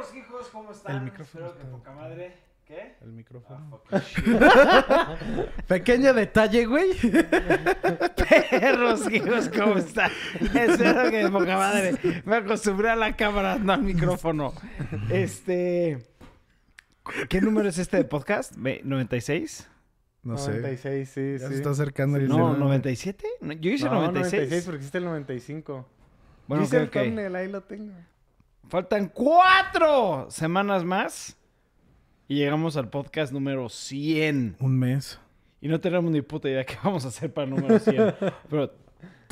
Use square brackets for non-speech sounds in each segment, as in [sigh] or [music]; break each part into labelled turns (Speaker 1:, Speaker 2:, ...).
Speaker 1: Perros, hijos, ¿cómo están?
Speaker 2: El micrófono
Speaker 1: Espero que poca madre. ¿Qué?
Speaker 2: El micrófono.
Speaker 1: Ah. [laughs]
Speaker 2: Pequeño detalle, güey.
Speaker 1: Perros, hijos, ¿cómo están? Espero que de poca madre. Me acostumbré a la cámara, no al micrófono. Este. ¿Qué número es este de podcast? Ve- ¿96?
Speaker 2: No sé.
Speaker 3: 96, sí,
Speaker 2: Ya
Speaker 3: sí.
Speaker 2: se está acercando el
Speaker 1: No,
Speaker 2: número.
Speaker 1: ¿97? No, Yo hice
Speaker 3: no,
Speaker 1: 96.
Speaker 3: 96 porque hiciste el 95.
Speaker 1: Bueno,
Speaker 3: Yo hice
Speaker 1: ok,
Speaker 3: el
Speaker 1: ok.
Speaker 3: thumbnail, ahí lo tengo.
Speaker 1: Faltan cuatro semanas más. Y llegamos al podcast número 100.
Speaker 2: Un mes.
Speaker 1: Y no tenemos ni puta idea qué vamos a hacer para el número 100. [laughs] Pero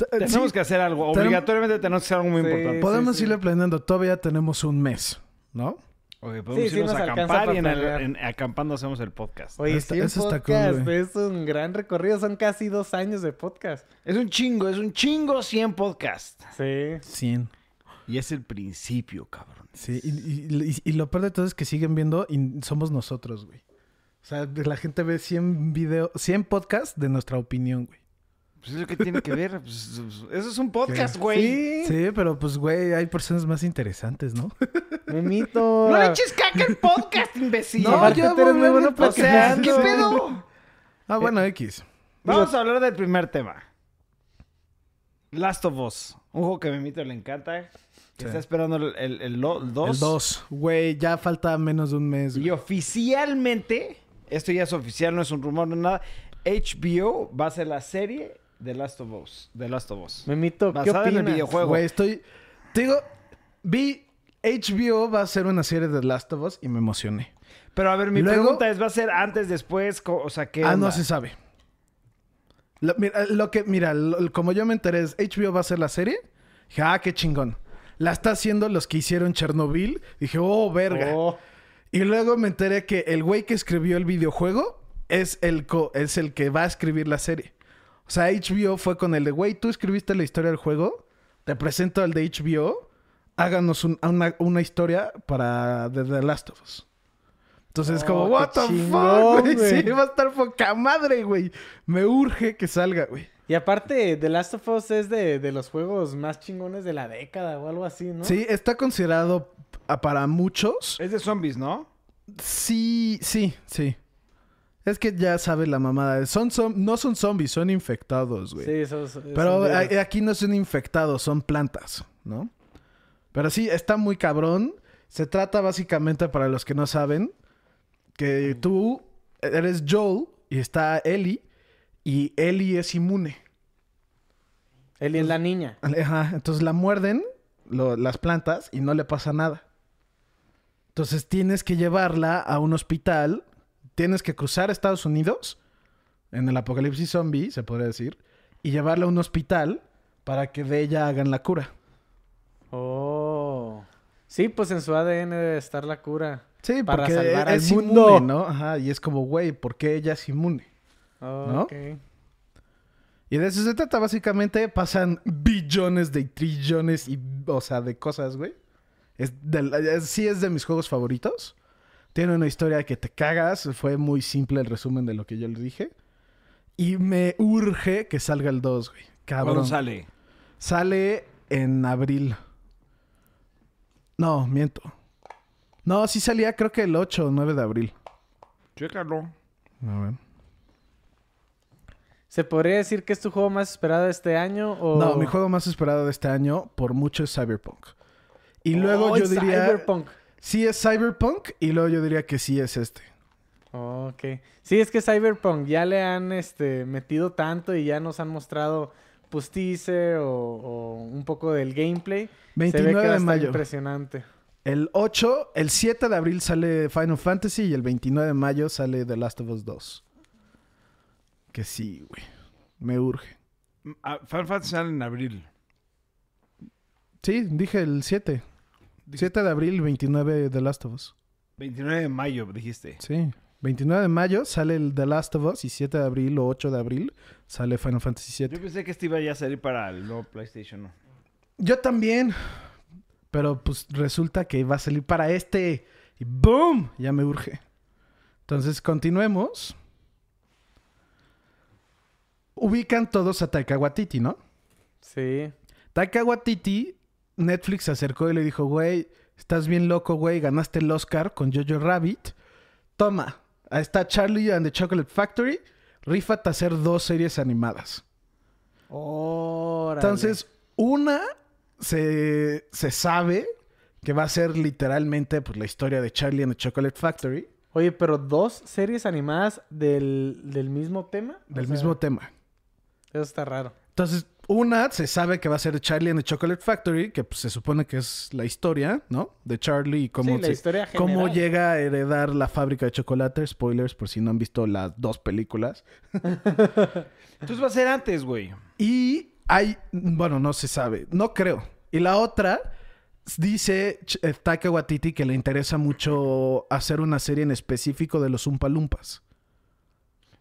Speaker 1: tenemos
Speaker 2: Sí,
Speaker 1: que hacer algo. Obligatoriamente tenemos que hacer algo muy
Speaker 3: Sí.
Speaker 1: importante.
Speaker 2: Podemos
Speaker 3: sí.
Speaker 2: irle planeando. Todavía tenemos un mes, ¿no?
Speaker 1: Ok, podemos
Speaker 3: Sí, sí
Speaker 1: irnos
Speaker 3: nos
Speaker 1: a acampar y en el- en- acampando hacemos el podcast.
Speaker 3: Oye,
Speaker 2: Está-
Speaker 3: 100
Speaker 2: eso está cool,
Speaker 3: podcast,
Speaker 2: güey.
Speaker 3: es un gran recorrido. Son casi dos años de podcast.
Speaker 1: Es un chingo, es un chingo 100 podcast.
Speaker 3: Sí.
Speaker 2: 100.
Speaker 1: Y es el principio, cabrón.
Speaker 2: Sí, y, y- y- y lo peor de todo es que siguen viendo y somos nosotros, güey. O sea, la gente ve 100 videos, 100 podcasts de nuestra opinión, güey.
Speaker 1: Pues es lo que tiene que ver. pues, eso es un podcast, güey.
Speaker 3: Sí.
Speaker 2: Sí, pero pues, güey, hay personas más interesantes, ¿no? [laughs]
Speaker 3: Memito.
Speaker 1: No le eches caca al podcast, imbécil.
Speaker 2: No, yo
Speaker 3: eres muy bueno
Speaker 1: O sea, ¿qué pedo?
Speaker 2: Ah, bueno, X.
Speaker 1: Vamos a hablar del primer tema. Last of Us. Un juego que a Memito le encanta.
Speaker 2: Sí.
Speaker 1: está esperando el 2. El, el, lo- el dos.
Speaker 2: El 2. Güey, ya falta menos de un mes.
Speaker 1: Y oficialmente, esto ya es oficial, no es un rumor, no es nada. HBO va a ser la serie de Last of Us. De Last of Us.
Speaker 3: Memito, ¿qué
Speaker 1: Basada en el
Speaker 3: opinas?
Speaker 1: videojuego.
Speaker 2: Güey, estoy... Te digo, vi HBO va a ser una serie de Last of Us y me emocioné.
Speaker 1: Pero a ver, mi
Speaker 2: Luego-
Speaker 1: pregunta es, ¿va a ser antes, después? O sea, ¿qué
Speaker 2: Ah, no se sabe. Lo, mira, lo que, mira, lo- como yo me enteré, es HBO va a ser la serie. Dije, ah, qué chingón. La está haciendo los que hicieron Chernobyl. Dije, oh, verga.
Speaker 3: Oh,
Speaker 2: Y luego me enteré que el güey que escribió el videojuego es el, co- es el que va a escribir la serie. O sea, HBO fue con el de, güey, tú escribiste la historia del juego, te presento al de HBO, háganos un- una, una historia para The, The Last of Us. Entonces,
Speaker 3: Oh,
Speaker 2: como,
Speaker 3: qué
Speaker 2: what the
Speaker 3: chingón,
Speaker 2: fuck, güey. [laughs] Sí, va a estar poca madre, güey. Me urge que salga, güey.
Speaker 3: Y aparte, The Last of Us es de, de los juegos más chingones de la década o algo así, ¿no?
Speaker 2: Sí, está considerado para muchos.
Speaker 1: Es de zombies, ¿no?
Speaker 2: Sí, sí, sí. Es que ya sabes la mamada. Son, son, no son zombies, son infectados, güey.
Speaker 3: Sí, esos. esos
Speaker 2: Pero a- aquí no son infectados, son plantas, ¿no? Pero sí, está muy cabrón. Se trata básicamente, para los que no saben, que tú eres Joel y está Ellie, y Ellie es inmune.
Speaker 3: Ellie es la niña.
Speaker 2: Ajá, entonces la muerden lo- las plantas y no le pasa nada. Entonces tienes que llevarla a un hospital, tienes que cruzar Estados Unidos, en el apocalipsis zombie, se podría decir, y llevarla a un hospital para que de ella hagan la cura.
Speaker 3: Oh. Sí, pues en su ADN debe estar la cura.
Speaker 2: Sí,
Speaker 3: Para
Speaker 2: porque
Speaker 3: salvar al
Speaker 2: es
Speaker 3: mundo.
Speaker 2: inmune, ¿no? Ajá, y es como, güey, ¿por qué ella es inmune?
Speaker 3: Oh,
Speaker 2: ¿No?
Speaker 3: ok.
Speaker 2: Y de eso se trata, básicamente, pasan billones de trillones y, o sea, de cosas, güey. Es es- sí es de mis juegos favoritos. Tiene una historia que te cagas. Fue muy simple el resumen de lo que yo les dije. Y me urge que salga el 2, güey. Cabrón.
Speaker 1: ¿Cuándo sale?
Speaker 2: Sale en abril. No, miento. No, sí salía creo que el 8 o 9 de abril.
Speaker 1: Chécalo.
Speaker 2: A ver.
Speaker 3: ¿Se podría decir que es tu juego más esperado de este año? O...
Speaker 2: No, mi juego más esperado de este año por mucho es Cyberpunk. Y luego
Speaker 3: Oh,
Speaker 2: yo
Speaker 3: es
Speaker 2: diría...
Speaker 3: Cyberpunk.
Speaker 2: Sí es Cyberpunk y luego yo diría que sí es este.
Speaker 3: Oh, ok. Sí, es que Cyberpunk ya le han este, metido tanto y ya nos han mostrado pues teaser o, o un poco del gameplay. Se ve que
Speaker 2: 29
Speaker 3: va a
Speaker 2: de mayo.
Speaker 3: impresionante.
Speaker 2: El 8, el 7 de abril sale Final Fantasy y el 29 de mayo sale The Last of Us 2. Que sí, güey. Me urge.
Speaker 1: Ah, Final Fantasy sale en abril.
Speaker 2: Sí, dije el 7. 7 de abril, 29 The Last of Us.
Speaker 1: 29 de mayo, dijiste.
Speaker 2: Sí. 29 de mayo sale el The Last of Us y 7 de abril o 8 de abril sale Final Fantasy 7.
Speaker 1: Yo pensé que este iba ya a salir para el nuevo PlayStation. ¿no?
Speaker 2: Yo también. Pero pues resulta que va a salir para este. Y ¡boom! Ya me urge. Entonces continuemos. Ubican todos a Taika Waititi, ¿no?
Speaker 3: Sí.
Speaker 2: Taika Waititi, Netflix se acercó y le dijo, güey, Estás bien loco, güey. Ganaste el Oscar con Jojo Rabbit. Toma, ahí está Charlie and the Chocolate Factory. Rífate a hacer dos series animadas.
Speaker 3: Órale.
Speaker 2: Entonces, una se, se sabe que va a ser literalmente pues, la historia de Charlie and the Chocolate Factory
Speaker 3: Oye, pero dos series animadas del, del mismo tema.
Speaker 2: del
Speaker 3: O sea,
Speaker 2: mismo tema.
Speaker 3: Eso está raro.
Speaker 2: Entonces, una se sabe que va a ser Charlie and the Chocolate Factory, que pues, se supone que es la historia, ¿no? De Charlie y cómo,
Speaker 3: Sí, la
Speaker 2: se-
Speaker 3: historia
Speaker 2: cómo
Speaker 3: general.
Speaker 2: llega a heredar la fábrica de chocolate. Spoilers por si no han visto las dos películas. [laughs]
Speaker 1: Entonces va a ser antes, güey.
Speaker 2: Y hay, bueno, no se sabe, no creo. Y la otra dice eh, Taika Waititi que le interesa mucho hacer una serie en específico de los Umpa Lumpas.
Speaker 1: O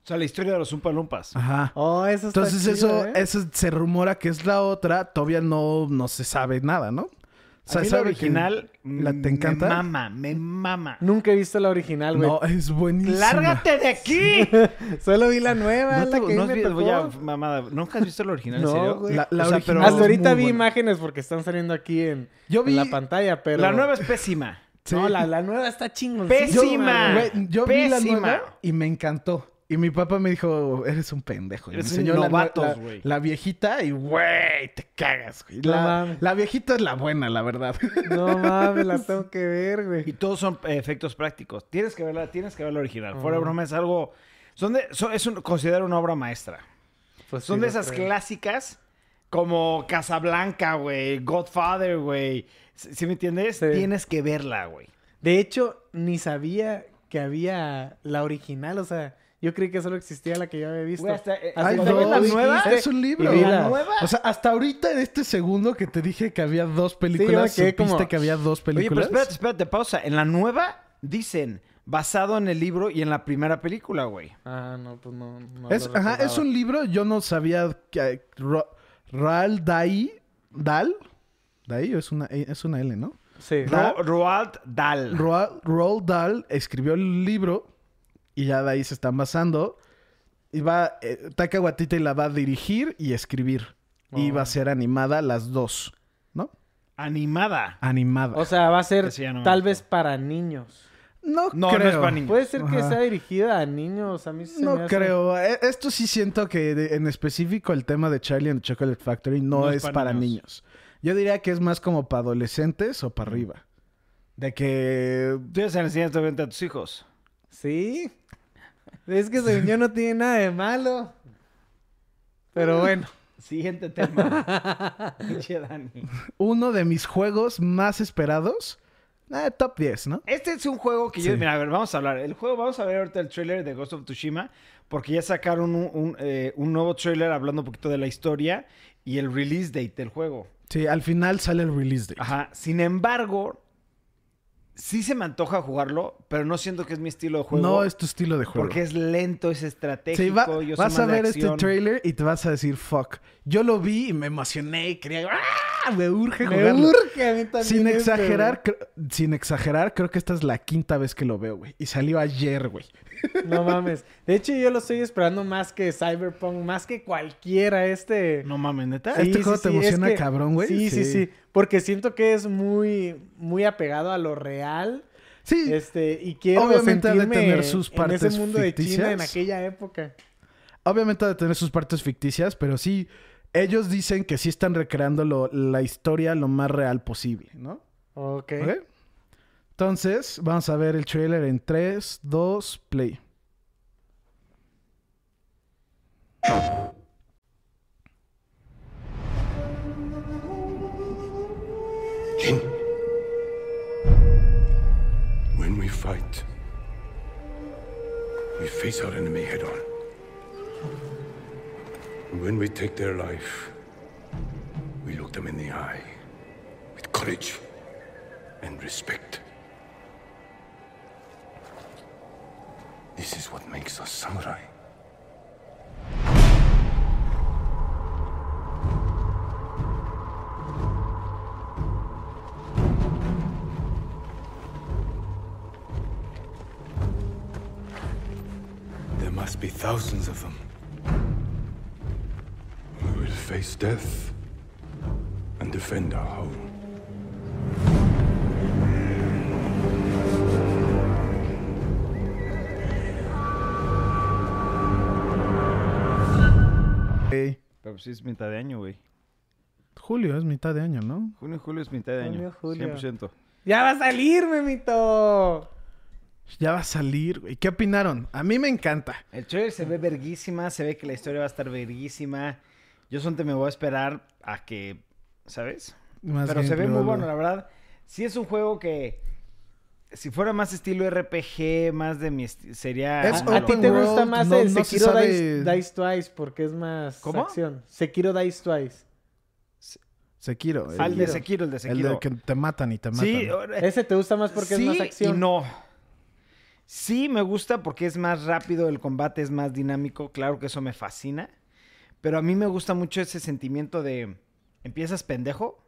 Speaker 1: sea, la historia de los Umpa Lumpas.
Speaker 2: Ajá.
Speaker 3: Oh, eso está
Speaker 2: Entonces
Speaker 3: chido,
Speaker 2: eso,
Speaker 3: ¿eh?
Speaker 2: eso se rumora que es la otra, todavía no, no se sabe nada, ¿no? O sea,
Speaker 1: a mí la original
Speaker 2: ¿La- te encanta?
Speaker 1: Me mama, me mama.
Speaker 3: Nunca he visto la original, güey.
Speaker 2: No, es buenísima.
Speaker 1: ¡Lárgate de aquí! [laughs]
Speaker 3: Solo vi la nueva,
Speaker 1: No,
Speaker 3: la
Speaker 1: te-
Speaker 3: que
Speaker 1: no
Speaker 3: me
Speaker 1: has vi-
Speaker 3: tocó.
Speaker 1: ya, mamada, ¿Nunca has visto el original, en
Speaker 3: No,
Speaker 1: serio?
Speaker 3: güey.
Speaker 2: La, la
Speaker 1: O sea,
Speaker 2: original
Speaker 1: pero-
Speaker 3: Hasta ahorita vi
Speaker 2: buena.
Speaker 3: imágenes porque están saliendo aquí en,
Speaker 2: Yo
Speaker 3: en
Speaker 2: vi
Speaker 3: la pantalla, pero...
Speaker 1: La nueva es pésima.
Speaker 2: Sí.
Speaker 3: No, la, la nueva está chingón.
Speaker 1: Pésima.
Speaker 2: Güey, yo vi la
Speaker 1: Pésima.
Speaker 2: nueva y me encantó. Y mi papá me dijo, eres un pendejo. Y me
Speaker 1: Eres un
Speaker 2: enseñó
Speaker 1: novatos,
Speaker 2: la-
Speaker 1: güey.
Speaker 2: la viejita y, güey, te cagas, güey.
Speaker 3: No
Speaker 2: La,
Speaker 3: mames.
Speaker 2: la viejita es la buena, la verdad. [laughs]
Speaker 3: No mames, la [laughs] tengo que ver,
Speaker 1: Y
Speaker 3: güey.
Speaker 1: todos son efectos prácticos. Tienes que verla, tienes que ver la original. Fuera de broma es algo... Son de, son- es un, considero una obra maestra.
Speaker 3: Pues
Speaker 1: Son
Speaker 3: sí,
Speaker 1: de esas
Speaker 3: creo.
Speaker 1: clásicas como Casablanca, güey. Godfather, güey. ¿Sí sí me entiendes?
Speaker 3: Sí.
Speaker 1: Tienes que verla, güey.
Speaker 3: De hecho, ni sabía que había la original, o sea, yo creí que solo existía la que yo había visto.
Speaker 1: Güey, hasta, eh,
Speaker 3: que
Speaker 1: ves la
Speaker 2: dos.
Speaker 1: nueva,
Speaker 2: Es un libro.
Speaker 3: y
Speaker 1: la nueva.
Speaker 2: O sea, hasta ahorita en este segundo que te dije que había dos películas,
Speaker 3: quedé
Speaker 2: ¿supiste
Speaker 3: como-
Speaker 2: que había dos
Speaker 1: Oye, pero
Speaker 2: películas?
Speaker 1: espérate, espérate, pausa. En la nueva dicen basado en el libro y en la primera película, güey.
Speaker 3: Ah, no, pues no. no
Speaker 2: Es,
Speaker 3: lo
Speaker 2: ajá, es un libro, yo no sabía que Ro- Roald Dahl, Dahl, Dahl es una, es una L, ¿no?
Speaker 3: Sí.
Speaker 1: Roald Dahl.
Speaker 2: Roald, Roald Dahl escribió el libro y ya de ahí se están basando. Y va, eh, Taika Waititi la va a dirigir y escribir. Y va a ser animada las dos, ¿no?
Speaker 1: Animada.
Speaker 2: Animada.
Speaker 3: O sea, va a ser
Speaker 1: no me
Speaker 3: tal vez para niños.
Speaker 2: no,
Speaker 1: No,
Speaker 2: creo.
Speaker 1: no es para niños.
Speaker 3: Puede ser que
Speaker 2: Ajá.
Speaker 3: sea dirigida a niños. A mí sí se me
Speaker 2: No
Speaker 3: hace-
Speaker 2: creo. E- Esto sí siento que de- en específico el tema de Charlie and the Chocolate Factory no,
Speaker 1: No es
Speaker 2: es
Speaker 1: para
Speaker 2: para
Speaker 1: niños.
Speaker 2: niños. Yo diría que es más como para adolescentes o para arriba. De que...
Speaker 1: Tú ya se enseñas a tus hijos.
Speaker 3: Sí. Es que según yo no tiene nada de malo. Pero bueno.
Speaker 1: Siguiente tema. [laughs] Pinche Dani.
Speaker 2: Uno de mis juegos más esperados. eh, top 10, ¿no?
Speaker 1: Este es un juego que yo...
Speaker 2: Sí.
Speaker 1: Mira, a ver, vamos a hablar. El juego, vamos a ver ahorita el trailer de Ghost of Tsushima. Porque ya sacaron un, un, eh, un nuevo trailer hablando un poquito de la historia y el release date del juego.
Speaker 2: Sí, al final sale el release date.
Speaker 1: Ajá. Sin embargo, sí se me antoja jugarlo, pero no siento que es mi estilo de juego.
Speaker 2: No es tu estilo de juego.
Speaker 1: Porque es lento, es estratégico.
Speaker 2: Sí, va-
Speaker 1: yo
Speaker 2: vas a ver este trailer y te vas a decir, fuck. Yo lo vi y me emocioné y quería... ¡Ah! [laughs] Me urge
Speaker 3: Me
Speaker 2: jugarlo.
Speaker 3: urge a mí también.
Speaker 2: Sin
Speaker 3: este,
Speaker 2: exagerar, sin exagerar, creo que esta es la quinta vez que lo veo, güey. Y salió ayer, güey.
Speaker 3: No mames. De hecho, yo lo estoy esperando más que Cyberpunk, más que cualquiera. Este.
Speaker 1: No mames, neta.
Speaker 2: Sí. ¿Este juego te
Speaker 3: es
Speaker 2: emociona cabrón, güey?
Speaker 3: Sí, sí,
Speaker 2: Sí.
Speaker 3: Porque siento que es muy, muy apegado a lo real.
Speaker 2: Sí,
Speaker 3: Este, y quiero
Speaker 2: Obviamente ha de
Speaker 3: sentirme
Speaker 2: tener sus
Speaker 3: en
Speaker 2: partes
Speaker 3: ese mundo de China en
Speaker 2: ficticias.
Speaker 3: aquella época.
Speaker 2: obviamente ha de tener sus partes ficticias, pero sí, ellos dicen que sí están recreando lo- la historia lo más real posible, ¿no?
Speaker 3: Ok.
Speaker 2: ¿Ok? Entonces, vamos a ver el trailer en 3, 2, play.
Speaker 4: Jin. When we fight, we face our enemy head on. And when we take their life, we look them in the eye with courage and respect. This is what makes us samurai. There must be thousands of them. face death and defend our home.
Speaker 1: Pero pues es mitad de año, güey.
Speaker 2: Julio es mitad de año, ¿no?
Speaker 1: Junio y julio es mitad de año.
Speaker 3: julio.
Speaker 1: 100%.
Speaker 3: ¡Ya va a salir, memito!
Speaker 2: Ya va a salir, güey. ¿Qué opinaron? A mí me encanta.
Speaker 1: El trailer se ve verguísima, se ve que la historia va a estar verguísima. Yo solamente me voy a esperar a que, ¿sabes?
Speaker 2: Más
Speaker 1: Pero se ve muy bueno, la verdad. Sí es un juego que si fuera más estilo RPG, más de mi sería
Speaker 2: Es
Speaker 3: ¿A, ti te
Speaker 2: world,
Speaker 3: gusta más
Speaker 2: no-
Speaker 3: el
Speaker 2: no se
Speaker 3: Sekiro
Speaker 2: sabe-
Speaker 3: Dice, Dice Twice porque es más
Speaker 1: ¿Cómo?
Speaker 3: acción? Sekiro Dice Twice.
Speaker 2: Sekiro.
Speaker 1: Al de
Speaker 2: el,
Speaker 1: Sekiro, el de
Speaker 2: el
Speaker 1: Sekiro.
Speaker 2: de que te matan y te matan.
Speaker 1: Sí,
Speaker 3: Ese te gusta más porque
Speaker 1: sí
Speaker 3: es más acción.
Speaker 1: y no. Sí me gusta porque es más rápido, el combate es más dinámico, claro que eso me fascina. Pero a mí me gusta mucho ese sentimiento de empiezas pendejo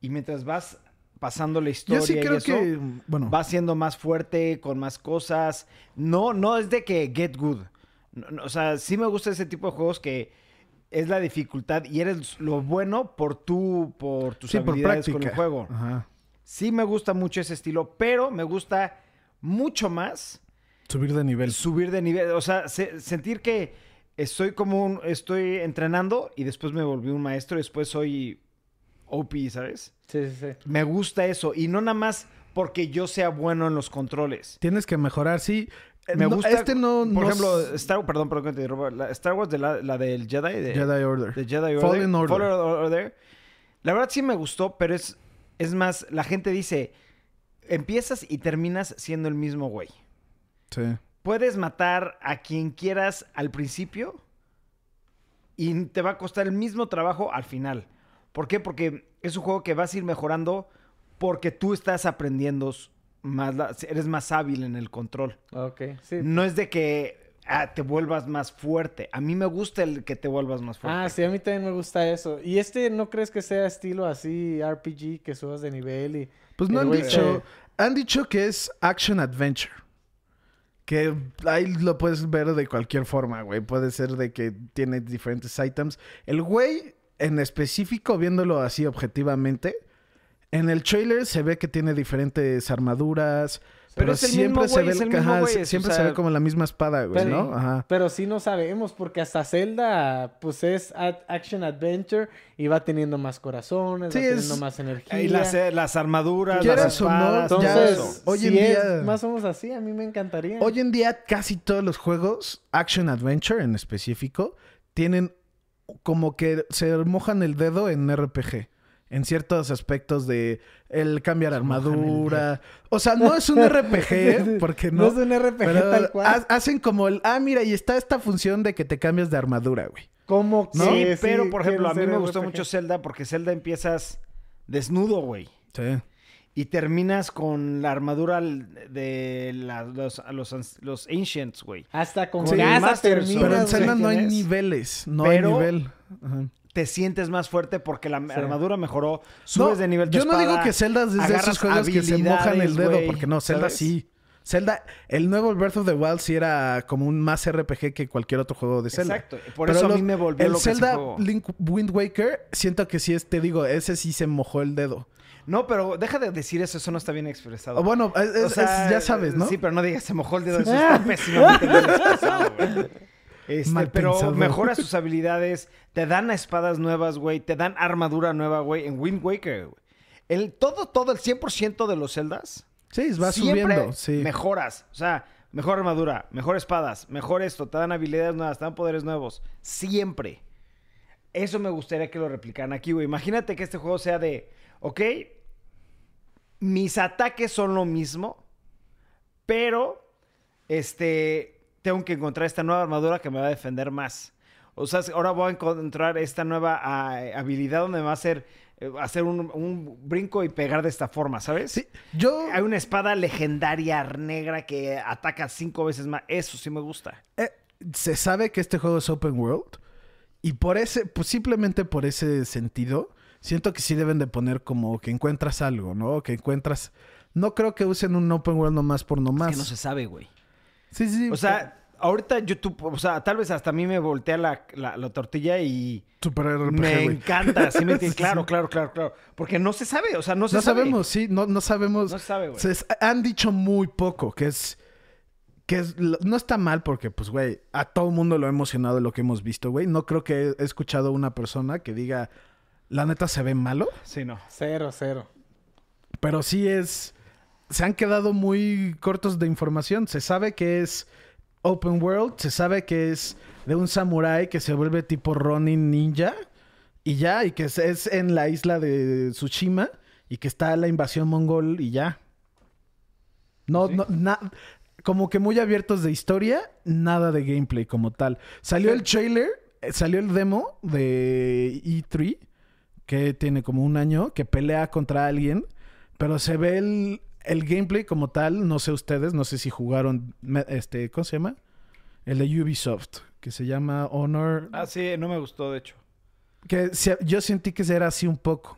Speaker 1: y mientras vas pasando la historia
Speaker 2: sí
Speaker 1: y
Speaker 2: creo
Speaker 1: eso,
Speaker 2: que, bueno,
Speaker 1: vas siendo más fuerte, con más cosas. No, no es de que get good. No, no, o sea, sí me gusta ese tipo de juegos que es la dificultad y eres lo bueno por tu, por tus
Speaker 2: sí,
Speaker 1: habilidades con el juego.
Speaker 2: Ajá.
Speaker 1: Sí me gusta mucho ese estilo, pero me gusta mucho más
Speaker 2: Subir de nivel.
Speaker 1: subir de nivel. O sea, se- sentir que estoy como un, estoy entrenando y después me volví un maestro y después soy OP, ¿sabes?
Speaker 3: Sí, sí, sí.
Speaker 1: Me gusta eso. Y no nada más porque yo sea bueno en los controles.
Speaker 2: Tienes que mejorar, sí. Eh,
Speaker 1: Me
Speaker 2: no,
Speaker 1: gusta.
Speaker 2: Este no...
Speaker 1: Por
Speaker 2: no
Speaker 1: ejemplo, Star, perdón, perdón que te interrumpa. La Star Wars de la, la del Jedi. De,
Speaker 2: Jedi Order.
Speaker 1: de Jedi Order.
Speaker 2: Fallen Order.
Speaker 1: Fallen Order. La verdad sí me gustó, pero es, es más, la gente dice, empiezas y terminas siendo el mismo güey.
Speaker 2: Sí.
Speaker 1: Puedes matar a quien quieras al principio y te va a costar el mismo trabajo al final. ¿Por qué? Porque es un juego que vas a ir mejorando porque tú estás aprendiendo más, la- eres más hábil en el control.
Speaker 3: Ok, sí.
Speaker 1: No es de que ah, te vuelvas más fuerte. A mí me gusta el que te vuelvas más fuerte.
Speaker 3: Ah, sí, a mí también me gusta eso. ¿Y este no crees que sea estilo así RPG, que subas de nivel y...
Speaker 2: Pues no han dicho... Han dicho que es Action Adventure. Que ahí lo puedes ver de cualquier forma, güey. Puede ser de que tiene diferentes items. El güey, en específico, viéndolo así objetivamente, en el trailer se ve que tiene diferentes armaduras. Pero,
Speaker 1: Pero es el
Speaker 2: siempre
Speaker 1: mismo
Speaker 2: se
Speaker 1: güey,
Speaker 2: ve,
Speaker 1: el mismo güey,
Speaker 2: siempre
Speaker 1: o
Speaker 2: se ve como la misma espada, güey,
Speaker 3: Pero-
Speaker 2: ¿no? Ajá.
Speaker 3: Pero sí no sabemos, porque hasta Zelda, pues es ad- Action Adventure y va teniendo más corazones,
Speaker 2: Sí,
Speaker 3: va teniendo
Speaker 2: es-
Speaker 3: más energía.
Speaker 1: Y las, eh, las armaduras, las
Speaker 2: no,
Speaker 1: espadas, todo
Speaker 2: ya-
Speaker 3: Entonces,
Speaker 1: eso.
Speaker 2: hoy
Speaker 3: si es más o menos así, a mí me encantaría.
Speaker 2: Hoy en día casi todos los juegos, Action Adventure en específico, tienen como que se mojan el dedo en RPG. En ciertos aspectos de el cambiar armadura. O sea, no es un [laughs] RPG, porque no.
Speaker 3: no es un RPG
Speaker 2: pero
Speaker 3: tal cual.
Speaker 2: ha- hacen como el, ah, mira, y está esta función de que te cambias de armadura, güey.
Speaker 3: ¿Cómo
Speaker 2: ¿No?
Speaker 1: Sí, pero por ejemplo, a mí me gustó
Speaker 3: RPG?
Speaker 1: mucho Zelda porque Zelda empiezas desnudo, güey.
Speaker 2: Sí.
Speaker 1: Y terminas con la armadura de la- los, los, los Ancients, güey.
Speaker 3: Hasta con
Speaker 1: Sí,
Speaker 3: casa
Speaker 1: Masters,
Speaker 3: terminas,
Speaker 2: Pero en Zelda no hay niveles. No
Speaker 1: Pero-
Speaker 2: hay nivel. Ajá.
Speaker 1: Te sientes más fuerte porque la
Speaker 3: Sí.
Speaker 1: armadura mejoró. Subes
Speaker 2: No,
Speaker 1: de nivel tu
Speaker 2: Yo no digo que Zelda es de esos juegos que se mojan el dedo, porque no, Zelda
Speaker 1: ¿sabes?
Speaker 2: sí. Zelda, el nuevo Breath of the Wild sí era como un más RPG que cualquier otro juego de Zelda.
Speaker 1: Exacto. Por
Speaker 2: Pero
Speaker 1: eso a mí me volvió
Speaker 2: El
Speaker 1: lo que
Speaker 2: Zelda
Speaker 1: juego.
Speaker 2: Link Wind Waker, siento que sí es, te digo, ese sí se mojó el dedo.
Speaker 1: No, pero deja de decir eso, eso no está bien expresado.
Speaker 2: Bueno, es- es-
Speaker 1: O sea,
Speaker 2: es- ya sabes, ¿no?
Speaker 1: Sí, pero no digas, se mojó el dedo, eso [laughs] está pésimamente bien expresado, güey. Este, pero
Speaker 2: pensado.
Speaker 1: mejora [laughs] sus habilidades, te dan espadas nuevas, güey, te dan armadura nueva, güey, en Wind Waker, güey. El, todo, todo, el 100% de los celdas,
Speaker 2: Sí, va subiendo, sí.
Speaker 1: mejoras. O sea, mejor armadura, mejor espadas, mejor esto, te dan habilidades nuevas, te dan poderes nuevos. Siempre. Eso me gustaría que lo replicaran aquí, güey. Imagínate que este juego sea de, ok, mis ataques son lo mismo, pero este tengo que encontrar esta nueva armadura que me va a defender más. O sea, ahora voy a encontrar esta nueva ah, habilidad donde me va a hacer eh, hacer un, un brinco y pegar de esta forma, ¿sabes?
Speaker 2: Sí, yo
Speaker 1: Hay una espada legendaria negra que ataca cinco veces más. Eso sí me gusta.
Speaker 2: eh, se sabe que este juego es open world y por ese, pues simplemente por ese sentido, siento que sí deben de poner como que encuentras algo, ¿no? Que encuentras... No creo que usen un open world nomás por nomás.
Speaker 1: Es que no se sabe, güey.
Speaker 2: Sí, sí.
Speaker 1: O sea, ahorita YouTube, o sea, tal vez hasta a mí me voltea la, la- la tortilla y
Speaker 2: Super RPG,
Speaker 1: me encanta. ¿sí me [laughs] entiendes? Claro, claro, claro, claro. Porque no se sabe, o sea, no se
Speaker 2: No
Speaker 1: sabe.
Speaker 2: sabemos, sí, no, no sabemos.
Speaker 1: No se sabe, güey.
Speaker 2: Han dicho muy poco, que es que es, no está mal porque, pues, güey, a todo mundo lo ha emocionado lo que hemos visto, güey. No creo que he escuchado una persona que diga, la neta se ve malo,
Speaker 1: Sí, no.
Speaker 3: Cero, cero.
Speaker 2: pero sí es... Se han quedado muy cortos de información. Se sabe que es open world, se sabe que es de un samurái que se vuelve tipo Ronin ninja y ya, y que es, es en la isla de Tsushima y que está la invasión mongol y ya. No,
Speaker 1: Sí.
Speaker 2: no, na- como que muy abiertos de historia, nada de gameplay como tal. Salió el trailer, eh, salió el demo de E3, que tiene como un año, que pelea contra alguien, pero se ve el, el gameplay como tal, no sé ustedes, no sé si jugaron, este, ¿cómo se llama? El de Ubisoft, que se llama Honor,
Speaker 1: Ah, sí, no me gustó, de hecho.
Speaker 2: que se- yo sentí que era así un poco.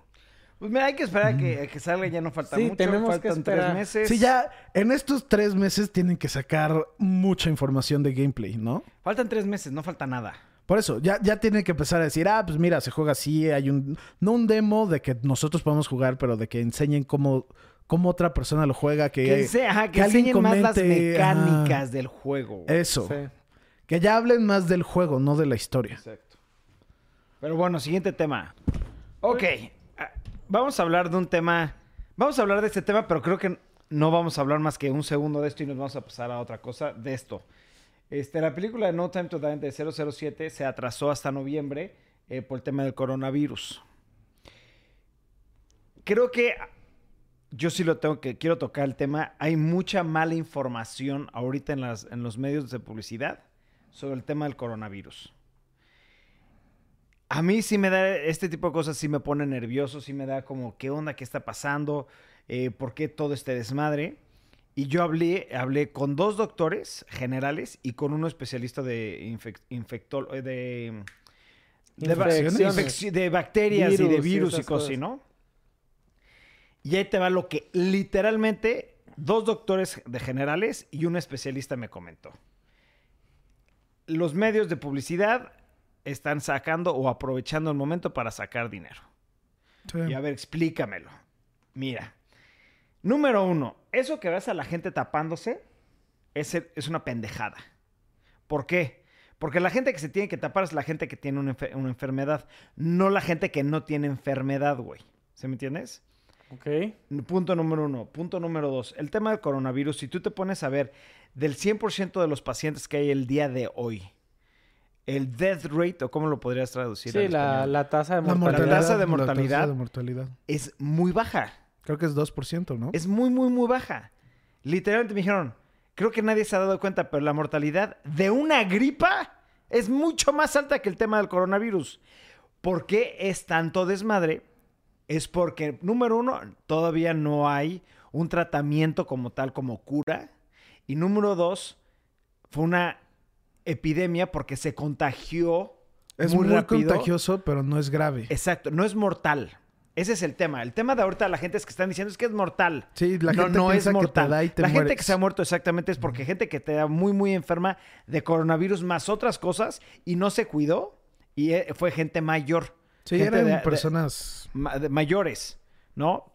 Speaker 1: Pues mira, hay que esperar a que, a que salga, ya no falta
Speaker 3: Sí,
Speaker 1: mucho.
Speaker 3: tenemos que
Speaker 1: faltan tres
Speaker 3: esperar.
Speaker 1: meses.
Speaker 2: Sí, ya en estos tres meses tienen que sacar mucha información de gameplay, ¿no?
Speaker 1: Faltan tres meses, no falta nada.
Speaker 2: Por eso, ya, ya tienen que empezar a decir, ah, pues mira, se juega así, hay un, no un demo de que nosotros podemos jugar, pero de que enseñen cómo, cómo otra persona lo juega, que,
Speaker 1: Que, ajá, que
Speaker 2: que alguien
Speaker 1: enseñen más las
Speaker 2: comente,
Speaker 1: mecánicas
Speaker 2: ajá.
Speaker 1: del juego. güey.
Speaker 2: eso,
Speaker 3: Sí.
Speaker 2: que ya hablen más del juego, no de la historia.
Speaker 1: Exacto. Pero bueno, siguiente tema. Ok. ah, Vamos a hablar de un tema. Vamos a hablar de este tema, pero creo que no vamos a hablar más que un segundo de esto y nos vamos a pasar a otra cosa de esto. Este, la película de No Time to Die de 007 se atrasó hasta noviembre eh, por el tema del coronavirus. Creo que yo sí lo tengo que quiero tocar el tema. Hay mucha mala información ahorita en, las, en los medios de publicidad sobre el tema del coronavirus. A mí sí me da, este tipo de cosas sí me pone nervioso, sí me da como, ¿qué onda? ¿Qué está pasando? Eh, ¿Por qué todo este desmadre? Y yo hablé, hablé con dos doctores generales y con uno especialista de infectol- eh, de, de,
Speaker 3: Infecciones.
Speaker 1: bacterias y de
Speaker 3: Virus y
Speaker 1: cosas. ¿no? Y ahí te va lo que literalmente dos doctores de generales y un especialista me comentó. Los medios de publicidad están sacando o aprovechando el momento para sacar dinero. Y a ver, explícamelo. Mira, número uno, eso que ves a la gente tapándose es, es una pendejada. ¿Por qué? Porque la gente que se tiene que tapar es la gente que tiene una, enfe- una enfermedad, no la gente que no tiene enfermedad, güey. ¿Se me entiendes?
Speaker 3: Ok.
Speaker 1: Punto número uno. Punto número dos. El tema del coronavirus, si tú te pones a ver del 100% de los pacientes que hay el día de hoy, el death rate, o cómo lo podrías traducir
Speaker 3: Sí, la, la tasa de
Speaker 2: La
Speaker 3: mortalidad.
Speaker 1: mortalidad. tasa de
Speaker 2: la
Speaker 1: mortalidad.
Speaker 2: de mortalidad.
Speaker 1: es muy baja.
Speaker 2: Creo que es 2%, ¿no?
Speaker 1: Es muy, muy, muy baja. Literalmente me dijeron, creo que nadie se ha dado cuenta, pero la mortalidad de una gripa es mucho más alta que el tema del coronavirus. ¿Por qué es tanto desmadre? Es porque, número uno, todavía no hay un tratamiento como tal, como cura. Y número dos, fue una epidemia porque se contagió
Speaker 2: es
Speaker 1: muy,
Speaker 2: muy,
Speaker 1: rápido.
Speaker 2: contagioso, pero no es grave.
Speaker 1: Exacto, no es mortal. Ese es el tema. El tema de ahorita la gente es que están diciendo es que es mortal.
Speaker 2: Sí, la
Speaker 1: no,
Speaker 2: gente
Speaker 1: no es
Speaker 2: que te
Speaker 1: mortal.
Speaker 2: da y te
Speaker 1: la gente que se ha muerto exactamente es porque gente que te da muy, muy enferma de coronavirus más otras cosas y no se cuidó y eh, fue gente mayor.
Speaker 2: Sí, eran
Speaker 1: de-
Speaker 2: personas...
Speaker 1: de mayores, ¿no?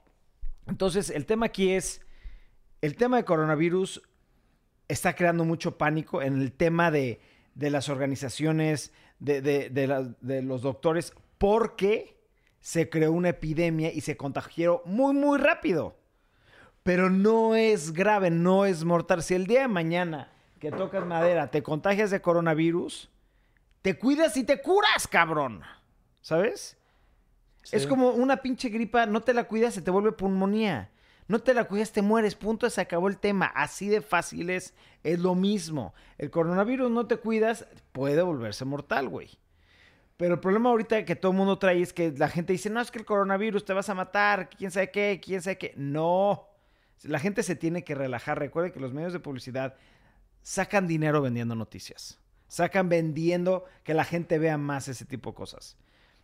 Speaker 1: Entonces, el tema aquí es, el tema de coronavirus está creando mucho pánico en el tema de, de las organizaciones, la- de los doctores, porque se creó una epidemia y se contagió muy, muy rápido. Pero no es grave, no es mortal. Si el día de mañana que tocas madera te contagias de coronavirus, te cuidas y te curas, cabrón. ¿Sabes? Es como una pinche gripa, no te la cuidas, se te vuelve pulmonía. No te la cuidas, te mueres, punto, se acabó el tema. Así de fácil es, es lo mismo. El coronavirus no te cuidas, puede volverse mortal, güey. Pero el problema ahorita que todo el mundo trae es que la gente dice, no, es que el coronavirus te vas a matar, quién sabe qué, quién sabe qué. No, la gente se tiene que relajar. Recuerden que los medios de publicidad sacan dinero vendiendo noticias. Sacan vendiendo que la gente vea más ese tipo de cosas.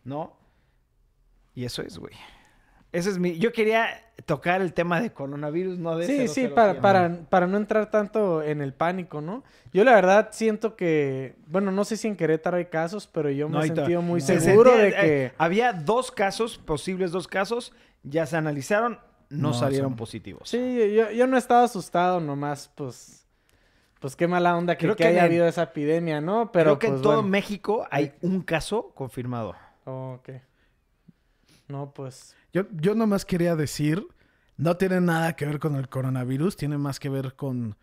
Speaker 1: ¿No? Y eso es, güey. Ese es mi... Yo quería tocar el tema de coronavirus, no de
Speaker 3: Sí, sí,
Speaker 1: 007.
Speaker 3: para, para, para no entrar tanto en el pánico, ¿no? Yo la verdad siento que, bueno, no sé si en Querétaro hay casos, pero yo me
Speaker 1: No,
Speaker 3: he sentido muy
Speaker 1: Se
Speaker 3: seguro
Speaker 1: sentía-
Speaker 3: de
Speaker 1: eh,
Speaker 3: que...
Speaker 1: había dos casos, posibles dos casos, ya se analizaron, no,
Speaker 2: No,
Speaker 1: salieron
Speaker 2: son-
Speaker 1: positivos.
Speaker 3: Sí, yo, yo no estaba asustado nomás, pues... pues qué mala onda que,
Speaker 1: Creo
Speaker 3: que
Speaker 1: que
Speaker 3: haya
Speaker 1: en-
Speaker 3: habido esa epidemia, ¿no? Pero
Speaker 1: Creo que
Speaker 3: pues,
Speaker 1: en todo
Speaker 3: bueno.
Speaker 1: México hay un caso confirmado.
Speaker 3: Oh, ok. No, pues.
Speaker 2: Yo, yo nomás quería decir, no tiene nada que ver con el coronavirus, tiene más que ver con,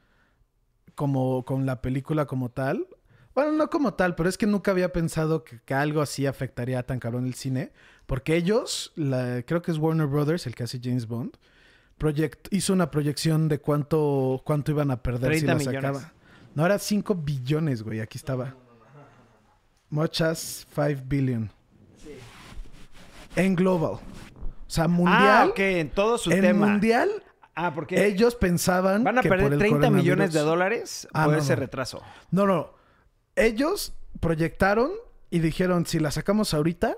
Speaker 2: como, con la película como tal. Bueno, no como tal, pero es que nunca había pensado que, que algo así afectaría tan cabrón el cine. Porque ellos, la- creo que es Warner Brothers, el que hace James Bond, proyect- hizo una proyección de cuánto, cuánto iban a perder si
Speaker 1: 30
Speaker 2: la
Speaker 1: millones.
Speaker 2: sacaba. No, era 5 billones, güey, aquí estaba. Muchas 5 billion. En global. O sea, mundial.
Speaker 1: Ah, ok, en todo su
Speaker 2: en
Speaker 1: tema.
Speaker 2: mundial,
Speaker 1: Ah, porque
Speaker 2: ellos pensaban
Speaker 1: van a
Speaker 2: que
Speaker 1: perder
Speaker 2: por el
Speaker 1: 30 millones de dólares
Speaker 2: Ah,
Speaker 1: por
Speaker 2: no,
Speaker 1: ese
Speaker 2: no.
Speaker 1: retraso.
Speaker 2: No, no. Ellos proyectaron y dijeron, si la sacamos ahorita,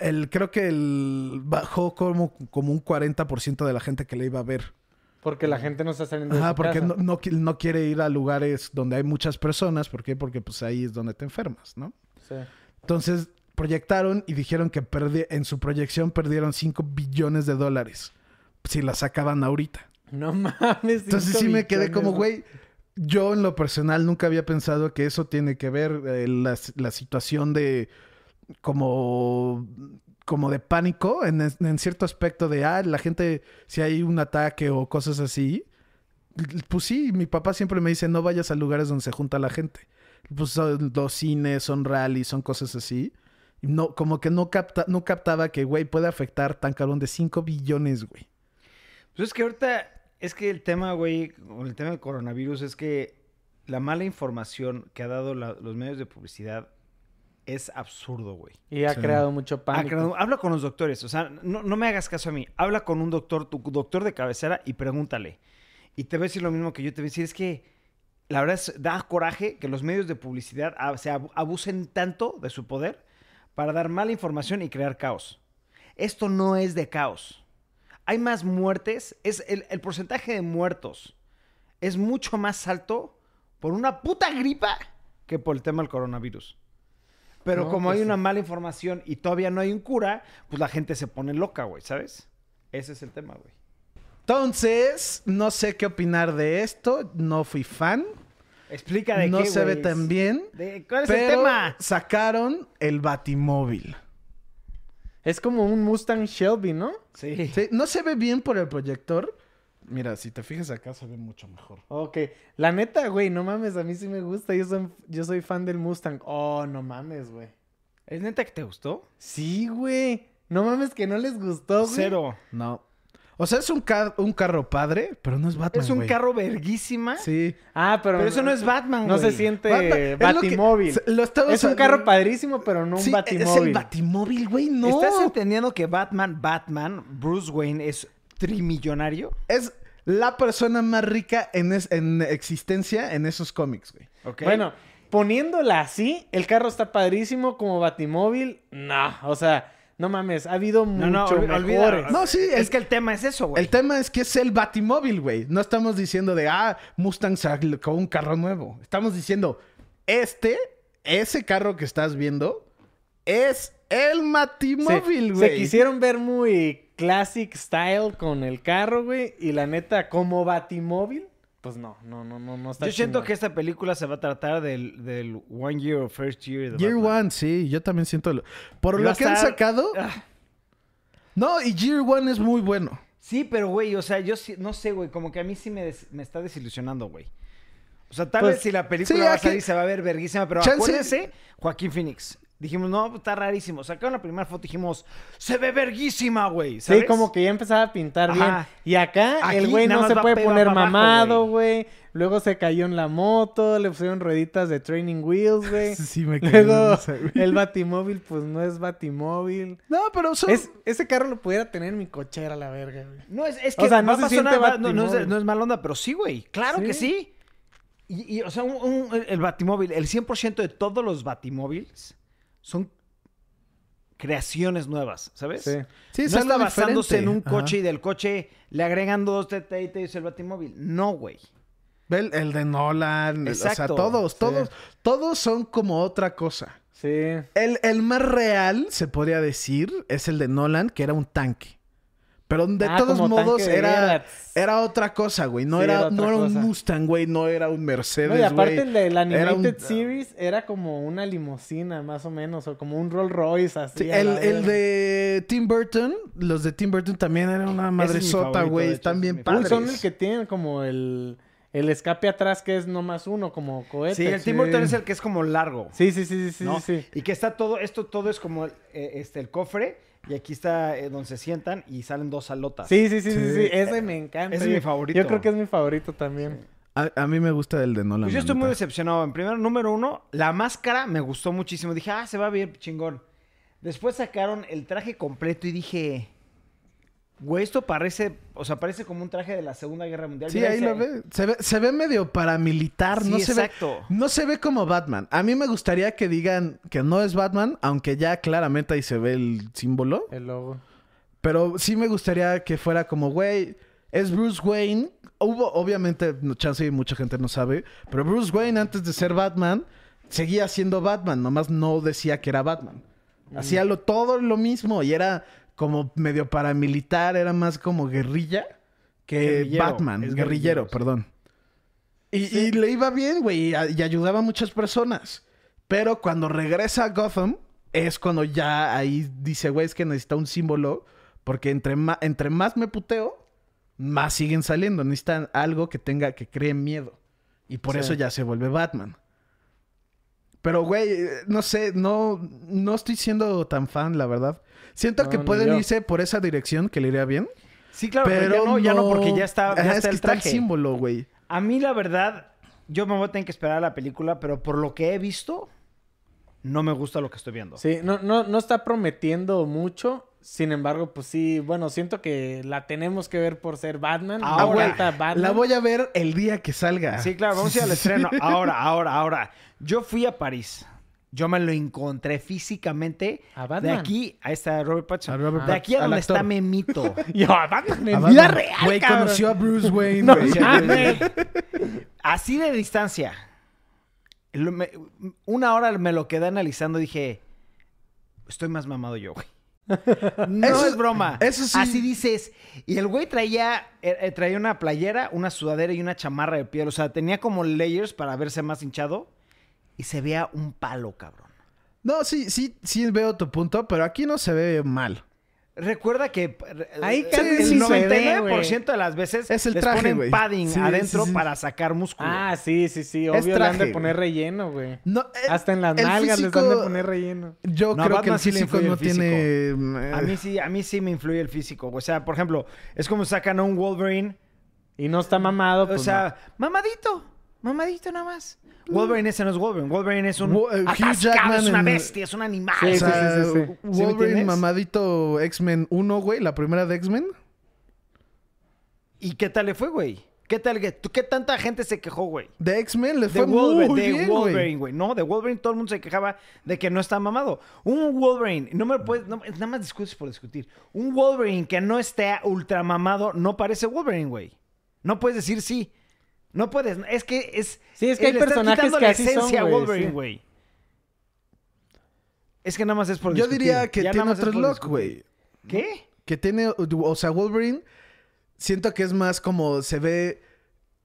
Speaker 2: el, creo que el bajó como, como un 40% de la gente que le iba a ver.
Speaker 3: Porque la gente no está saliendo de
Speaker 2: Ajá,
Speaker 3: su
Speaker 2: porque
Speaker 3: casa.
Speaker 2: no, no quiere ir a lugares donde hay muchas personas. ¿Por qué? Porque pues ahí es donde te enfermas, ¿no?
Speaker 3: Sí.
Speaker 2: Entonces proyectaron y dijeron que en su proyección perdieron 5 billones de dólares si la sacaban ahorita.
Speaker 3: No mames.
Speaker 2: Entonces sí me quedé como, güey, yo en lo personal nunca había pensado que eso tiene que ver eh, la, la situación de como como de pánico en, en cierto aspecto de, ah, la gente, si hay un ataque o cosas así, pues sí, mi papá siempre me dice, no vayas a lugares donde se junta la gente. Pues son los cines, son rallies, son cosas así. Y No, como que no, capta, no captaba que, güey, puede afectar tan cabrón de 5 billones, güey.
Speaker 1: Pues es que ahorita, es que el tema, güey, con el tema del coronavirus es que la mala información que ha dado la- los medios de publicidad es absurdo, güey.
Speaker 3: Y ha
Speaker 2: Sí.
Speaker 3: creado mucho pánico.
Speaker 1: habla con los doctores, o sea, no, no me hagas caso a mí. Habla con un doctor, tu doctor de cabecera y pregúntale. Y te va a decir lo mismo que yo te voy a decir, es que la verdad es, da coraje que los medios de publicidad se abu- abusen tanto de su poder para dar mala información y crear caos. Esto no es de caos. Hay más muertes, es el, el porcentaje de muertos es mucho más alto por una puta gripa que por el tema del coronavirus. Pero
Speaker 3: No,
Speaker 1: como
Speaker 3: pues
Speaker 1: hay
Speaker 3: sí.
Speaker 1: una mala información y todavía no hay un cura, pues la gente se pone loca, güey, ¿sabes? Ese es el tema, güey.
Speaker 2: Entonces, no sé qué opinar de esto. No fui fan.
Speaker 1: Explica de
Speaker 2: no
Speaker 1: qué,
Speaker 2: se ve tan bien.
Speaker 1: ¿De ¿Cuál es
Speaker 2: pero
Speaker 1: el tema?
Speaker 2: sacaron el Batimóvil.
Speaker 3: Es como un Mustang Shelby, ¿no?
Speaker 1: Sí.
Speaker 2: Sí, no se ve bien por el proyector. Mira, si te fijas acá se ve mucho mejor.
Speaker 3: Ok. La neta, güey, no mames, a mí sí me gusta. Yo soy, yo soy fan del Mustang. Oh, no mames, güey.
Speaker 1: ¿Es neta que te gustó?
Speaker 3: Sí, güey. No mames que no les gustó, güey.
Speaker 1: Cero.
Speaker 2: No. O sea, es un, ca- un carro padre, pero no es Batman.
Speaker 1: Es un
Speaker 2: güey.
Speaker 1: carro verguísima.
Speaker 2: Sí.
Speaker 3: Ah, pero...
Speaker 1: Pero eso no es Batman,
Speaker 3: No se
Speaker 1: güey.
Speaker 3: siente
Speaker 2: Batman- es lo que-
Speaker 3: Batimóvil.
Speaker 2: lo estaba
Speaker 3: Es un carro padrísimo, pero no un
Speaker 2: Sí,
Speaker 3: Batimóvil.
Speaker 2: es el Batimóvil, güey. No.
Speaker 1: ¿Estás entendiendo que Batman, Batman, Bruce Wayne es trimillonario?
Speaker 2: Es la persona más rica en, es- en existencia en esos cómics, güey.
Speaker 1: ¿Ok?
Speaker 3: Bueno, poniéndola así, el carro está padrísimo como Batimóvil. No, o sea, no mames, ha habido
Speaker 1: no, no,
Speaker 3: mucho mejores.
Speaker 2: No, sí,
Speaker 1: es
Speaker 2: el-
Speaker 1: que el tema es eso, güey.
Speaker 2: El tema es que es el Batimóvil, güey. No estamos diciendo de, ah, Mustang sacó un carro nuevo. Estamos diciendo, este, ese carro que estás viendo, es el
Speaker 3: Se-
Speaker 2: Batimóvil,
Speaker 3: se,
Speaker 2: güey.
Speaker 3: quisieron ver muy classic style con el carro, güey. Y la neta, como Batimóvil, pues no, no, no, no, no está
Speaker 1: Yo siento que esta película se va a tratar del, del One Year or First Year de
Speaker 2: Year
Speaker 1: Batman.
Speaker 2: One, sí, yo también siento. lo- Por lo que han sacado.
Speaker 1: Ah,
Speaker 2: No, y Year One es muy bueno.
Speaker 1: Sí, pero güey, o sea, yo sí- no sé, güey, como que a mí sí me, des- me está desilusionando, güey. O sea, tal
Speaker 3: Pues,
Speaker 1: vez si la película
Speaker 2: sí,
Speaker 1: va a salir se va a ver verguísima, pero
Speaker 2: Chance-
Speaker 1: acuérdense, Joaquín Phoenix. Dijimos, no, está rarísimo. Sacaron la primera foto y dijimos, se ve verguísima, güey.
Speaker 3: Sí, como que ya empezaba a pintar bien. Y acá
Speaker 1: Aquí
Speaker 3: el güey
Speaker 1: nada
Speaker 3: no se puede poner mamado, güey. Luego se cayó en la moto, le pusieron rueditas de training wheels, güey. [laughs]
Speaker 2: Sí, me quedé
Speaker 3: Luego el batimóvil, pues no es batimóvil.
Speaker 2: No, pero son.
Speaker 3: Es, ese carro lo pudiera tener en mi cochera, la verga, güey.
Speaker 1: No, es, es que
Speaker 3: O sea, no se siente
Speaker 1: va- no, no es, no es mala onda, pero sí, güey. Claro que
Speaker 3: Sí.
Speaker 1: sí. Y, y, o sea, un- un- el batimóvil, el 100% de todos los batimóviles son creaciones nuevas, ¿sabes?
Speaker 3: Sí.
Speaker 2: Sí,
Speaker 1: no está basándose en un coche y del coche le agregan dos detallitos el batimóvil. No, güey.
Speaker 2: El, el de Nolan, el- o sea,
Speaker 1: Exacto.
Speaker 2: todos,
Speaker 3: Sí.
Speaker 2: todos, todos son como otra cosa.
Speaker 3: Sí.
Speaker 2: El, el más real, se podría decir, es el de Nolan, que era un tanque. Pero de
Speaker 3: Ah,
Speaker 2: todos modos era, era otra cosa, güey. No,
Speaker 3: Sí,
Speaker 2: era, no era un. Mustang, güey. No era un Mercedes,
Speaker 3: No, y aparte
Speaker 2: güey.
Speaker 3: el de la
Speaker 2: Era un-
Speaker 3: Animated Series era como una limusina, más o menos, o como un Rolls Royce así.
Speaker 2: Sí, el, el de Tim Burton, los de Tim Burton también eran una
Speaker 1: Ese
Speaker 2: madre
Speaker 1: es mi
Speaker 2: sota,
Speaker 1: favorito,
Speaker 2: güey. Están bien padres.
Speaker 3: son el que tienen como el, el escape atrás que es nomás uno, como cohete.
Speaker 1: Sí, el Tim Burton es el que es como largo.
Speaker 3: Sí, sí, sí, sí, sí,
Speaker 1: ¿no?
Speaker 3: sí.
Speaker 1: Y que está todo, esto todo es como el, eh, este, el cofre y aquí está eh, donde se sientan y salen dos salotas.
Speaker 3: Sí, sí, sí, sí, sí,
Speaker 2: Sí.
Speaker 3: Ese me encanta.
Speaker 1: Ese es mi favorito.
Speaker 3: Yo creo que es mi favorito también.
Speaker 2: A, a mí me gusta el de Nolan.
Speaker 1: Pues yo estoy muy decepcionado. En primer número uno, la máscara me gustó muchísimo. Dije, ah, se va bien chingón. Después sacaron el traje completo y dije, güey, esto parece, o sea, parece como un traje de la Segunda Guerra Mundial.
Speaker 2: Sí,
Speaker 1: Mira
Speaker 2: ahí
Speaker 1: ese-
Speaker 2: lo ve. Se ve, se ve medio paramilitar.
Speaker 1: Sí,
Speaker 2: no se ve,
Speaker 1: exacto.
Speaker 2: no se ve como Batman. A mí me gustaría que digan que no es Batman, aunque ya claramente ahí se ve el símbolo.
Speaker 3: El logo.
Speaker 2: Pero sí me gustaría que fuera como, güey, es Bruce Wayne. Hubo, obviamente, no, chance y mucha gente no sabe, pero Bruce Wayne antes de ser Batman seguía siendo Batman, nomás no decía que era Batman. Hacía lo, todo lo mismo y era como medio paramilitar, era más como guerrilla que
Speaker 1: Guerrillero,
Speaker 2: Batman,
Speaker 1: es
Speaker 2: guerrillero,
Speaker 1: guerrillero, sí.
Speaker 2: perdón. Y, y le iba bien, güey, y, ayudaba a muchas personas. Pero cuando regresa a Gotham, es cuando ya ahí dice, güey, es que necesita un símbolo, porque entre, entre más me puteo, más siguen saliendo. Necesitan algo que tenga, que cree miedo. Y por
Speaker 3: Sí.
Speaker 2: eso ya se vuelve Batman. Pero, güey, eh, no sé, no, no estoy siendo tan fan, la verdad. Siento
Speaker 3: No,
Speaker 2: que pueden irse por esa dirección, que le iría bien.
Speaker 1: Sí, claro, pero,
Speaker 2: pero
Speaker 1: ya no, ya no, porque ya está, ya
Speaker 2: Ajá,
Speaker 1: está
Speaker 2: es que
Speaker 1: el
Speaker 2: está el
Speaker 1: traje.
Speaker 2: símbolo, güey.
Speaker 1: A mí, la verdad, yo me voy a tener que esperar a la película, pero por lo que he visto, no me gusta lo que estoy viendo.
Speaker 3: Sí, no, no, no está prometiendo mucho. Sin embargo, pues sí, bueno, siento que la tenemos que ver por ser Batman.
Speaker 1: Ah,
Speaker 3: encanta Batman.
Speaker 2: La voy a ver el día que salga.
Speaker 1: Sí, claro, vamos a ir al [laughs] estreno. Ahora, ahora, ahora. Yo fui a París. Yo me lo encontré físicamente.
Speaker 3: ¿A
Speaker 1: De aquí, ahí está Robert Pattinson.
Speaker 2: A Robert
Speaker 1: de aquí a donde está. Memito. [laughs]
Speaker 3: Yo, a Batman en
Speaker 2: A
Speaker 3: vida real,
Speaker 2: Güey, conoció a Bruce Wayne,
Speaker 3: No.
Speaker 1: Así de distancia. Lo- me- una hora me lo quedé analizando y dije, estoy más mamado yo, güey. No
Speaker 2: Eso-
Speaker 1: es broma.
Speaker 2: eso sí.
Speaker 1: Así dices. Y el güey traía, eh, eh, traía una playera, una sudadera y una chamarra de piel. O sea, tenía como layers para verse más hinchado. Y se veía un palo, cabrón.
Speaker 2: No, sí, sí, sí veo tu punto, pero aquí no se ve mal.
Speaker 1: Recuerda que
Speaker 3: Ahí
Speaker 1: eh,
Speaker 3: casi
Speaker 1: el
Speaker 3: sí se ve,
Speaker 1: 99% de las veces
Speaker 2: Es el
Speaker 1: les
Speaker 2: traje,
Speaker 1: ponen padding
Speaker 2: Sí,
Speaker 1: adentro
Speaker 2: sí, sí.
Speaker 1: para sacar músculo.
Speaker 3: Ah, sí, sí, sí.
Speaker 2: Es
Speaker 3: Obvio le han de
Speaker 2: traje,
Speaker 3: poner relleno, güey.
Speaker 2: No,
Speaker 3: Hasta en las nalgas les han de
Speaker 2: físico-
Speaker 3: poner relleno.
Speaker 2: Yo
Speaker 1: No,
Speaker 2: creo
Speaker 1: Batman
Speaker 2: que el
Speaker 1: sí le
Speaker 2: físico no
Speaker 1: el físico.
Speaker 2: tiene...
Speaker 1: A mí sí, a mí sí me influye el físico. O sea, por ejemplo, es como sacan a un Wolverine.
Speaker 3: Y no está mamado,
Speaker 1: O
Speaker 3: pues
Speaker 1: sea, mamadito. Mamadito nada más. Wolverine ese no es Wolverine. Wolverine es un
Speaker 2: Wo- eh, Hugh Jackman
Speaker 1: es una
Speaker 2: en-
Speaker 1: bestia, es un animal.
Speaker 3: Sí,
Speaker 2: o
Speaker 3: sí,
Speaker 2: sea,
Speaker 3: sí, sí, sí.
Speaker 1: ¿Sí me
Speaker 2: Wolverine
Speaker 1: entiendes?
Speaker 2: mamadito X-Men 1, güey, la primera de X-Men.
Speaker 1: ¿Y qué tal le fue, güey? ¿Qué tal? que- ¿Tú qué tanta gente se quejó, güey?
Speaker 2: De X-Men le
Speaker 1: De,
Speaker 2: fue
Speaker 1: Wolverine,
Speaker 2: muy
Speaker 1: de
Speaker 2: bien,
Speaker 1: Wolverine,
Speaker 2: güey.
Speaker 1: güey. No, de Wolverine todo el mundo se quejaba de que no está mamado. Un Wolverine, no me puedes, no- nada más discutes por discutir. Un Wolverine que no esté ultra mamado no parece Wolverine, güey. No puedes decir sí. No puedes, es que es...
Speaker 3: Sí, es que hay personajes que
Speaker 1: la
Speaker 3: así son,
Speaker 1: esencia a
Speaker 3: güey,
Speaker 1: Wolverine,
Speaker 3: sí.
Speaker 1: güey. Es que nada más es por
Speaker 2: Yo
Speaker 1: discutir.
Speaker 2: diría que
Speaker 1: Ya
Speaker 2: tiene otro look, güey.
Speaker 1: ¿Qué?
Speaker 2: Que tiene, o sea, Wolverine, siento que es más como se ve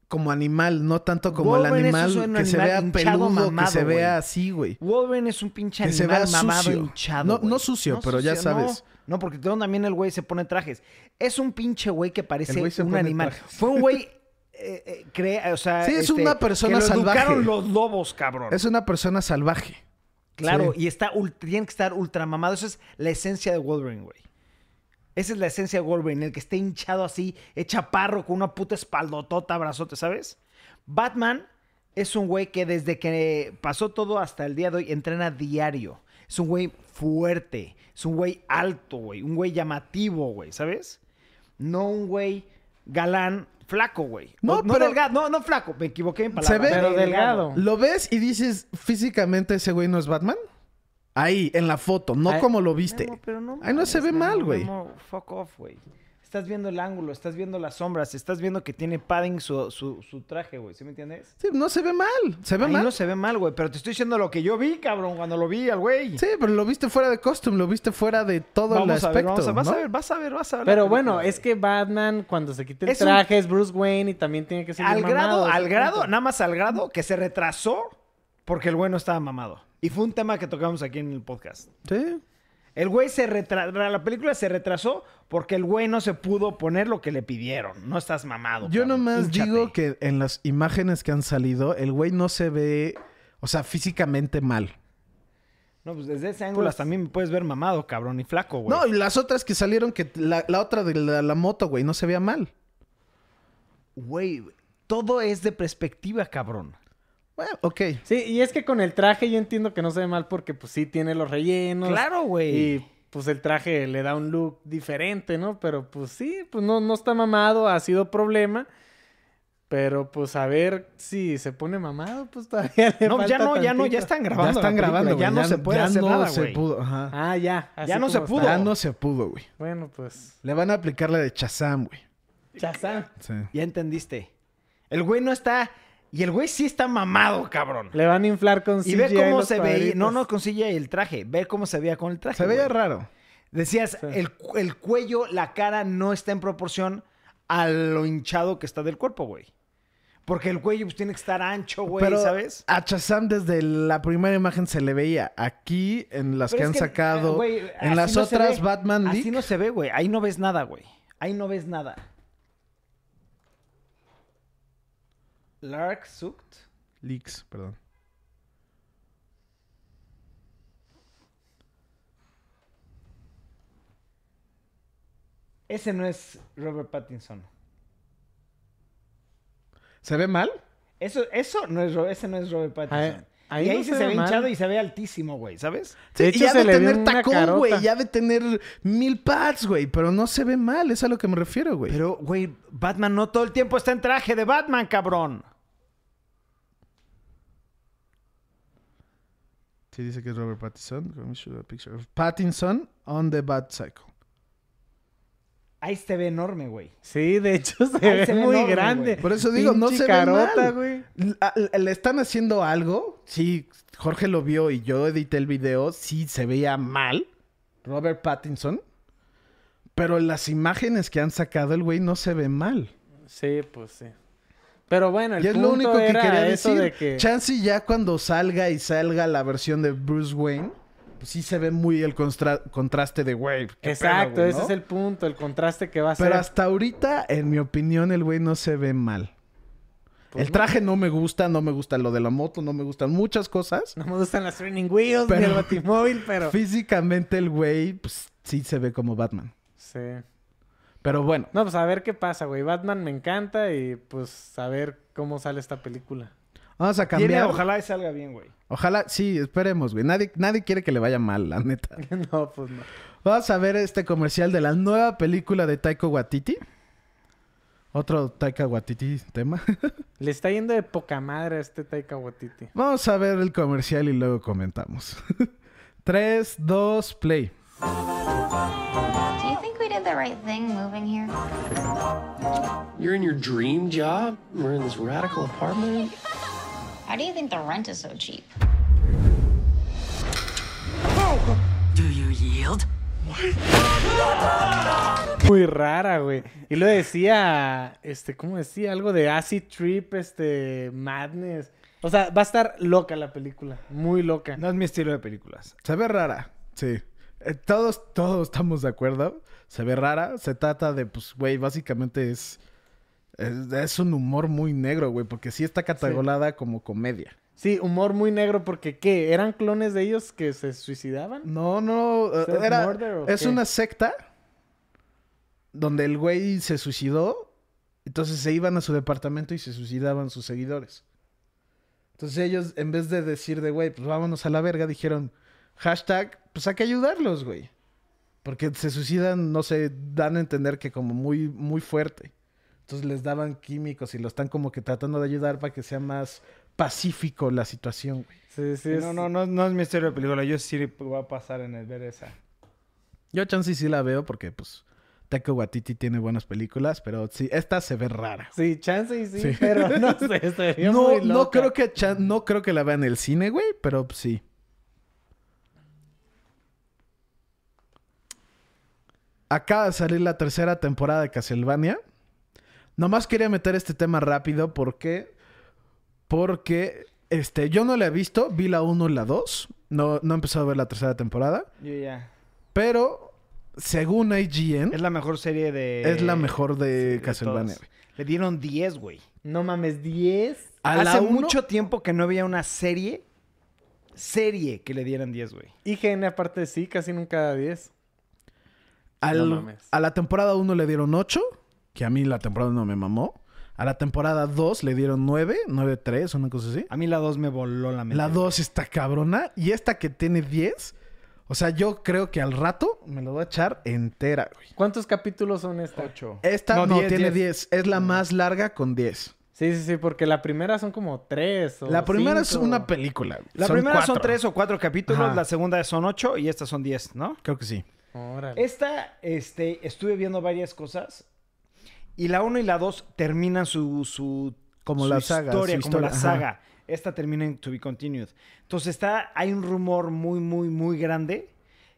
Speaker 2: como animal, no tanto como
Speaker 1: Wolverine
Speaker 2: el
Speaker 1: es
Speaker 2: animal
Speaker 1: un
Speaker 2: que se vea peludo, que se vea
Speaker 1: güey.
Speaker 2: así, güey.
Speaker 1: Wolverine es un pinche
Speaker 2: Que se
Speaker 1: animal
Speaker 2: vea
Speaker 1: mamado
Speaker 2: sucio.
Speaker 1: hinchado.
Speaker 2: No- sucio, pero ya sabes.
Speaker 1: No, no, porque también el güey se pone trajes. Es un pinche güey que parece
Speaker 2: se
Speaker 1: un animal.
Speaker 2: trajes.
Speaker 1: Fue un güey. Eh, eh, crea- o sea,
Speaker 2: Sí, es
Speaker 1: este,
Speaker 2: una persona
Speaker 1: que lo
Speaker 2: salvaje.
Speaker 1: educaron los lobos, cabrón.
Speaker 2: Es una persona salvaje.
Speaker 1: Claro,
Speaker 2: Sí.
Speaker 1: y está tiene que estar ultramamado. Eso es la esencia de Wolverine, güey. Esa es la esencia de Wolverine, el que esté hinchado así, hecha parro con una puta espaldotota, brazote, ¿sabes? Batman es un güey que desde que pasó todo hasta el día de hoy entrena diario. Es un güey fuerte, es un güey alto, güey, un güey llamativo, güey, ¿sabes? No un güey galán flaco, güey.
Speaker 2: No,
Speaker 1: No,
Speaker 2: pero-
Speaker 1: delgado, no, no flaco, me equivoqué en palabras.
Speaker 2: ve-
Speaker 3: Pero delgado.
Speaker 2: ¿Lo ves y dices, físicamente ese güey no es Batman? Ahí, en la foto, no
Speaker 3: Ay,
Speaker 2: como lo viste.
Speaker 1: Memo, pero no
Speaker 2: Ahí no se ve mal, güey.
Speaker 1: Fuck off, güey. Estás viendo el ángulo, estás viendo las sombras, estás viendo que tiene padding su, su, su traje, güey. ¿Sí me entiendes?
Speaker 2: Sí, no se ve mal. Se ve
Speaker 1: Ahí
Speaker 2: mal.
Speaker 1: no se ve mal, güey. Pero te estoy diciendo lo que yo vi, cabrón, cuando lo vi al güey.
Speaker 2: Sí, pero lo viste fuera de costume, lo viste fuera de todo
Speaker 1: vamos
Speaker 2: el
Speaker 1: a ver,
Speaker 2: aspecto.
Speaker 1: vamos a, vas
Speaker 2: ¿no?
Speaker 1: a ver, vas a ver, vas a ver.
Speaker 3: Pero bueno,
Speaker 1: película,
Speaker 3: es que Batman cuando se quite el
Speaker 1: Es un-
Speaker 3: traje es Bruce Wayne y también tiene que ser
Speaker 1: al grado, al grado, nada más al grado que se retrasó porque el güey no estaba mamado. Y fue un tema que tocamos aquí en el podcast.
Speaker 2: Sí.
Speaker 1: El güey se retrasó, la película se retrasó porque el güey no se pudo poner lo que le pidieron. No estás mamado.
Speaker 2: Yo
Speaker 1: cabrón.
Speaker 2: nomás
Speaker 1: Hínchate.
Speaker 2: digo que en las imágenes que han salido, el güey no se ve, o sea, físicamente mal.
Speaker 1: No, pues desde ese ángulo
Speaker 3: Pues-
Speaker 1: mí me puedes ver mamado, cabrón, y flaco, güey.
Speaker 2: No, y las otras que salieron, que la, la otra de la, la moto, güey, no se veía mal.
Speaker 1: Güey, todo es de perspectiva, cabrón.
Speaker 2: Bueno, ok.
Speaker 3: Sí, y es que con el traje yo entiendo que no se ve mal porque pues sí tiene los rellenos.
Speaker 1: Claro, güey.
Speaker 3: Y pues el traje le da un look diferente, ¿no? Pero pues sí, pues no, no está mamado, ha sido problema. Pero pues a ver si se pone mamado, pues [laughs] todavía le
Speaker 1: No, ya
Speaker 3: falta
Speaker 1: no, ya no,
Speaker 3: tantito.
Speaker 1: ya están
Speaker 2: Ya
Speaker 1: grabando.
Speaker 2: están
Speaker 1: la película,
Speaker 2: grabando,
Speaker 1: Ya no se puede
Speaker 2: ya
Speaker 1: hacer
Speaker 2: no
Speaker 1: nada,
Speaker 2: se
Speaker 1: güey.
Speaker 2: pudo, ajá.
Speaker 3: Ah, ya. así
Speaker 1: Ya no se pudo.
Speaker 3: está.
Speaker 2: Ya no se pudo, güey.
Speaker 3: Bueno, pues.
Speaker 2: Le van a aplicar la de Chazam, güey.
Speaker 3: Chazán.
Speaker 2: Sí.
Speaker 1: Ya entendiste. El güey no está... Y el güey sí está mamado, cabrón.
Speaker 3: Le van a inflar con
Speaker 1: Y ve
Speaker 3: CGI
Speaker 1: cómo
Speaker 3: los
Speaker 1: se veía. No, no con CGI el traje. Ve cómo se veía con el traje.
Speaker 2: Se veía
Speaker 1: güey.
Speaker 2: raro.
Speaker 1: Decías,
Speaker 3: Sí.
Speaker 1: el, el cuello, la cara no está en proporción a lo hinchado que está del cuerpo, güey. Porque el cuello pues, tiene que estar ancho, güey,
Speaker 2: Pero
Speaker 1: ¿sabes?
Speaker 2: a Chazam desde la primera imagen se le veía. Aquí, en las
Speaker 1: Pero
Speaker 2: que han sacado,
Speaker 1: güey,
Speaker 2: en
Speaker 1: así
Speaker 2: las
Speaker 1: no
Speaker 2: otras. Batman
Speaker 1: Así
Speaker 2: League.
Speaker 1: no se ve, güey. Ahí no ves nada, güey. Ahí no ves nada. Lark Suct.
Speaker 2: Leaks, perdón.
Speaker 1: Ese no es Robert Pattinson.
Speaker 2: ¿Se ve mal?
Speaker 1: Eso, eso no es, ese no es Robert Pattinson.
Speaker 3: Ahí
Speaker 1: y ahí
Speaker 3: no se
Speaker 1: se,
Speaker 3: ve mal.
Speaker 1: hinchado y se ve altísimo, güey, ¿sabes?
Speaker 3: De
Speaker 2: Sí, ya
Speaker 3: se
Speaker 2: de tener tacón, güey. Ya de tener mil pads, güey. Pero no se ve mal. Es a lo que me refiero, güey.
Speaker 1: Pero, güey, Batman no todo el tiempo está en traje de Batman, cabrón.
Speaker 2: Sí, dice que es Robert Pattinson. Let me show a picture of Pattinson on the Bat Cycle.
Speaker 1: Ahí se ve enorme, güey.
Speaker 3: Sí, de hecho [laughs] se ve
Speaker 1: se ve
Speaker 3: muy
Speaker 1: enorme,
Speaker 3: grande.
Speaker 2: Por eso digo, no se ve
Speaker 3: carota,
Speaker 2: mal.
Speaker 3: güey.
Speaker 2: L- a- l- ¿Le están haciendo algo? Sí, Jorge lo vio y yo edité el video. Sí, se veía mal. Robert Pattinson. Pero las imágenes que han sacado el güey no se ve mal.
Speaker 3: Sí, pues sí. Pero bueno, el
Speaker 2: y es
Speaker 3: punto
Speaker 2: lo único que quería decir.
Speaker 3: de que...
Speaker 2: Chance ya cuando salga y salga la versión de Bruce Wayne, pues sí se ve muy el contraste de güey.
Speaker 3: Exacto,
Speaker 2: pedo, güey,
Speaker 3: ese es el punto, el contraste que va a
Speaker 2: Pero
Speaker 3: ser.
Speaker 2: hasta ahorita, en mi opinión, el güey no se ve mal.
Speaker 3: Pues
Speaker 2: el traje no me gusta, no me gusta lo de la moto, no me gustan muchas cosas.
Speaker 3: No me gustan las training wheels ni
Speaker 2: Pero-
Speaker 3: el [laughs] batimóvil, pero...
Speaker 2: Físicamente el güey, pues sí se ve como Batman.
Speaker 3: Sí.
Speaker 2: Pero bueno,
Speaker 3: No, pues a ver qué pasa, güey. Batman me encanta y pues a ver cómo sale esta película.
Speaker 2: Vamos a
Speaker 1: Tiene,
Speaker 2: cambiar.
Speaker 1: ojalá y salga bien, güey.
Speaker 2: Ojalá, sí, esperemos, güey. Nadie, nadie quiere que le vaya mal, la neta. [laughs]
Speaker 3: no, pues no.
Speaker 2: Vamos a ver este comercial de la nueva película de Taika Waititi. Otro Taika Waititi tema. [laughs]
Speaker 3: Le está yendo de poca madre a este Taika Waititi.
Speaker 2: Vamos a ver el comercial y luego comentamos. [laughs] 3, 2, play.
Speaker 5: Do you think we did the right thing moving here?
Speaker 6: You're in your dream job? We're in this radical apartment?
Speaker 5: How do you think the rent is so cheap?
Speaker 7: Do you yield?
Speaker 3: Muy rara, güey. Y lo decía, este, ¿cómo decía? Algo de acid trip, este, madness. O sea, va a estar loca la película. Muy loca.
Speaker 1: No es mi estilo de películas.
Speaker 2: Se ve rara, sí. Eh, todos, todos estamos de acuerdo. Se ve rara. Se trata de, pues, güey, básicamente es, es. es un humor muy negro, güey, porque sí está catalogada como comedia.
Speaker 3: Sí, humor muy negro porque ¿qué? ¿Eran clones de ellos que se suicidaban?
Speaker 2: No, no, eh,
Speaker 3: ¿Self
Speaker 2: era,
Speaker 3: o
Speaker 2: es
Speaker 3: qué?
Speaker 2: una secta donde el güey se suicidó, entonces se iban a su departamento y se suicidaban sus seguidores. Entonces ellos, en vez de decir de, güey, pues vámonos a la verga, dijeron, hashtag, pues hay que ayudarlos, güey. Porque se suicidan, no sé, dan a entender que como muy, muy fuerte. Entonces les daban químicos y lo están como que tratando de ayudar para que sea más pacífico la situación, güey.
Speaker 3: Sí, sí. es-
Speaker 1: No, no, no, no es mi estilo de película. Yo sí voy a pasar en el ver esa.
Speaker 2: Yo chance sí la veo porque, pues, Taika Waititi tiene buenas películas, pero sí, esta se ve rara.
Speaker 3: Sí, chance y sí,
Speaker 2: Sí.
Speaker 3: pero [laughs] no sé,
Speaker 2: No,
Speaker 3: muy
Speaker 2: no creo que no creo que la vea en el cine, güey, pero sí. Acaba de salir la tercera temporada de Castlevania. Nomás quería meter este tema rápido porque porque este yo no la he visto, vi la 1 y la 2, no no he empezado a ver la tercera temporada,
Speaker 1: Yo ya.
Speaker 2: pero según IGN
Speaker 1: Es la mejor serie de.
Speaker 2: es la mejor de
Speaker 1: sí,
Speaker 2: Castlevania.
Speaker 1: Le dieron 10, güey.
Speaker 3: No mames, 10.
Speaker 2: A la
Speaker 1: Hace
Speaker 2: uno-
Speaker 1: mucho tiempo que no había una serie. Serie que le dieran 10, güey.
Speaker 3: IGN aparte sí, casi nunca da 10.
Speaker 2: Al-
Speaker 3: No mames.
Speaker 2: a la temporada 1 le dieron 8, que a mí la temporada no me mamó. A la temporada 2 le dieron 9, 9-3, una cosa así.
Speaker 1: A mí la 2 me voló la mente.
Speaker 2: La
Speaker 1: güey.
Speaker 2: 2 está cabrona. Y esta que tiene 10, o sea, yo creo que al rato me lo voy a echar entera, güey.
Speaker 3: ¿Cuántos capítulos son estas?
Speaker 1: 8.
Speaker 2: Esta no,
Speaker 1: No, 10,
Speaker 2: tiene
Speaker 1: 10.
Speaker 2: 10. Es la más larga con 10.
Speaker 3: Sí, sí, sí, porque la primera son como 3 o
Speaker 2: La primera es
Speaker 3: cinco.
Speaker 2: una película. güey.
Speaker 1: La primera son
Speaker 2: cuatro.
Speaker 1: 3 o 4 capítulos,
Speaker 2: Ajá.
Speaker 1: la segunda son 8 y estas son 10, ¿no?
Speaker 2: Creo que sí.
Speaker 3: Órale.
Speaker 1: Esta, este, estuve viendo varias cosas. Y la 1 y la 2 terminan su, su,
Speaker 2: Como
Speaker 1: su
Speaker 2: la saga,
Speaker 1: historia,
Speaker 2: su
Speaker 1: como la
Speaker 2: historia,
Speaker 1: saga. Esta termina en To Be Continued. Entonces está, hay un rumor muy, muy, muy grande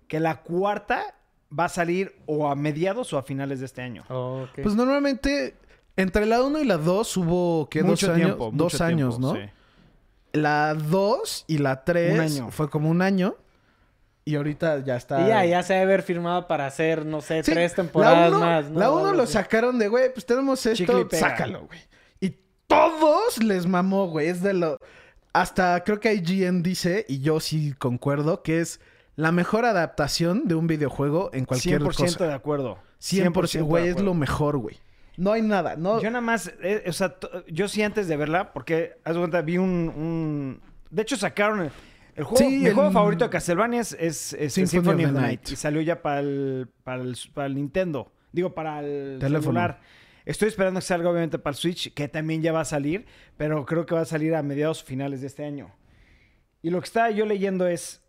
Speaker 1: que la cuarta va a salir o a mediados o a finales de este año.
Speaker 3: Oh, ok.
Speaker 2: Pues normalmente, entre la 1 y la 2 hubo, ¿qué?
Speaker 1: Mucho
Speaker 2: dos años,
Speaker 1: tiempo,
Speaker 2: dos años,
Speaker 1: tiempo,
Speaker 2: ¿no?
Speaker 1: sí.
Speaker 2: La 2 y la 3
Speaker 1: Un año.
Speaker 2: fue como un año. Y ahorita ya está.
Speaker 3: Y ya, ya se debe haber firmado para hacer, no sé,
Speaker 2: Sí,
Speaker 3: tres temporadas
Speaker 2: la uno,
Speaker 3: más. ¿no?
Speaker 2: La
Speaker 3: O
Speaker 2: 1
Speaker 3: algo
Speaker 2: lo sacaron de, güey, pues tenemos esto, sácalo, güey. Y todos les mamó, güey. Es de lo. Hasta creo que IGN dice, y yo sí concuerdo, que es la mejor adaptación de un videojuego en cualquier
Speaker 1: 100%
Speaker 2: cosa.
Speaker 1: de acuerdo.
Speaker 2: 100%, güey,
Speaker 1: de
Speaker 2: es lo mejor, güey. No hay nada, no.
Speaker 1: Yo nada más, eh, o sea, yo sí antes de verla, porque, haz de cuenta, vi un... un- De hecho, sacaron el, juego...
Speaker 2: Sí,
Speaker 1: mi
Speaker 2: el-
Speaker 1: juego favorito de Castlevania es, es, es
Speaker 2: Symphony
Speaker 1: Symphony,
Speaker 2: of the Night.
Speaker 1: Night. Y salió ya para el, para el, para el Nintendo. Digo, para el
Speaker 2: Teléfono.
Speaker 1: celular. Estoy esperando que salga obviamente para el Switch, que también ya va a salir, pero creo que va a salir a mediados o finales de este año. Y lo que estaba yo leyendo es,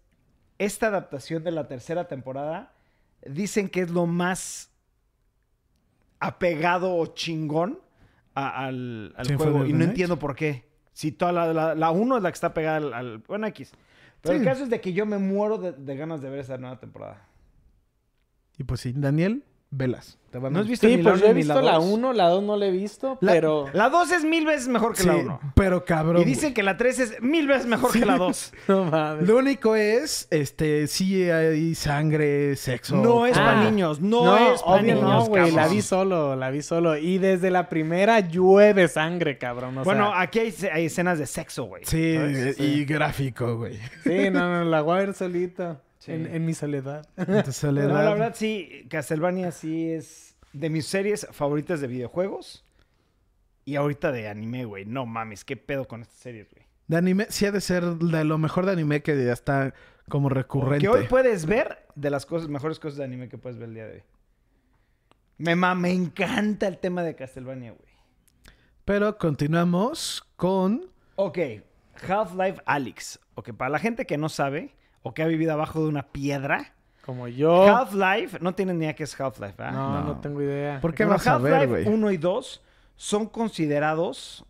Speaker 1: esta adaptación de la tercera temporada, dicen que es lo más apegado o chingón a- al, juego. Y no entiendo por qué. Si toda la, la, la uno es la que está pegada al... al- bueno, X. Pero
Speaker 2: Sí.
Speaker 1: el caso es de que yo me muero de, de ganas de ver esa nueva temporada.
Speaker 2: Y pues sí, Daniel, velas. Te van a-
Speaker 1: ¿No has visto
Speaker 3: Sí,
Speaker 1: ni
Speaker 3: pues
Speaker 1: la
Speaker 3: yo he visto la
Speaker 1: dos?
Speaker 3: 1, la 2 no la he visto,
Speaker 2: La-
Speaker 3: pero...
Speaker 1: La 2 es mil veces mejor que
Speaker 2: Sí,
Speaker 1: la 1.
Speaker 2: pero cabrón.
Speaker 1: Y dicen que la 3 es mil veces mejor
Speaker 2: Sí.
Speaker 1: que la 2. [laughs]
Speaker 3: No mames.
Speaker 2: Lo único es, este, sí hay sangre, sexo.
Speaker 1: No es
Speaker 3: Ah.
Speaker 1: para niños. No, es para
Speaker 3: obvio
Speaker 1: niños,
Speaker 3: no, güey. La vi solo, la vi solo. Y desde la primera llueve sangre, cabrón. o
Speaker 1: Bueno,
Speaker 3: sea,
Speaker 1: aquí hay, hay escenas de sexo, güey.
Speaker 2: Sí,
Speaker 1: ¿sabes?
Speaker 2: y gráfico, güey.
Speaker 3: sí, no, no, la voy a ver solita.
Speaker 1: Sí.
Speaker 3: En, en mi soledad.
Speaker 2: Entonces, [laughs]
Speaker 1: No,
Speaker 2: soledad.
Speaker 1: la verdad sí, Castlevania sí es de mis series favoritas de videojuegos. Y ahorita de anime, güey. No mames, qué pedo con estas series, güey.
Speaker 2: De anime, sí ha de ser de lo mejor de anime que ya está como recurrente.
Speaker 1: Que hoy puedes ver de las cosas, mejores cosas de anime que puedes ver el día de hoy. Me, ma- me encanta el tema de Castlevania, güey.
Speaker 2: Pero continuamos con...
Speaker 1: Ok, Half-Life Alyx. Ok, para la gente que no sabe o que ha vivido abajo de una piedra,
Speaker 3: Como yo.
Speaker 1: Half-Life, no tienen ni idea qué es Half-Life, ¿verdad?
Speaker 3: No, no,
Speaker 2: No.
Speaker 3: tengo idea.
Speaker 2: ¿Por qué
Speaker 1: Bueno,
Speaker 2: vas a ver,
Speaker 1: Half-Life
Speaker 2: güey?
Speaker 1: 1 y 2 son considerados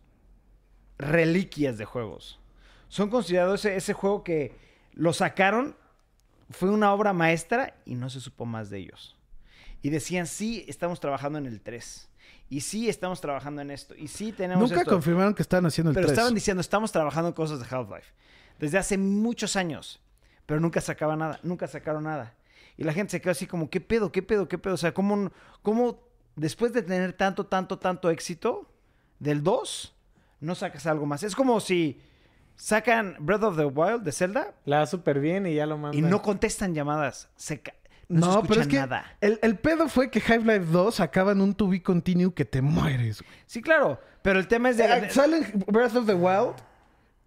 Speaker 1: reliquias de juegos. Son considerados ese, ese juego que lo sacaron, fue una obra maestra y no se supo más de ellos. Y decían, sí, estamos trabajando en el 3. Y sí, estamos trabajando en esto. Y sí, tenemos
Speaker 2: Nunca
Speaker 1: esto.
Speaker 2: confirmaron que estaban haciendo el
Speaker 1: Pero
Speaker 2: 3.
Speaker 1: estaban diciendo, estamos trabajando en cosas de Half-Life. Desde hace muchos años. Pero nunca sacaban nada, nunca sacaron nada. Y la gente se quedó así como, ¿qué pedo, qué pedo, qué pedo? O sea, ¿cómo, cómo después de tener tanto, tanto, tanto éxito del 2, no sacas algo más? Es como si sacan Breath of the Wild de Zelda
Speaker 3: La da súper bien y ya lo mandan.
Speaker 1: y no contestan llamadas. Se ca- no,
Speaker 2: No,
Speaker 1: se
Speaker 2: pero es que
Speaker 1: nada.
Speaker 2: el, el pedo fue que Half-Life 2 acaban un to be continue que te mueres, güey.
Speaker 1: Sí, claro. Pero el tema es de...
Speaker 2: Eh, Sale en Breath of the Wild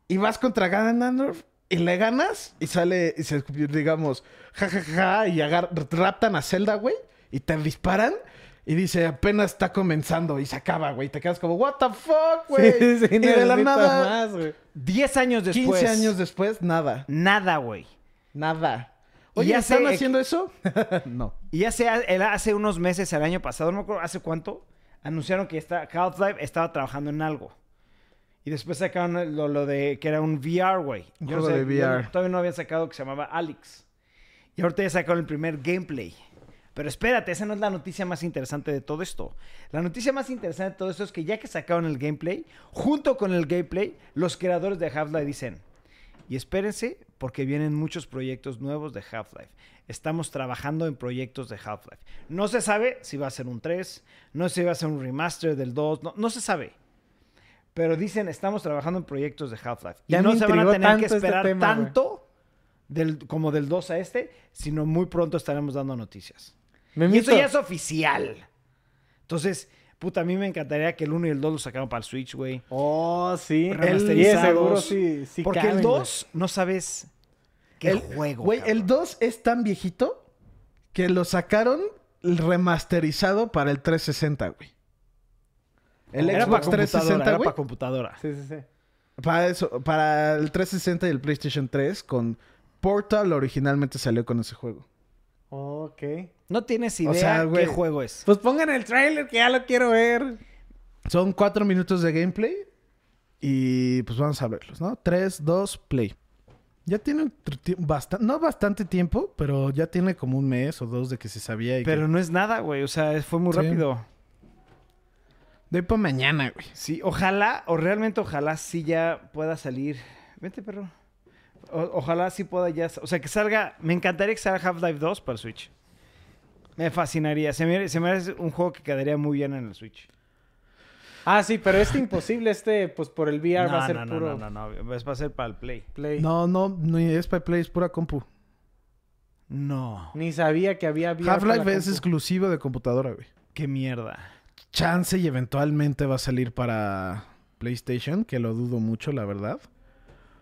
Speaker 2: y vas contra Ganondorf y le ganas y sale, y se, digamos, jajaja, y agar- raptan a Zelda, güey, y te disparan y dice, apenas está comenzando y se acaba, güey. Te quedas como, what the fuck, güey.
Speaker 3: Sí, sí,
Speaker 2: y de la nada,
Speaker 3: más, güey.
Speaker 1: 10 años después.
Speaker 2: 15 años después, nada.
Speaker 1: Nada, güey.
Speaker 2: Nada. Oye,
Speaker 1: ya
Speaker 2: ¿están haciendo eso? [laughs] no.
Speaker 1: Y hace, él hace unos meses, el año pasado, no me acuerdo hace cuánto, anunciaron que Half-Life estaba trabajando en algo. Y después sacaron lo, lo de que era un VR, güey. Yo no
Speaker 2: de
Speaker 1: yo
Speaker 2: VR.
Speaker 1: todavía no habían sacado que se llamaba Alex. Y ahorita ya sacaron el primer gameplay. Pero espérate, esa no es la noticia más interesante de todo esto. La noticia más interesante de todo esto es que ya que sacaron el gameplay, junto con el gameplay, los creadores de Half-Life dicen, y espérense porque vienen muchos proyectos nuevos de Half-Life. Estamos trabajando en proyectos de Half-Life. No se sabe si va a ser un 3, no sé si va a ser un remaster del 2, no, no se sabe. Pero dicen, estamos trabajando en proyectos de Half-Life. Y
Speaker 3: Ya
Speaker 1: no se van a tener que
Speaker 3: este
Speaker 1: esperar
Speaker 3: tema,
Speaker 1: tanto del, como del 2 a este, sino muy pronto estaremos dando noticias. Y
Speaker 3: Memito,
Speaker 1: eso ya es oficial. Entonces, puta, a mí me encantaría que el 1 y el 2 lo sacaran para el Switch, güey.
Speaker 3: Oh, sí. El
Speaker 1: Remasterizados.
Speaker 3: seguro sí, sí
Speaker 1: Porque
Speaker 3: caben,
Speaker 1: el
Speaker 3: güey.
Speaker 1: 2 no sabes qué
Speaker 2: el
Speaker 1: juego.
Speaker 2: Güey, el 2 es tan viejito que lo sacaron remasterizado para el 360, güey. El
Speaker 1: era
Speaker 2: Xbox
Speaker 1: para computadora,
Speaker 2: 360,
Speaker 1: era para computadora.
Speaker 3: Sí, sí, sí.
Speaker 2: Para eso, para el 360 y el PlayStation 3 con Portal originalmente salió con ese juego.
Speaker 3: Ok.
Speaker 1: No tienes idea
Speaker 2: O sea,
Speaker 1: qué juego es.
Speaker 3: Pues pongan el trailer que ya lo quiero ver.
Speaker 2: Son cuatro minutos de gameplay y pues vamos a verlos, ¿no? 3, 2, play. Ya tiene bastante, no bastante tiempo, pero ya tiene como un mes o dos de que se sabía. Y
Speaker 1: Pero
Speaker 2: que...
Speaker 1: no es nada, güey. O sea, fue muy
Speaker 2: Sí.
Speaker 1: rápido.
Speaker 2: De ahí para mañana, güey.
Speaker 1: Sí, ojalá, o realmente ojalá sí ya pueda salir. Vente, perro. O- ojalá sí pueda ya. O sea, que salga. Me encantaría que salga Half-Life 2 para el Switch. Me fascinaría. Se me, se me hace un juego que quedaría muy bien en el Switch.
Speaker 3: Ah, sí, pero este imposible, este, pues por el VR va a ser
Speaker 1: no, no,
Speaker 3: puro
Speaker 1: no, no, no. Es- Va a ser para el Play.
Speaker 3: play.
Speaker 2: No, no, no es para play, es pura compu.
Speaker 1: No.
Speaker 3: Ni sabía que había VR.
Speaker 2: Half-Life es exclusivo de computadora, güey.
Speaker 1: Qué mierda.
Speaker 2: Chance y eventualmente va a salir para PlayStation, que lo dudo mucho, la verdad.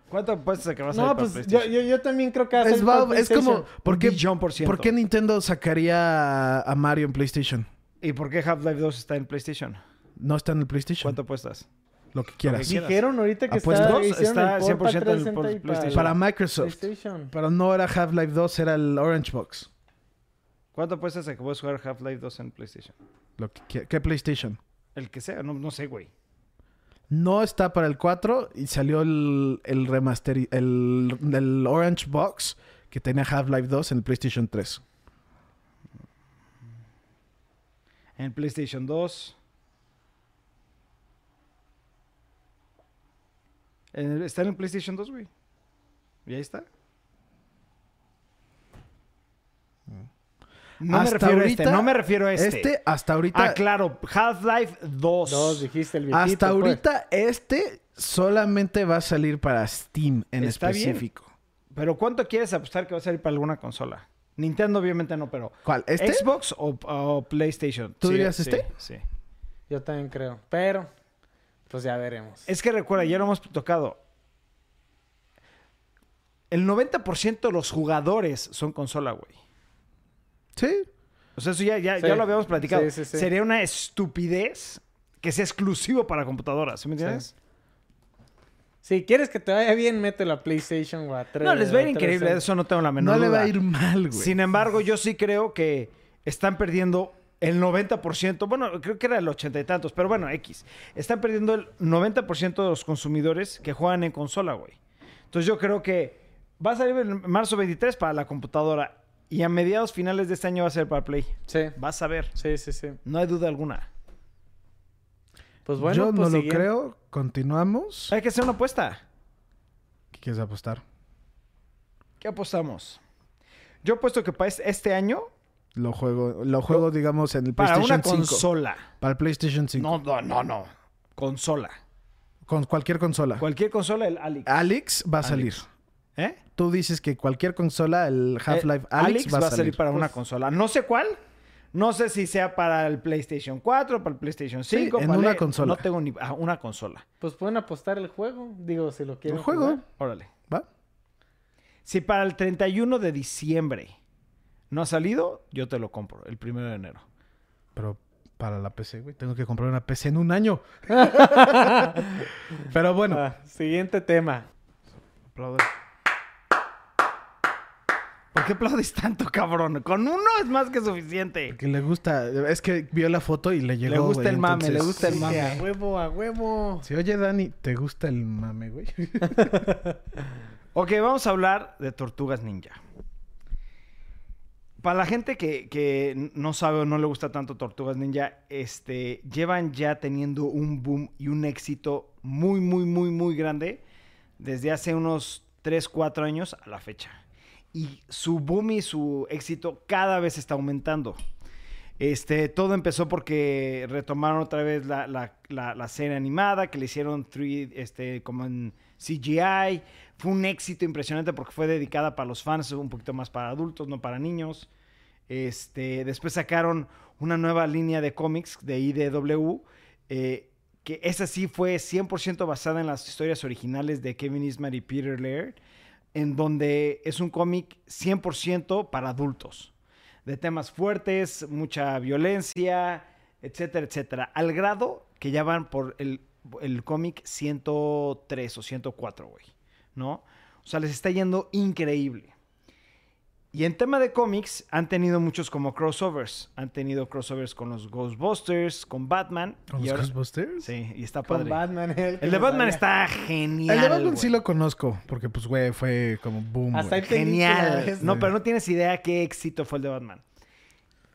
Speaker 1: ¿Cuánto apuestas a que va a salir
Speaker 3: No,
Speaker 1: para
Speaker 3: pues yo,
Speaker 1: PlayStation?
Speaker 3: yo, yo también creo que va a
Speaker 2: Es,
Speaker 3: ser para
Speaker 2: va- es como. ¿por qué,
Speaker 1: Un billón por ciento.
Speaker 2: ¿por qué Nintendo sacaría a, Mario en PlayStation?
Speaker 1: ¿Y por qué Half-Life 2 está en PlayStation?
Speaker 2: No está en el PlayStation.
Speaker 1: ¿Cuánto apuestas?
Speaker 2: Lo que quieras.
Speaker 1: quieras.
Speaker 3: Dijeron ahorita que
Speaker 2: Apuestas.
Speaker 3: está,
Speaker 1: está
Speaker 3: el port
Speaker 1: 100% en el
Speaker 3: 360 y
Speaker 1: por- PlayStation.
Speaker 2: Para Microsoft.
Speaker 3: PlayStation.
Speaker 2: Pero no era Half-Life 2, era el Orange Box.
Speaker 1: ¿Cuánto apuestas a que puedes jugar Half-Life 2 en PlayStation?
Speaker 2: Lo que ¿Qué PlayStation?
Speaker 1: El que sea, no, no sé, güey.
Speaker 2: No está para el 4 y salió el, el remaster, el, el Orange Box que tenía Half-Life 2 en el PlayStation 3.
Speaker 1: En el PlayStation 2. En el- está en el PlayStation 2, güey. Y ahí está. No me
Speaker 2: Hasta
Speaker 1: refiero a este,
Speaker 2: ahorita,
Speaker 1: no me refiero a este.
Speaker 2: Este, hasta ahorita,
Speaker 1: Ah, claro, Half-Life 2.
Speaker 3: Dos, dijiste el viejito.
Speaker 2: hasta
Speaker 3: pues.
Speaker 2: ahorita este solamente va a salir para Steam en
Speaker 1: Está bien.
Speaker 2: específico.
Speaker 1: Pero ¿cuánto quieres apostar que va a salir para alguna consola? Nintendo obviamente no, pero
Speaker 2: ¿Cuál? ¿Este?
Speaker 1: Xbox o, o PlayStation.
Speaker 2: ¿Tú
Speaker 1: Sí,
Speaker 2: dirías
Speaker 1: sí,
Speaker 2: este?
Speaker 1: Sí.
Speaker 3: Yo también creo. Pero, pues ya veremos.
Speaker 1: Es que recuerda, ya lo hemos tocado. El 90% de los jugadores son consola, güey.
Speaker 2: Sí.
Speaker 1: O sea, eso ya, ya,
Speaker 3: Sí.
Speaker 1: ya lo habíamos platicado.
Speaker 3: Sí, sí, sí.
Speaker 1: Sería una estupidez que sea exclusivo para computadoras. ¿Sí me entiendes?
Speaker 3: Si quieres que te vaya bien, mételo a PlayStation o a 3.
Speaker 1: No, les va a ir increíble. Eso no tengo la menor
Speaker 2: No le va
Speaker 1: duda.
Speaker 2: a ir mal, güey.
Speaker 1: Sin embargo, yo sí creo que están perdiendo el 90%. Bueno, creo que era el 80 y tantos, pero bueno, X. Están perdiendo el 90% de los consumidores que juegan en consola, güey. Entonces yo creo que va a salir en marzo 23 para la computadora y a mediados finales de este año va a ser para Play.
Speaker 3: Sí,
Speaker 1: Vas a ver.
Speaker 3: sí, sí, sí.
Speaker 1: No hay duda alguna.
Speaker 3: Pues bueno,
Speaker 2: Yo
Speaker 3: pues
Speaker 2: no lo
Speaker 3: siguiente.
Speaker 2: creo. Continuamos.
Speaker 1: Hay que hacer una apuesta.
Speaker 2: ¿Qué quieres apostar?
Speaker 1: ¿Qué apostamos? Yo apuesto que para es- este año,
Speaker 2: Lo juego, lo juego digamos, en el
Speaker 1: para
Speaker 2: PlayStation
Speaker 1: una
Speaker 2: 5.
Speaker 1: consola.
Speaker 2: Para el PlayStation 5.
Speaker 1: No, no, no, no. Consola.
Speaker 2: Con cualquier consola.
Speaker 1: Cualquier consola, el Alex.
Speaker 2: Alex va a salir.
Speaker 1: ¿Eh?
Speaker 2: Tú dices que cualquier consola, el Half-Life
Speaker 1: Eh,
Speaker 2: Alex, va a salir.
Speaker 1: para una consola. No sé cuál. No sé si sea para el PlayStation 4, para el PlayStation 5.
Speaker 2: en
Speaker 1: para
Speaker 2: una
Speaker 1: el-
Speaker 2: consola.
Speaker 1: No tengo ni... ah, una consola.
Speaker 3: Pues pueden apostar el juego. Digo, si lo quieren.
Speaker 2: El juego.
Speaker 3: jugar.
Speaker 1: Órale.
Speaker 2: ¿Va?
Speaker 1: Si para el 31 de diciembre no ha salido, yo te lo compro. El primero de enero.
Speaker 2: Pero para la PC, güey. Tengo que comprar una PC en un año. [laughs] Pero bueno.
Speaker 3: Ah, siguiente tema.
Speaker 1: ¿Por qué aplaudís tanto, cabrón? Con uno es más que suficiente.
Speaker 2: Que le gusta. Es que vio la foto y le llegó.
Speaker 1: Le gusta
Speaker 2: güey,
Speaker 1: el mame, le gusta el
Speaker 3: Sí,
Speaker 1: mame.
Speaker 3: a huevo, a huevo.
Speaker 2: Sí, oye, Dani, ¿te gusta el mame, güey? [laughs]
Speaker 1: Ok, vamos a hablar de Tortugas Ninja. Para la gente que, que no sabe o no le gusta tanto Tortugas Ninja, este, llevan ya teniendo un boom y un éxito muy, muy, muy, muy grande desde hace unos 3, 4 años a la fecha. Y su boom y su éxito cada vez está aumentando. Este, todo empezó porque retomaron otra vez la, la- la- serie animada, que le hicieron 3, este, como en CGI. Fue un éxito impresionante porque fue dedicada para los fans, un poquito más para adultos, no para niños. Este, después sacaron una nueva línea de cómics de IDW, eh, que esa sí fue 100% basada en las historias originales de Kevin Eastman y Peter Laird, en donde es un cómic 100% para adultos de temas fuertes, mucha violencia, etcétera, etcétera. Al grado que ya van por el, el cómic 103 o 104, güey. ¿No? O sea, les está yendo increíble. Y en tema de cómics, han tenido muchos como crossovers. Han tenido crossovers con los Ghostbusters, con Batman.
Speaker 2: ¿Con
Speaker 1: y
Speaker 2: los
Speaker 1: ahora-
Speaker 2: Ghostbusters?
Speaker 1: Sí, y está
Speaker 3: Con
Speaker 1: padre.
Speaker 3: Batman. El,
Speaker 1: El de Batman está genial.
Speaker 2: El de Batman sí lo conozco, porque pues, güey, fue como boom.
Speaker 3: Hasta película
Speaker 1: Genial. No, pero no tienes idea qué éxito fue el de Batman.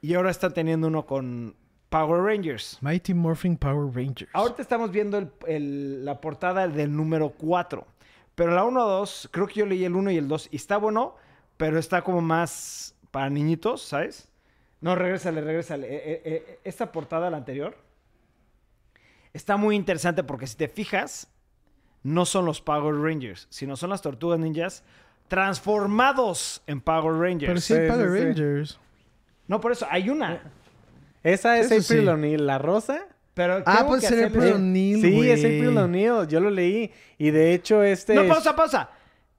Speaker 1: Y ahora están teniendo uno con Power Rangers.
Speaker 2: Mighty Morphin Power Rangers.
Speaker 1: Ahorita estamos viendo el- el- la portada del número 4. Pero la 1 2, creo que yo leí el 1 y el 2. Y está bueno, pero está como más para niñitos, ¿sabes? No, regrésale, regrésale. Eh, eh, eh, esta portada, la anterior, está muy interesante porque si te fijas, no son los Power Rangers, sino son las tortugas ninjas transformados en Power Rangers.
Speaker 2: Pero sí, hay Power
Speaker 3: sí, sí.
Speaker 2: Rangers.
Speaker 1: No, por eso, hay una.
Speaker 3: Esa es
Speaker 2: Eso
Speaker 3: April
Speaker 2: sí.
Speaker 3: O'Neil, la rosa.
Speaker 1: Pero
Speaker 2: Ah, pues
Speaker 1: que
Speaker 2: ser April O'Neil,
Speaker 3: Sí, es April O'Neil. Yo lo leí. Y de hecho, este.
Speaker 1: No,
Speaker 3: es-
Speaker 1: pausa, pausa.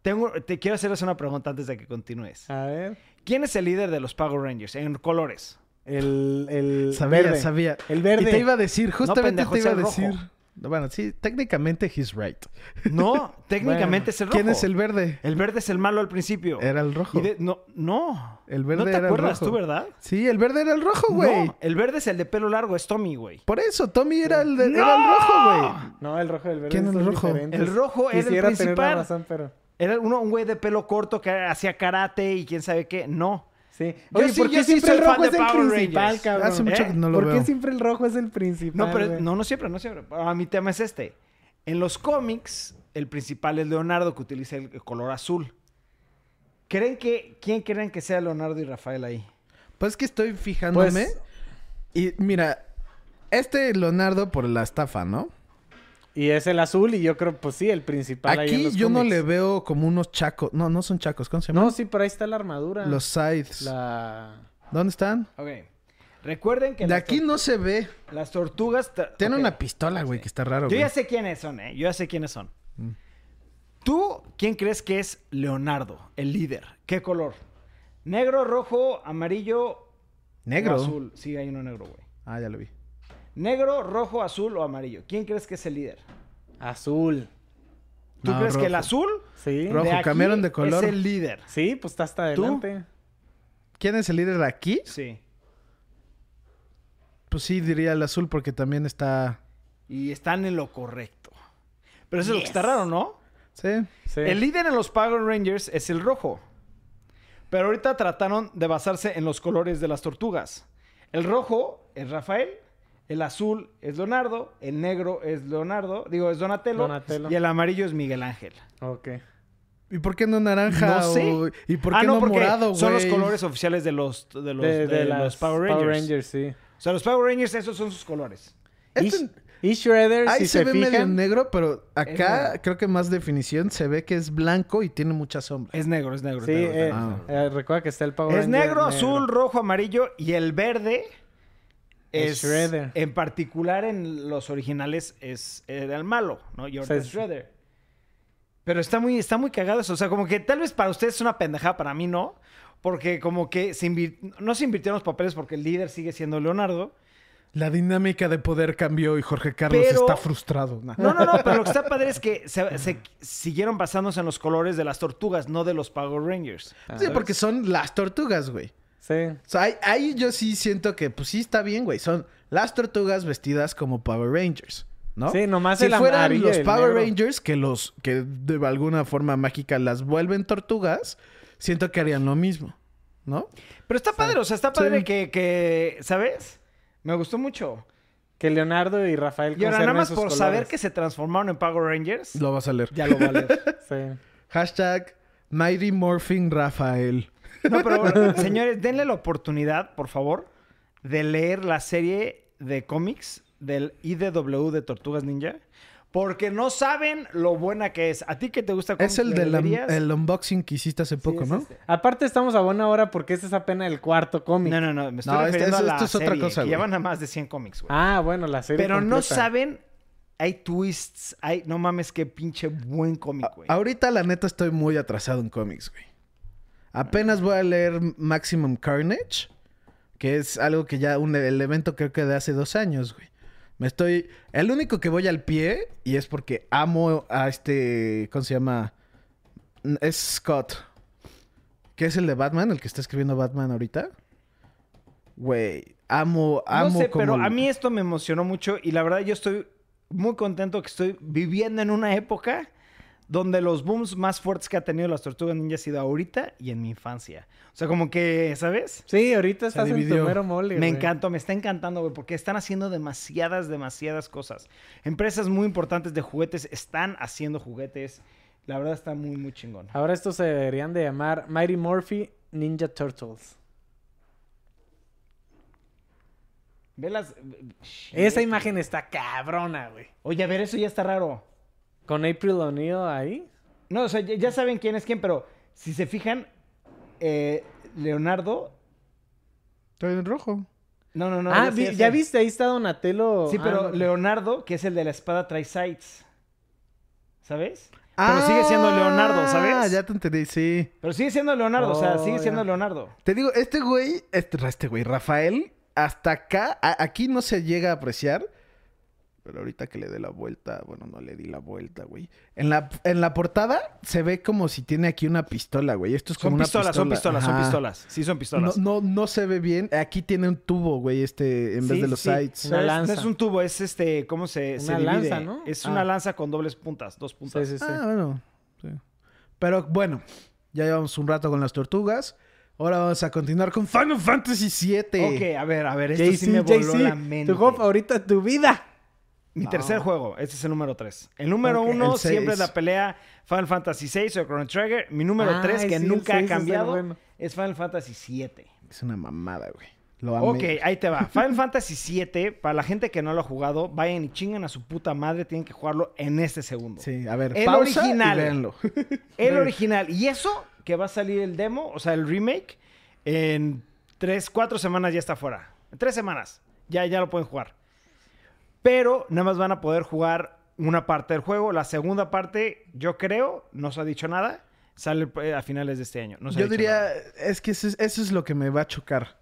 Speaker 1: Tengo, te quiero hacerles una pregunta antes de que continúes.
Speaker 3: A ver.
Speaker 1: ¿Quién es el líder de los Power Rangers en colores?
Speaker 3: El, el
Speaker 2: Sabía,
Speaker 3: verde.
Speaker 2: sabía.
Speaker 3: El verde.
Speaker 2: Y te iba a decir, justamente
Speaker 1: pendejo,
Speaker 2: te iba a decir.
Speaker 1: rojo.
Speaker 2: Bueno, sí, técnicamente he's right.
Speaker 1: No, [laughs] técnicamente es el rojo.
Speaker 2: ¿Quién es el verde?
Speaker 1: El verde es el malo al principio.
Speaker 2: Era el rojo.
Speaker 1: Y de- no, no.
Speaker 2: El verde
Speaker 1: ¿No te
Speaker 2: era el
Speaker 1: acuerdas
Speaker 2: rojo.
Speaker 1: tú, verdad?
Speaker 2: Sí, el verde era el rojo, güey.
Speaker 1: No, el verde es el de pelo largo, es Tommy, güey.
Speaker 2: Por eso, Tommy era el, de-
Speaker 1: ¡No!
Speaker 2: era el rojo, güey.
Speaker 3: No, el rojo y el verde.
Speaker 2: ¿Quién es el
Speaker 3: son
Speaker 2: rojo?
Speaker 3: diferentes.
Speaker 1: El rojo era el
Speaker 3: Quisiera tener
Speaker 1: principal.
Speaker 3: la razón, pero.
Speaker 1: Era uno, un güey de pelo corto que hacía karate y quién sabe qué. No.
Speaker 3: Sí.
Speaker 1: Yo
Speaker 3: Oye,
Speaker 1: sí-
Speaker 3: ¿por
Speaker 1: yo
Speaker 3: qué siempre el rojo es el
Speaker 1: Power
Speaker 3: principal,
Speaker 1: Rangers.
Speaker 3: cabrón?
Speaker 2: Hace mucho
Speaker 1: ¿Eh?
Speaker 2: que no lo
Speaker 3: ¿Por
Speaker 2: veo.
Speaker 3: qué siempre el rojo es el principal?
Speaker 1: No, pero
Speaker 3: güey?
Speaker 1: no, no siempre, no siempre. Ah, mi tema es este. En los cómics, el principal es Leonardo, que utiliza el color azul. ¿Creen que, ¿Quién creen que sea Leonardo y Rafael ahí?
Speaker 2: Pues que estoy fijándome.
Speaker 3: Pues-
Speaker 2: Y mira, este Leonardo por la estafa, ¿no?
Speaker 3: Y es el azul y yo creo, pues sí, el principal ahí en
Speaker 2: Aquí
Speaker 3: los
Speaker 2: yo no le veo como unos chacos. No, no son chacos. ¿Cómo se llaman?
Speaker 3: No, sí, pero ahí está la armadura.
Speaker 2: Los scythes.
Speaker 3: La...
Speaker 2: ¿Dónde están?
Speaker 1: Ok. Recuerden que
Speaker 2: De aquí no se ve.
Speaker 1: las tortugas...
Speaker 2: Tiene una pistola, güey, que está raro,
Speaker 1: Yo
Speaker 2: güey.
Speaker 1: ya sé quiénes son, ¿eh? Yo ya sé quiénes son. ¿Tú quién crees que es Leonardo, el líder? ¿Qué color? ¿Negro, rojo, amarillo
Speaker 2: Negro.
Speaker 1: o azul? Sí, hay uno negro, güey.
Speaker 2: Ah, ya lo vi.
Speaker 1: ¿Negro, rojo, azul o amarillo? ¿Quién crees que es el líder?
Speaker 3: Azul.
Speaker 1: ¿Tú
Speaker 2: No,
Speaker 1: crees que el azul
Speaker 3: Sí.
Speaker 2: Rojo.
Speaker 1: de
Speaker 2: cambiaron de color.
Speaker 1: es el líder?
Speaker 3: Sí, pues está hasta adelante.
Speaker 2: ¿Quién es el líder de aquí?
Speaker 1: Sí.
Speaker 2: Pues sí, diría el azul porque también está...
Speaker 1: Y están en lo correcto. Pero eso es lo que está raro, ¿no?
Speaker 2: Sí.
Speaker 3: Sí.
Speaker 1: El líder en los Power Rangers es el rojo. Pero ahorita trataron de basarse en los colores de las tortugas. El rojo es Rafael, el azul es Leonardo, el negro es Leonardo, digo, es Donatello,
Speaker 3: Donatello.
Speaker 1: y el amarillo es Miguel Ángel.
Speaker 3: Ok.
Speaker 2: ¿Y por qué no naranja?
Speaker 1: No sé.
Speaker 2: o- ¿Y por
Speaker 1: ah,
Speaker 2: qué
Speaker 1: no,
Speaker 2: no,
Speaker 1: porque
Speaker 2: morado, güey?
Speaker 1: son los colores oficiales de los, de los,
Speaker 3: De,
Speaker 1: de
Speaker 3: de
Speaker 1: los
Speaker 3: las
Speaker 1: Power Rangers.
Speaker 3: sí.
Speaker 1: O sea, los Power Rangers, esos son sus colores.
Speaker 2: Este-
Speaker 3: Y, y Shredder,
Speaker 2: Ahí
Speaker 3: si
Speaker 2: se,
Speaker 3: se,
Speaker 2: ve medio
Speaker 3: fijan,
Speaker 2: negro, pero acá creo que más definición se ve que es blanco y tiene mucha sombra.
Speaker 1: Es negro, es negro. es
Speaker 3: Sí,
Speaker 1: negro, es
Speaker 3: eh,
Speaker 1: negro.
Speaker 2: Ah.
Speaker 3: eh, recuerda que está el Power
Speaker 1: Es
Speaker 3: Ranger
Speaker 1: negro, azul, rojo, amarillo y el verde
Speaker 3: Es
Speaker 1: es,
Speaker 3: Shredder.
Speaker 1: En particular en los originales es era el malo, ¿no? Es
Speaker 3: sí.
Speaker 1: Shredder. Pero está muy, está muy cagado eso. O sea, como que tal vez para ustedes es una pendejada, para mí no. Porque como que se no se invirtieron los papeles porque el líder sigue siendo Leonardo.
Speaker 2: La dinámica de poder cambió y Jorge Carlos
Speaker 1: Pero-
Speaker 2: está frustrado. Nah.
Speaker 1: No, no, no, pero lo que está [laughs] padre es que se, se siguieron basándose en los colores de las tortugas, no de los Power Rangers.
Speaker 2: Sí, porque son las tortugas, güey.
Speaker 3: Sí.
Speaker 2: O sea, ahí, ahí yo sí siento que, pues sí está bien, güey. Son las tortugas vestidas como Power Rangers, ¿no?
Speaker 3: Sí, nomás
Speaker 2: si
Speaker 3: el
Speaker 2: fueran
Speaker 3: amarillo
Speaker 2: los Power. Rangers que los que de alguna forma mágica las vuelven tortugas, siento que harían lo mismo, ¿no?
Speaker 1: Pero está padre, o sea, está padre
Speaker 2: Sí.
Speaker 1: que, que, ¿sabes? Me gustó mucho.
Speaker 3: Que Leonardo y Rafael
Speaker 1: Y ahora nada más por
Speaker 3: colores.
Speaker 1: saber que se transformaron en Power Rangers,
Speaker 2: Lo vas a leer.
Speaker 1: ya lo vale. [laughs]
Speaker 3: Sí.
Speaker 2: Hashtag Mighty Morphin Rafael.
Speaker 1: No, pero [laughs] señores, denle la oportunidad, por favor, de leer la serie de cómics del IDW de Tortugas Ninja. Porque no saben lo buena que es. A ti que te gusta
Speaker 2: Es el del el unboxing que hiciste hace poco,
Speaker 1: es
Speaker 2: ¿no?
Speaker 1: este.
Speaker 3: Aparte estamos a buena hora porque este es apenas el cuarto cómic.
Speaker 1: No, no, no. Me estoy
Speaker 2: No,
Speaker 1: refiriendo
Speaker 2: este-
Speaker 1: a la
Speaker 2: esto es otra cosa,
Speaker 1: que
Speaker 2: güey.
Speaker 1: llevan a más de 100 cómics, güey.
Speaker 3: Ah, bueno, la serie
Speaker 1: Pero no saben... Hay twists, hay... No mames, qué pinche buen cómic, güey.
Speaker 2: Ahorita, la neta, estoy muy atrasado en cómics, güey. Apenas voy a leer Maximum Carnage, que es algo que ya, un, el evento creo que de hace dos años, güey. Me estoy... El único que voy al pie, y es porque amo a este... ¿Cómo se llama? Es Scott. Que es el de Batman, el que está escribiendo Batman ahorita. Güey, amo, amo
Speaker 1: no sé,
Speaker 2: como...
Speaker 1: pero a mí esto me emocionó mucho y la verdad yo estoy muy contento que estoy viviendo en una época donde los booms más fuertes que ha tenido las tortugas ninja ha sido ahorita y en mi infancia. O sea, como que, ¿sabes?
Speaker 3: Sí, ahorita estás en tu mero mole,
Speaker 1: Me
Speaker 3: güey.
Speaker 1: encanta, me está encantando, güey, porque están haciendo demasiadas, demasiadas cosas. Empresas muy importantes de juguetes están haciendo juguetes. La verdad está muy, muy chingón.
Speaker 3: Ahora estos se deberían de llamar Mighty Morphy Ninja Turtles.
Speaker 1: Ve las...
Speaker 3: Esa imagen está cabrona, güey.
Speaker 1: Oye, a ver, eso ya está raro.
Speaker 3: Con April O'Neil ahí.
Speaker 1: No, o sea, ya, ya saben quién es quién, pero si se fijan, eh, Leonardo...
Speaker 2: Estoy en rojo.
Speaker 1: No, no, no.
Speaker 3: ah,
Speaker 1: ya
Speaker 3: vi- viste, ahí está Donatello.
Speaker 1: Sí, pero
Speaker 3: Ah, no.
Speaker 1: Leonardo, que es el de la espada Tri-Sides. ¿Sabes? Pero sigue siendo Leonardo,
Speaker 2: Ah,
Speaker 1: ¿sabes?
Speaker 2: ya te entendí, sí.
Speaker 1: Pero sigue siendo Leonardo, o sea,
Speaker 3: Oh,
Speaker 1: sigue siendo
Speaker 3: ya.
Speaker 1: Leonardo.
Speaker 2: Te digo, este güey, este, este güey, Rafael, hasta acá, a- aquí no se llega a apreciar. Pero ahorita que le dé la vuelta, bueno, no le di la vuelta, güey. En la, en la portada se ve como si tiene aquí una pistola, güey. Esto es como
Speaker 1: Son
Speaker 2: una
Speaker 1: pistolas,
Speaker 2: pistola.
Speaker 1: son pistolas, son
Speaker 2: Ajá.
Speaker 1: pistolas. Sí, son pistolas.
Speaker 2: no, no se ve bien. Aquí tiene un tubo, güey, este, en vez de los
Speaker 1: sí. sea,
Speaker 3: Una
Speaker 1: es- no
Speaker 3: lanza.
Speaker 1: es un tubo, es este, ¿cómo se, se
Speaker 3: Una
Speaker 1: divide?
Speaker 3: lanza, ¿no?
Speaker 1: Es
Speaker 3: Ah.
Speaker 1: una lanza con dobles puntas, dos puntas.
Speaker 3: sí, sí.
Speaker 2: Ah, bueno. sí. Pero bueno, ya llevamos un rato con las tortugas. Ahora vamos a continuar con Final Fantasy VII.
Speaker 1: Ok, a ver, a ver, esto sí
Speaker 3: JC,
Speaker 1: me voló la mente.
Speaker 3: tu juego favorito de tu vida.
Speaker 1: Mi tercer juego, este es el número 3. El número
Speaker 2: Ok,
Speaker 1: 1
Speaker 2: el
Speaker 1: siempre es la pelea Final Fantasy VI o Chrono Trigger. Mi número
Speaker 3: Ay,
Speaker 1: 3, que
Speaker 3: sí, el
Speaker 1: nunca ha
Speaker 3: es
Speaker 1: cambiado,
Speaker 3: bueno.
Speaker 1: es Final Fantasy VII.
Speaker 2: Es una mamada, güey. Lo amé.
Speaker 1: Ok, ahí te va. Final Fantasy VII, para la gente que no lo ha jugado, vayan y chingan a su puta madre, tienen que jugarlo en este segundo.
Speaker 2: Sí, a ver,
Speaker 1: El
Speaker 2: pausa
Speaker 1: original.
Speaker 2: y véanlo. [laughs]
Speaker 1: El original. Y eso que va a salir el demo, o sea, el remake, en tres, cuatro semanas ya está fuera. En tres semanas. Ya, ya lo pueden jugar. Pero nada más van a poder jugar una parte del juego. La segunda parte, yo creo, no se ha dicho nada. Sale eh, a finales de este año. No se ha
Speaker 2: Yo
Speaker 1: dicho
Speaker 2: diría,
Speaker 1: nada.
Speaker 2: es que eso es, eso es lo que me va a chocar.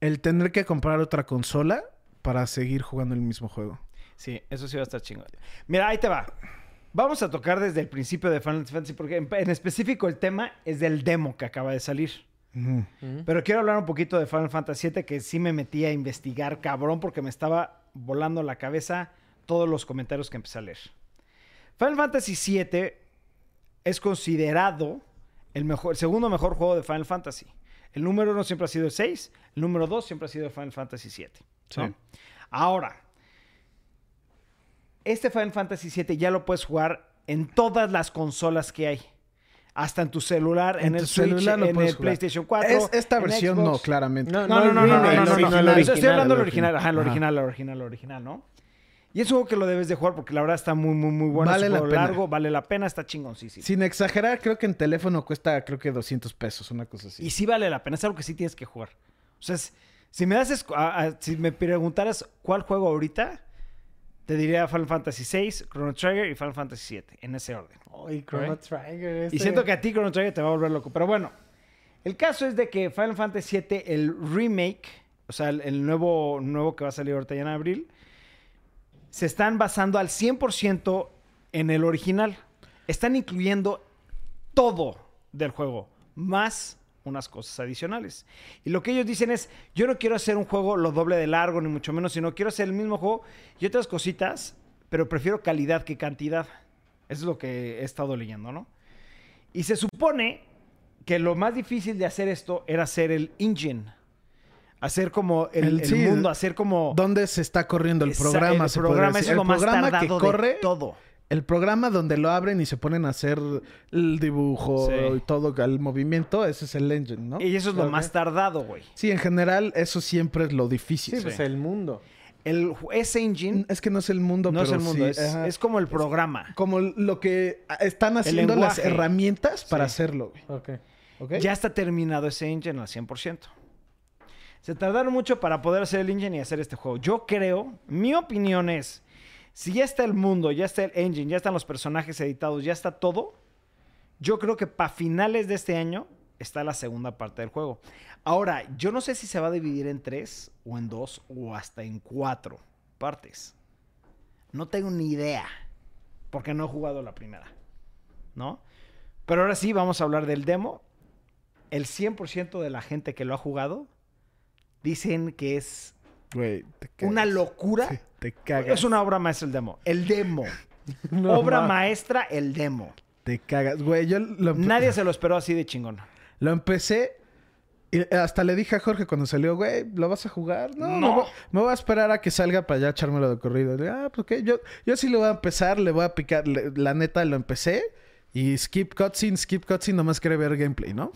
Speaker 2: El tener que comprar otra consola para seguir jugando el mismo juego.
Speaker 1: Sí, eso sí va a estar chingón. Mira, ahí te va. Vamos a tocar desde el principio de Final Fantasy, porque en, en específico el tema es del demo que acaba de salir. Pero quiero hablar un poquito de Final Fantasy VII, que sí me metí a investigar, cabrón, porque me estaba volando la cabeza todos los comentarios que empecé a leer. Final Fantasy VII es considerado el, mejor, el segundo mejor juego de Final Fantasy. El número uno siempre ha sido el 6, el número 2 siempre ha sido Final Fantasy VII. ¿no?
Speaker 2: Sí.
Speaker 1: Ahora, este Final Fantasy VII ya lo puedes jugar en todas las consolas que hay. Hasta en tu celular, en,
Speaker 2: En
Speaker 1: el Switch,
Speaker 2: celular
Speaker 1: en el
Speaker 2: jugar.
Speaker 1: PlayStation 4.
Speaker 2: Es, esta
Speaker 1: en
Speaker 2: versión
Speaker 1: Xbox.
Speaker 2: no, claramente.
Speaker 3: No,
Speaker 1: No, no, no, no, no,
Speaker 3: remake,
Speaker 1: no, no,
Speaker 3: sino
Speaker 1: no,
Speaker 3: el
Speaker 1: no, Estoy hablando del
Speaker 3: el
Speaker 1: original, ajá, el original, el original, el original, ¿no? Y es un juego que lo debes de jugar porque la verdad está muy, muy, muy bueno.
Speaker 2: Vale
Speaker 1: es un
Speaker 2: la
Speaker 1: juego
Speaker 2: pena.
Speaker 1: largo, vale la pena, está chingoncísimo.
Speaker 2: Sin exagerar, creo que en teléfono cuesta, creo que 200 pesos, una cosa así.
Speaker 1: Y sí vale la pena, es algo que sí tienes que jugar. O sea, es- si me das, a- a- si me preguntaras cuál juego ahorita, te diría Final Fantasy VI, Chrono Trigger y Final Fantasy VII, en ese orden.
Speaker 3: Ay, Chrono.
Speaker 1: Y siento que a ti Chrono Trigger te va a volver loco. Pero bueno, el caso es de que Final Fantasy VII, el remake, o sea, el, el nuevo, nuevo que va a salir ahorita ya en abril, se están basando al 100% en el original. Están incluyendo todo del juego, más unas cosas adicionales. Y lo que ellos dicen es, yo no quiero hacer un juego lo doble de largo, ni mucho menos, sino quiero hacer el mismo juego y otras cositas, pero prefiero calidad que cantidad. Eso es lo que he estado leyendo, ¿no? Y se supone que lo más difícil de hacer esto era hacer el engine. Hacer como el,
Speaker 2: El-
Speaker 1: el
Speaker 2: sí,
Speaker 1: mundo, hacer como...
Speaker 2: ¿Dónde se está corriendo el programa?
Speaker 1: El
Speaker 2: se podría
Speaker 1: programa es lo
Speaker 2: el
Speaker 1: más
Speaker 2: programa
Speaker 1: tardado
Speaker 2: que corre,
Speaker 1: de todo.
Speaker 2: El programa donde lo abren y se ponen a hacer el dibujo
Speaker 1: Sí.
Speaker 2: y todo el movimiento, ese es el engine, ¿no?
Speaker 1: Y eso es lo más tardado, güey.
Speaker 2: Sí, en general eso siempre es lo
Speaker 3: Sí,
Speaker 2: difícil.
Speaker 3: pues
Speaker 1: Sí.
Speaker 3: el mundo.
Speaker 1: El, ese engine
Speaker 2: Es que no es el mundo,
Speaker 1: no es el mundo,
Speaker 2: sí,
Speaker 1: es, es como el programa.
Speaker 2: como lo que están haciendo las herramientas para
Speaker 1: Sí.
Speaker 2: hacerlo, güey.
Speaker 3: Ok.
Speaker 2: ¿Ok?
Speaker 1: Ya está terminado ese engine al 100%. Se tardaron mucho para poder hacer el engine y hacer este juego. Yo creo, mi opinión es, si ya está el mundo, ya está el engine, ya están los personajes editados, ya está todo, yo creo que para finales de este año está la segunda parte del juego. Ahora, yo no sé si se va a dividir en tres o en dos o hasta en cuatro partes. No tengo ni idea, porque no he jugado la primera, ¿no? Pero ahora sí, vamos a hablar del demo. El 100% de la gente que lo ha jugado dicen que es
Speaker 2: Güey, te cagas.
Speaker 1: una locura.
Speaker 2: Sí, te cagas.
Speaker 1: Es una obra maestra el demo. El demo. [laughs]
Speaker 3: No
Speaker 1: obra maestra, el demo.
Speaker 2: Te cagas. Güey, yo lo, empe-
Speaker 1: Nadie se lo esperó así de chingón.
Speaker 2: lo empecé y hasta le dije a Jorge cuando salió, güey, ¿lo vas a jugar? No,
Speaker 1: No.
Speaker 2: Me, voy, me voy a esperar a que salga para ya echármelo de corrido. Le ah, pues ok, yo, yo sí lo voy a empezar, le voy a picar. Le- la neta, lo empecé y skip cutscene, skip cutscene, nomás quería ver gameplay, ¿no?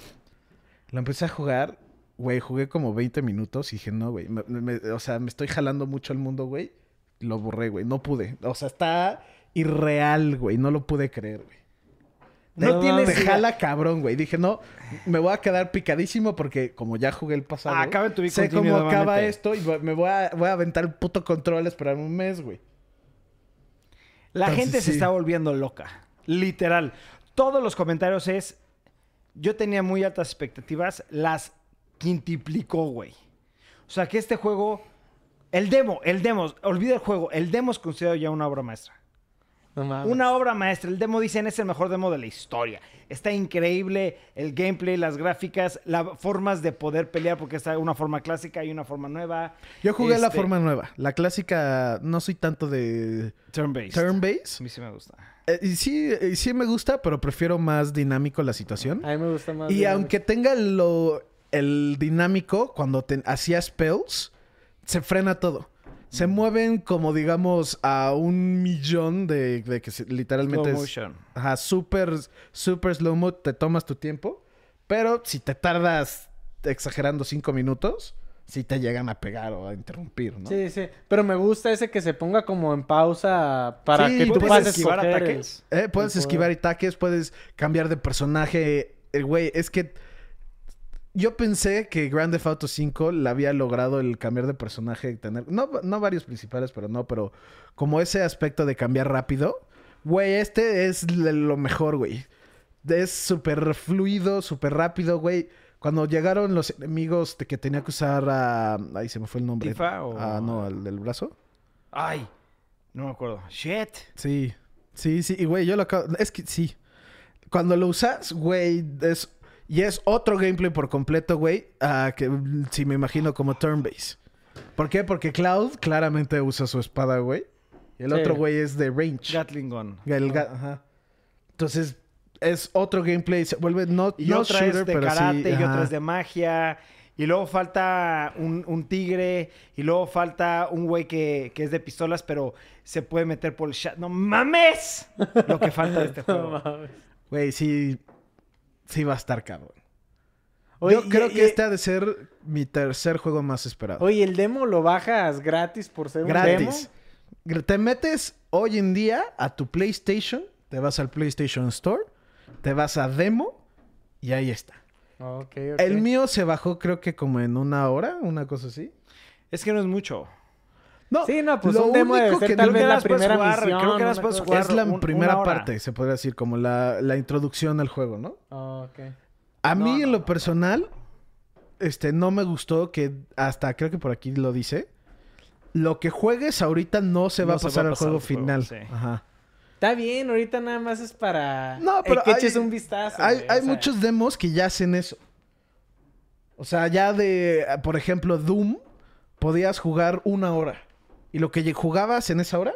Speaker 2: Lo empecé a jugar, güey, jugué como 20 minutos y dije, no, güey, me- me- o sea, me estoy jalando mucho al mundo, güey. Lo borré, güey, no pude. O sea, está irreal, güey, no lo pude creer, güey.
Speaker 1: No
Speaker 2: Te-
Speaker 1: tienes
Speaker 2: Te jala cabrón, güey. Dije, no, me voy a quedar picadísimo porque como ya jugué el pasado.
Speaker 1: Ah, acaba tu
Speaker 2: Sé cómo acaba esto y me voy a, voy a aventar el puto control a esperar un mes, güey.
Speaker 1: La
Speaker 2: Entonces,
Speaker 1: gente se
Speaker 2: sí.
Speaker 1: está volviendo loca. Literal. Todos los comentarios es. Yo tenía muy altas expectativas. Las quintiplicó, güey. O sea que este juego. El demo, el demo. Olvida el juego. El demo es considerado ya una obra maestra.
Speaker 3: No mames.
Speaker 1: Una obra maestra. El demo dicen es el mejor demo de la historia. Está increíble el gameplay, las gráficas, las formas de poder pelear, porque está una forma clásica y una forma nueva.
Speaker 2: Yo jugué la
Speaker 1: Este,
Speaker 2: forma nueva. La clásica, no soy tanto de
Speaker 1: Turn-based.
Speaker 2: turn-based.
Speaker 1: A mí sí me gusta.
Speaker 2: Eh, y sí, eh, sí me gusta, pero prefiero más dinámico la situación.
Speaker 3: A mí me gusta más.
Speaker 2: Y
Speaker 3: dinámico.
Speaker 2: aunque tenga lo, el dinámico, cuando te, hacía spells, se frena todo. Se mueven como, digamos, a un millón de, de que se- literalmente
Speaker 1: Slow
Speaker 2: es...
Speaker 1: motion.
Speaker 2: Ajá, súper, súper slow mo, te tomas tu tiempo. Pero si te tardas exagerando cinco minutos, sí te llegan a pegar o a interrumpir, ¿no?
Speaker 3: Sí, sí. Pero me gusta ese que se ponga como en pausa para
Speaker 2: Sí,
Speaker 3: que tú
Speaker 2: puedes
Speaker 3: puedas
Speaker 1: esquivar ataques.
Speaker 2: Eh, puedes esquivar ataques, puedes cambiar de personaje. El güey, es que yo pensé que Grand Theft Auto 5 le había logrado el cambiar de personaje, tener no, no varios principales, pero no, pero como ese aspecto de cambiar rápido, güey, este es lo mejor, güey. Es súper fluido, súper rápido, güey. Cuando llegaron los enemigos de que tenía que usar a... Ahí se me fue el nombre.
Speaker 1: ¿Tifa o-
Speaker 2: Ah, no, al del brazo.
Speaker 1: Ay, no me acuerdo. Shit.
Speaker 2: Sí, sí, sí. Y güey, yo lo acabo. Es que sí. Cuando lo usas, güey, es. Y es otro gameplay por completo, güey. que sí me imagino como turn-based. ¿Por qué? Porque Cloud claramente usa su espada, güey. Y el
Speaker 3: Sí.
Speaker 2: otro güey es de range.
Speaker 1: Gatling Gun.
Speaker 2: El ga- ajá. Entonces, es otro gameplay. Se vuelve no,
Speaker 1: Y
Speaker 2: no
Speaker 1: otra
Speaker 2: shooter,
Speaker 1: es de
Speaker 2: pero sí,
Speaker 1: karate, y
Speaker 2: ajá.
Speaker 1: otra es de magia. Y luego falta un, un tigre. Y luego falta un güey que, que es de pistolas, pero se puede meter por el chat. ¡No mames! Lo que falta de este [laughs]
Speaker 3: No
Speaker 1: juego.
Speaker 3: mames.
Speaker 2: Güey, sí. Sí va a estar cabrón.
Speaker 3: Oye,
Speaker 2: Yo creo
Speaker 3: y-
Speaker 2: que este ha de ser mi tercer juego más esperado.
Speaker 3: Oye, ¿el demo lo bajas gratis por ser un demo?
Speaker 2: Gratis. Te metes hoy en día a tu PlayStation, te vas al PlayStation Store, te vas a demo y ahí está.
Speaker 3: Ok, ok.
Speaker 2: El mío se bajó creo que como en una hora, una cosa así.
Speaker 1: Es que no es mucho.
Speaker 2: No,
Speaker 3: Sí, no, pues
Speaker 2: lo
Speaker 3: un demo
Speaker 2: único que
Speaker 3: tal vez la
Speaker 1: las puedes
Speaker 3: primera
Speaker 1: jugar,
Speaker 3: misión.
Speaker 1: creo que las puedes jugar.
Speaker 2: es la
Speaker 1: un-
Speaker 2: primera parte, se podría decir, como la, la introducción al juego, ¿no? A mí
Speaker 1: No,
Speaker 2: en lo personal, este, no me gustó que hasta creo que por aquí lo dice. Lo que juegues ahorita no se va a
Speaker 1: va
Speaker 2: pasar al
Speaker 1: pasar
Speaker 2: juego
Speaker 1: al juego,
Speaker 2: final.
Speaker 1: sí.
Speaker 2: Ajá.
Speaker 3: Está bien, ahorita nada más es para
Speaker 2: No,
Speaker 3: eh,
Speaker 2: pero
Speaker 3: que
Speaker 2: hay-
Speaker 3: eches un vistazo.
Speaker 2: Hay,
Speaker 3: güey,
Speaker 2: muchos demos que ya hacen eso. O sea, ya de, por ejemplo, Doom, podías jugar una hora. Y lo que jugabas en esa hora,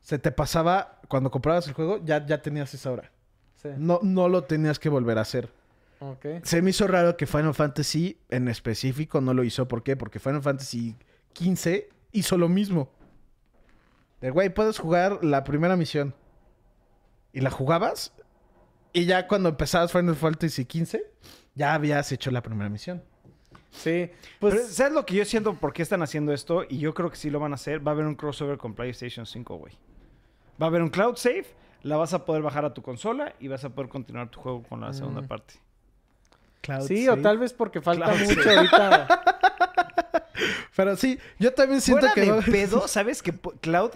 Speaker 2: se te pasaba, cuando comprabas el juego, ya, ya tenías esa hora.
Speaker 3: sí,
Speaker 2: No, no lo tenías que volver a hacer. Se me hizo raro que Final Fantasy en específico no lo hizo. ¿Por qué? Porque Final Fantasy XV hizo lo mismo. De güey, puedes jugar la primera misión. Y la jugabas. Y ya cuando empezabas Final Fantasy XV, ya habías hecho la primera misión.
Speaker 3: Sí,
Speaker 1: Pues,
Speaker 3: pues
Speaker 1: ¿sabes lo que yo siento por qué están haciendo esto? Y yo creo que sí lo van a hacer. Va a haber un crossover con PlayStation 5, güey. Va a haber un cloud save, la vas a poder bajar a tu consola y vas a poder continuar tu juego con la segunda
Speaker 3: Mm.
Speaker 1: parte.
Speaker 3: sí, o tal vez porque falta mucho
Speaker 1: sí.
Speaker 3: ahorita. [laughs]
Speaker 2: Pero sí, yo también siento
Speaker 1: Fuera
Speaker 2: que...
Speaker 1: de
Speaker 2: va-
Speaker 1: pedo, [laughs] ¿sabes que Cloud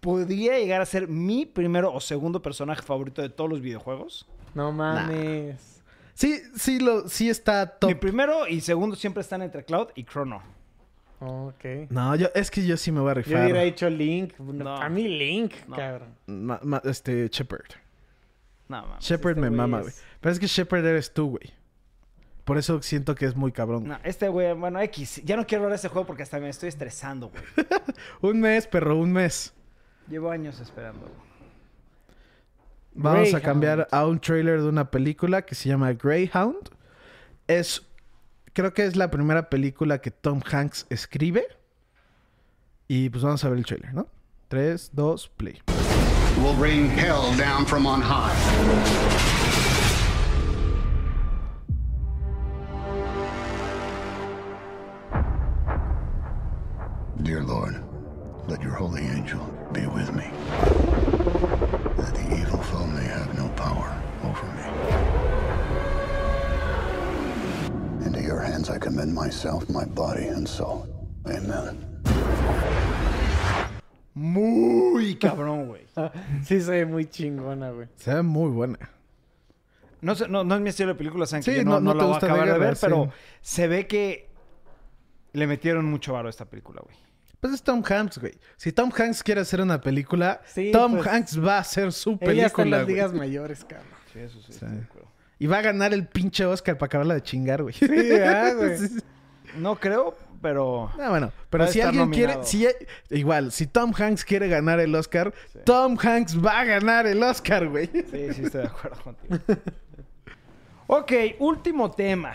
Speaker 1: podría llegar a ser mi primero o segundo personaje favorito de todos los videojuegos?
Speaker 3: No mames.
Speaker 2: Sí, sí, lo, sí está top.
Speaker 1: Mi primero y segundo siempre están entre Cloud y Chrono.
Speaker 3: Ok.
Speaker 2: No, yo, es que yo sí me voy a
Speaker 3: Yo
Speaker 2: rifar.
Speaker 3: hubiera dicho Link.
Speaker 1: No.
Speaker 3: A mí Link,
Speaker 1: No.
Speaker 3: cabrón.
Speaker 2: Ma- ma- este, Shepard.
Speaker 1: No, mames.
Speaker 2: Shepard
Speaker 3: este
Speaker 2: me
Speaker 3: güey
Speaker 2: mama,
Speaker 3: es-
Speaker 2: güey. Pero es que Shepard eres tú, güey. Por eso siento que es muy cabrón.
Speaker 1: No, este güey, bueno, X. Ya no quiero hablar de ese juego porque hasta me estoy estresando, güey. [laughs]
Speaker 2: Un mes, perro, un mes.
Speaker 1: Llevo años esperando. güey.
Speaker 2: Vamos a
Speaker 3: Greyhound.
Speaker 2: cambiar a un trailer de una película que se llama Greyhound. Es, creo que es la primera película que Tom Hanks escribe. Y pues vamos a ver el trailer, ¿no? 3, 2, play.
Speaker 8: will rain hell down from on high. Dear Lord, let your holy angel be with me, that the evil hands I commend myself, my body, and soul. Amen.
Speaker 1: Muy cabrón, güey. [laughs]
Speaker 3: Sí, se ve muy chingona, güey.
Speaker 2: Se ve muy buena.
Speaker 1: No, sé- no, no es mi estilo de película, saben que
Speaker 2: Sí,
Speaker 1: yo
Speaker 2: no-
Speaker 1: no,
Speaker 2: no
Speaker 1: no
Speaker 2: te
Speaker 1: la voy a
Speaker 2: gusta de
Speaker 1: acabar de ver,
Speaker 2: sí.
Speaker 1: pero se ve que le metieron mucho varo a esta película, güey.
Speaker 2: Pues es Tom Hanks, güey. Si Tom Hanks quiere hacer una película,
Speaker 3: Sí,
Speaker 2: Tom
Speaker 3: pues,
Speaker 2: Hanks va a hacer su
Speaker 3: Ella está en
Speaker 2: película,
Speaker 3: las ligas mayores, cabrón.
Speaker 1: Sí, eso sí,
Speaker 2: Sí.
Speaker 1: estoy de acuerdo.
Speaker 2: Y va a ganar el pinche Oscar para acabarla de chingar, güey.
Speaker 3: Sí, ah, [laughs] güey.
Speaker 1: No creo, pero...
Speaker 2: Ah, bueno, pero si alguien quiere, si igual, si Tom Hanks quiere ganar el Oscar, Tom Hanks va a ganar el Oscar, güey.
Speaker 1: Sí, sí, estoy de acuerdo contigo. [laughs] ok, último tema.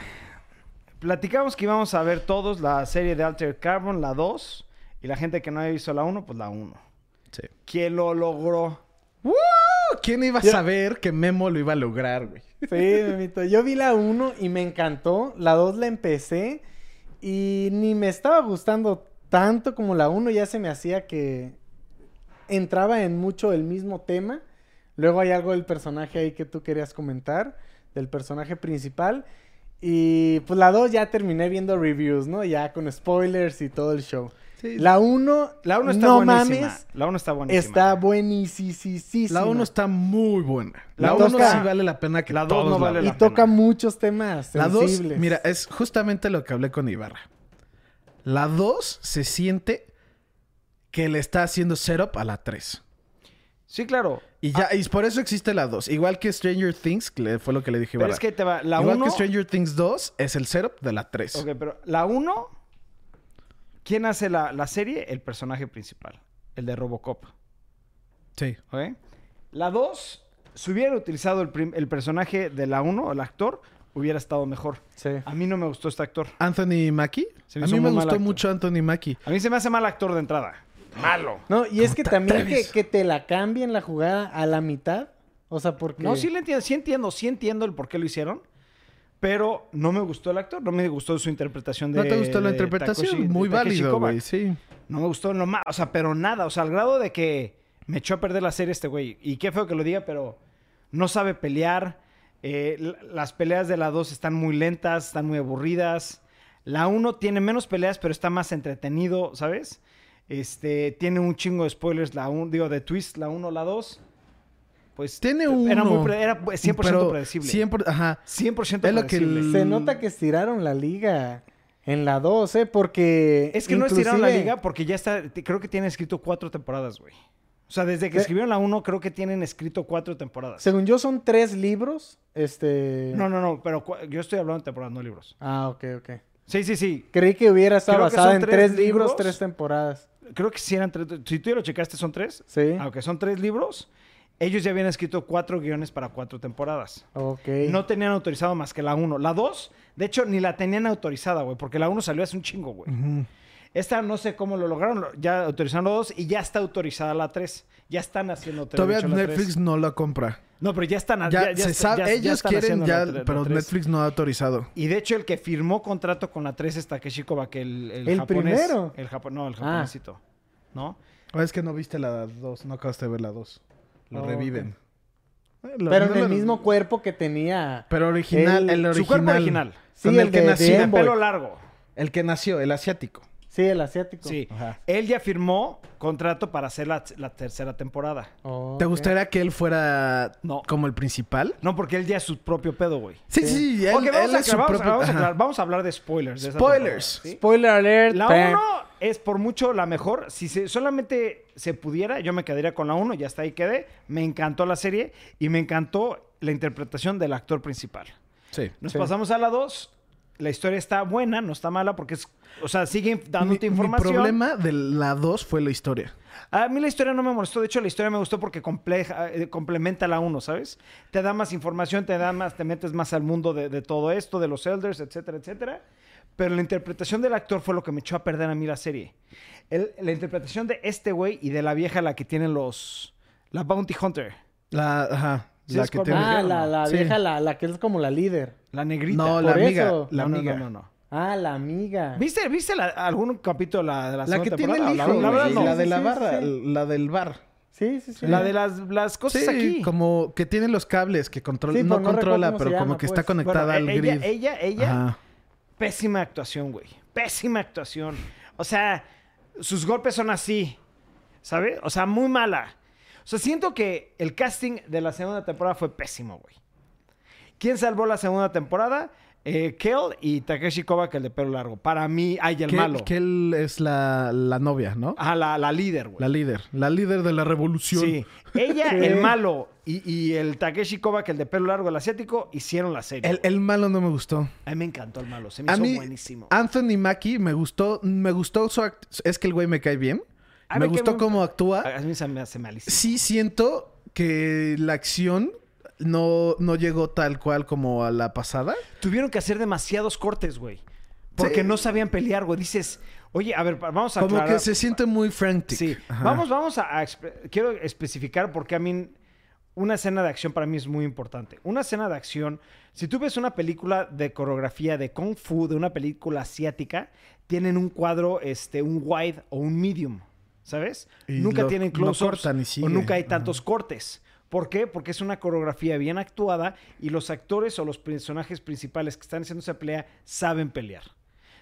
Speaker 1: Platicamos que íbamos a ver todos la serie de Alter Carbon, la 2. Y la gente que no había visto la 1, pues la 1.
Speaker 2: Sí.
Speaker 1: ¿Quién lo logró?
Speaker 2: ¡Woo! ¿Quién iba a saber que Memo lo iba a lograr, güey?
Speaker 3: Sí, memito. Yo vi la 1 y me encantó. La 2 la empecé y ni me estaba gustando tanto como la 1. Ya se me hacía que entraba en mucho el mismo tema. Luego hay algo del personaje ahí que tú querías comentar, del personaje principal. Y pues la 2 ya terminé viendo reviews, ¿no? Ya con spoilers y todo el show.
Speaker 2: Sí.
Speaker 3: La 1,
Speaker 1: La 1 está
Speaker 3: no
Speaker 1: buenísima.
Speaker 3: mames,
Speaker 1: la 1 está buenísima.
Speaker 3: está buenísima.
Speaker 2: La 1 está muy buena. La
Speaker 3: La
Speaker 2: 1
Speaker 3: toca-
Speaker 2: sí vale la pena que
Speaker 1: La dos
Speaker 2: todos
Speaker 1: no
Speaker 2: la
Speaker 1: vale
Speaker 2: vean.
Speaker 3: Y
Speaker 1: la
Speaker 3: toca
Speaker 1: pena.
Speaker 3: muchos temas
Speaker 2: La 2,
Speaker 3: sensibles.
Speaker 2: mira, es justamente lo que hablé con Ibarra. La 2 se siente que le está haciendo setup a la 3.
Speaker 1: Sí, claro.
Speaker 2: Y ya, y por eso existe la 2. Igual que Stranger Things, que fue lo que le dije a
Speaker 1: Pero
Speaker 2: Ibarra.
Speaker 1: es que te va... La
Speaker 2: Igual
Speaker 1: 1...
Speaker 2: que Stranger Things 2 es el setup de la 3.
Speaker 1: Ok, pero la 1... ¿Quién hace la, la serie? El personaje principal. El de Robocop.
Speaker 2: Sí.
Speaker 1: ¿Ok? La 2, si hubiera utilizado el, prim- el personaje de la 1, el actor, hubiera estado mejor.
Speaker 3: Sí.
Speaker 1: A mí no me gustó este actor.
Speaker 2: Anthony Mackie. A mí me gustó mucho Anthony Mackie.
Speaker 1: A mí se me hace mal actor de entrada. Malo.
Speaker 3: No, y es que también que, que te la cambien la jugada a la mitad. O sea, porque.
Speaker 1: No, sí le entiendo, sí entiendo, sí entiendo el por qué lo hicieron. Pero no me gustó el actor, no me gustó su interpretación de.
Speaker 2: ¿No te gustó la interpretación? Muy válido, güey. Sí.
Speaker 1: No me gustó lo más, o sea, pero nada, o sea, al grado de que me echó a perder la serie este güey. Y qué feo que lo diga, pero no sabe pelear. Eh, las peleas de la 2 están muy lentas, están muy aburridas. La 1 tiene menos peleas, pero está más entretenido, ¿sabes? Este, tiene un chingo de spoilers, la 1, digo, de twist, la 1, la 2. Pues
Speaker 2: Tiene
Speaker 1: era
Speaker 2: uno,
Speaker 1: muy pre- era 100%
Speaker 2: pero
Speaker 1: predecible.
Speaker 2: 100%, ajá.
Speaker 1: 100%
Speaker 2: Es lo que
Speaker 1: predecible.
Speaker 2: el-
Speaker 3: Se nota que estiraron la liga en la 2, ¿eh? Porque.
Speaker 1: Es que no estiraron la liga porque ya está, creo que tienen escrito cuatro temporadas, güey. O sea, desde que escribieron la 1, creo que tienen escrito cuatro temporadas.
Speaker 3: Según yo, son tres libros. Este.
Speaker 1: No, no, no, pero yo estoy hablando de temporadas, no libros.
Speaker 3: Ah, ok, ok.
Speaker 1: Sí, sí, sí.
Speaker 3: Creí que hubiera estado basada en
Speaker 1: tres
Speaker 3: tres libros,
Speaker 1: libros.
Speaker 3: tres temporadas.
Speaker 1: Creo que sí eran tres. Si tú ya lo checaste, son tres.
Speaker 3: Sí.
Speaker 1: Aunque son tres libros, ellos ya habían escrito cuatro guiones para cuatro temporadas.
Speaker 3: Ok.
Speaker 1: No tenían autorizado más que la 1. La 2, de hecho, ni la tenían autorizada, güey, porque la 1 salió hace un chingo, güey. Esta no sé cómo lo lograron. lo- Ya autorizaron la 2 y ya está autorizada la 3. Ya están haciendo
Speaker 2: Todavía
Speaker 1: hecho, la
Speaker 2: Netflix
Speaker 1: 3.
Speaker 2: no la compra.
Speaker 1: No, pero ya están.
Speaker 2: Ya,
Speaker 1: Ya, ya
Speaker 2: se sabe,
Speaker 1: ya-
Speaker 2: ellos
Speaker 1: están
Speaker 2: quieren ya,
Speaker 1: la tre- la
Speaker 2: pero
Speaker 1: 3.
Speaker 2: Netflix no ha autorizado.
Speaker 1: Y de hecho, el que firmó contrato con la 3 es Takeshi Kovacs, el, el,
Speaker 3: ¿El
Speaker 1: japonés.
Speaker 3: primero?
Speaker 1: El japo- no, el
Speaker 3: Ah.
Speaker 1: japonesito. ¿No?
Speaker 2: O es que no viste la 2, no acabaste de ver la 2. Lo
Speaker 3: Oh,
Speaker 2: reviven. Eh, lo-
Speaker 3: Pero
Speaker 2: no
Speaker 3: en el
Speaker 2: lo-
Speaker 3: mismo cuerpo que tenía.
Speaker 2: Pero original,
Speaker 3: El-
Speaker 2: el, original.
Speaker 1: Su cuerpo original.
Speaker 3: Sí,
Speaker 2: con
Speaker 3: el
Speaker 2: el, que
Speaker 3: de-
Speaker 2: nació.
Speaker 1: De pelo largo.
Speaker 2: El que nació, el asiático.
Speaker 3: Sí, el asiático.
Speaker 1: Sí.
Speaker 2: Ajá.
Speaker 1: Él ya firmó contrato para hacer la, la tercera temporada.
Speaker 3: Oh,
Speaker 2: ¿Te gustaría que él fuera
Speaker 1: No.
Speaker 2: como el principal?
Speaker 1: No, porque él ya es su propio pedo, güey.
Speaker 2: Sí, sí, él,
Speaker 1: Ok, vamos,
Speaker 2: él
Speaker 1: a
Speaker 2: es su
Speaker 1: vamos,
Speaker 2: propio...
Speaker 1: vamos a aclarar- vamos a hablar de spoilers. de
Speaker 2: Spoilers.
Speaker 1: ¿sí?
Speaker 3: Spoiler alert.
Speaker 1: La
Speaker 3: pam.
Speaker 1: 1 es por mucho la mejor. Si se- solamente se pudiera, yo me quedaría con la 1, ya está ahí quedé. Me encantó la serie y me encantó la interpretación del actor principal.
Speaker 2: Sí.
Speaker 1: Nos
Speaker 3: Sí.
Speaker 1: pasamos a la 2. La historia está buena, no está mala porque es, o sea, siguen
Speaker 2: Mi,
Speaker 1: dándote
Speaker 2: mi
Speaker 1: información.
Speaker 2: problema de la 2 fue la historia.
Speaker 1: A mí la historia no me molestó, de hecho la historia me gustó porque compleja, eh, complementa la 1, ¿sabes? Te da más información, te da más, te metes más al mundo de, de todo esto, de los elders, etcétera, etcétera. Pero la interpretación del actor fue lo que me echó a perder a mí la serie. El- la interpretación de este güey y de la vieja la que tienen los... La Bounty Hunter.
Speaker 2: La, ajá,
Speaker 1: Sí,
Speaker 2: la que tiene...
Speaker 3: Ah, la, la
Speaker 2: Sí.
Speaker 3: vieja, la, la que es como la líder.
Speaker 1: La negrita.
Speaker 2: No, la amiga.
Speaker 3: eso.
Speaker 2: La amiga.
Speaker 1: no, no, no.
Speaker 3: Ah, la amiga.
Speaker 1: ¿Viste, viste la- algún capítulo de la, de la
Speaker 2: La que tiene el
Speaker 1: La-
Speaker 2: hijo,
Speaker 1: la,
Speaker 2: de la barra,
Speaker 3: sí.
Speaker 2: la del bar.
Speaker 3: Sí, sí, sí.
Speaker 1: La de las, las cosas
Speaker 2: Sí,
Speaker 1: aquí.
Speaker 2: como que tiene los cables que controla,
Speaker 3: Sí,
Speaker 2: no controla, pero como que
Speaker 3: pues.
Speaker 2: está conectada
Speaker 1: Bueno,
Speaker 2: al
Speaker 1: ella,
Speaker 2: grid.
Speaker 1: ella, ella,
Speaker 2: Ajá.
Speaker 1: Pésima actuación, güey. Pésima actuación. O sea, sus golpes son así. ¿Sabes? O sea, muy mala. O sea, siento que el casting de la segunda temporada fue pésimo, güey. ¿Quién salvó la segunda temporada? Eh, Kel y Takeshi Kovacs, el de pelo largo. Para mí, ay, el malo.
Speaker 2: él es la, la novia, ¿no?
Speaker 1: Ajá, la, la líder, güey.
Speaker 2: La líder. La líder de la revolución.
Speaker 1: Sí. Ella,
Speaker 3: Sí.
Speaker 1: el malo, y, y el Takeshi Kovacs, el de pelo largo, el asiático, hicieron la serie.
Speaker 2: El, el malo no me gustó.
Speaker 1: A mí me encantó el malo. Se me
Speaker 2: A
Speaker 1: hizo
Speaker 2: mí,
Speaker 1: buenísimo.
Speaker 2: Anthony Mackie me gustó. Me gustó su act- Es que el güey me cae bien.
Speaker 1: A
Speaker 2: me gustó
Speaker 1: me-
Speaker 2: cómo actúa.
Speaker 1: A mí se me hace malísimo.
Speaker 2: Sí siento que la acción no, no llegó tal cual como a la pasada.
Speaker 1: Tuvieron que hacer demasiados cortes, güey. Porque
Speaker 2: Sí.
Speaker 1: no sabían pelear, güey. Dices, oye, a ver, vamos a
Speaker 2: Como
Speaker 1: aclarar.
Speaker 2: que se siente muy frantic.
Speaker 1: Sí.
Speaker 2: Ajá.
Speaker 1: Vamos, vamos a, a Quiero especificar porque a mí una escena de acción para mí es muy importante. Una escena de acción, si tú ves una película de coreografía de Kung Fu, de una película asiática, tienen un cuadro, este, un wide o un medium, ¿sabes?
Speaker 2: Y
Speaker 1: nunca
Speaker 2: lo-
Speaker 1: tienen close-ups o nunca hay
Speaker 2: Ajá.
Speaker 1: tantos cortes. ¿Por qué? Porque es una coreografía bien actuada y los actores o los personajes principales que están haciendo esa pelea saben pelear.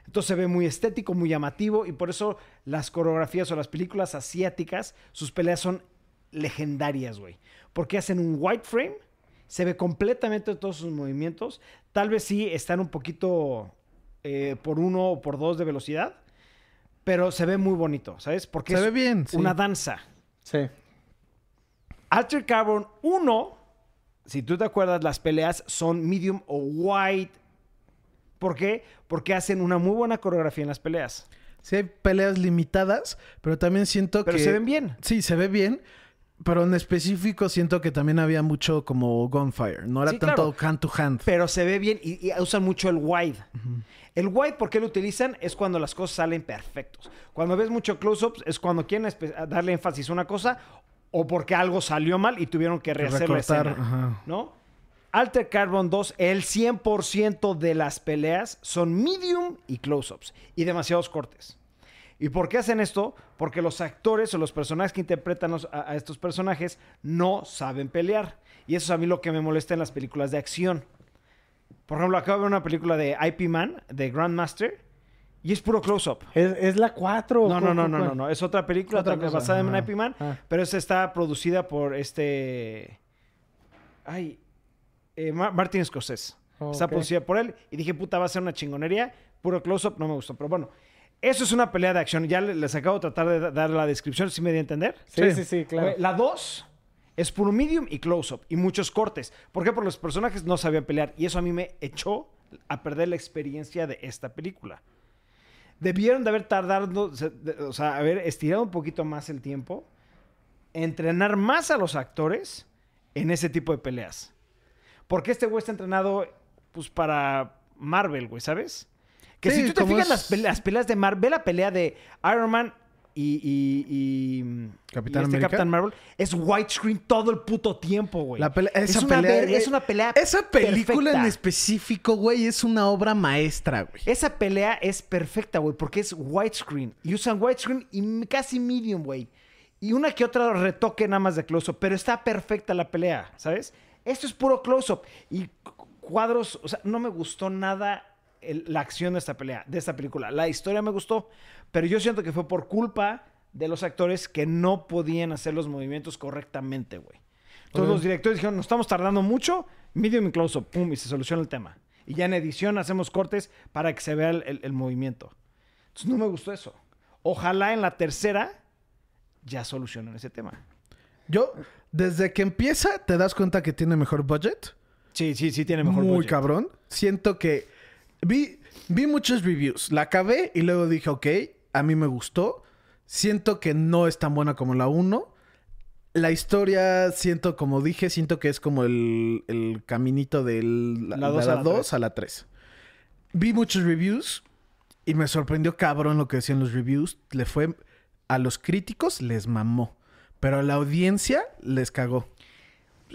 Speaker 1: Entonces se ve muy estético, muy llamativo y por eso las coreografías o las películas asiáticas, sus peleas son legendarias, güey. Porque hacen un white frame, se ve completamente todos sus movimientos. Tal vez sí están un poquito eh, por uno o por dos de velocidad, pero se ve muy bonito, ¿sabes? Porque
Speaker 2: Se
Speaker 1: es
Speaker 2: ve bien, sí.
Speaker 1: una danza.
Speaker 3: Sí.
Speaker 1: Alter Carbon 1, si tú te acuerdas, las peleas son medium o wide. ¿Por qué? Porque hacen una muy buena coreografía en las peleas.
Speaker 2: Sí hay peleas limitadas, pero también siento
Speaker 1: Pero
Speaker 2: que...
Speaker 1: se ven bien.
Speaker 2: Sí, se ve bien. Pero en específico siento que también había mucho como gunfire. No era
Speaker 1: Sí,
Speaker 2: tanto
Speaker 1: claro.
Speaker 2: hand to hand.
Speaker 1: Pero se ve bien y, y usan mucho el wide. El wide, ¿por qué lo utilizan? Es cuando las cosas salen perfectos. Cuando ves mucho close-ups es cuando quieren darle énfasis a una cosa o porque algo salió mal y tuvieron que rehacer la escena.
Speaker 2: ajá.
Speaker 1: ¿No? Alter Carbon 2, el 100% de las peleas son medium y close-ups y demasiados cortes. ¿Y por qué hacen esto? Porque los actores o los personajes que interpretan los- a, a estos personajes no saben pelear. Y eso es a mí lo que me molesta en las películas de acción. Por ejemplo, acabo de ver una película de IP Man, de Grandmaster, y es puro close-up.
Speaker 3: Es, es la 4.
Speaker 1: No, no, no, no, no, no. Es otra película
Speaker 2: Otra
Speaker 1: también basada en. IP Man,
Speaker 3: Ah.
Speaker 1: pero esa está producida por este Ay, eh, Ma- Martin Scorsese.
Speaker 3: Oh,
Speaker 1: Está producida por él. Y dije, puta, va a ser una chingonería. Puro close-up, no me gustó. Pero bueno, eso es una pelea de acción. Ya le- les acabo de tratar de da- dar la descripción, ¿sí me di a entender?
Speaker 3: Sí, sí, sí, claro.
Speaker 1: La 2 es puro medium y close-up y muchos cortes. ¿Por qué? Porque los personajes no sabían pelear y eso a mí me echó a perder la experiencia de esta película. Debieron de haber tardado, o sea, de- o sea, haber estirado un poquito más el tiempo, entrenar más a los actores en ese tipo de peleas. Porque este güey está entrenado pues para Marvel, güey, ¿sabes? Que
Speaker 2: Sí,
Speaker 1: si tú te fijas
Speaker 2: es-
Speaker 1: las, pele- las peleas de Marvel, ve la pelea de Iron Man y, y- y,
Speaker 2: Capitán
Speaker 1: y este. Captain Marvel, es widescreen todo el puto tiempo, güey.
Speaker 2: La pelea-
Speaker 1: es
Speaker 2: esa
Speaker 1: una
Speaker 2: pelea,
Speaker 1: es una pelea
Speaker 2: Esa película en específico, güey, es una obra maestra, güey.
Speaker 1: Esa pelea es perfecta, güey, porque es widescreen. Y usan widescreen y casi medium, güey. Y una que otra retoque nada más de close-up. Pero está perfecta la pelea, ¿sabes? Esto es puro close-up. Y cu- cuadros, o sea, no me gustó nada el- la acción de esta pelea, de esta película. La historia me gustó, pero yo siento que fue por culpa de los actores que no podían hacer los movimientos correctamente, güey. Entonces los directores dijeron, nos estamos tardando mucho, medium y close-up, pum, y se soluciona el tema. Y ya en edición hacemos cortes para que se vea el, el- el movimiento. Entonces no me gustó eso. Ojalá en la tercera ya solucionen ese tema.
Speaker 2: Yo, desde que empieza, te das cuenta que tiene mejor budget.
Speaker 1: Sí, sí, sí tiene mejor
Speaker 2: Muy
Speaker 1: budget.
Speaker 2: cabrón. Siento que vi, vi muchos reviews. La acabé y luego dije, ok, a mí me gustó. Siento que no es tan buena como la 1. La historia, siento, como dije, siento que es como el, el caminito del,
Speaker 1: La
Speaker 2: de
Speaker 1: dos a la
Speaker 2: 2
Speaker 1: tres.
Speaker 2: a la 3. Vi muchos reviews y me sorprendió cabrón lo que decían los reviews. Le fue a los críticos, les mamó. Pero a la audiencia les cagó.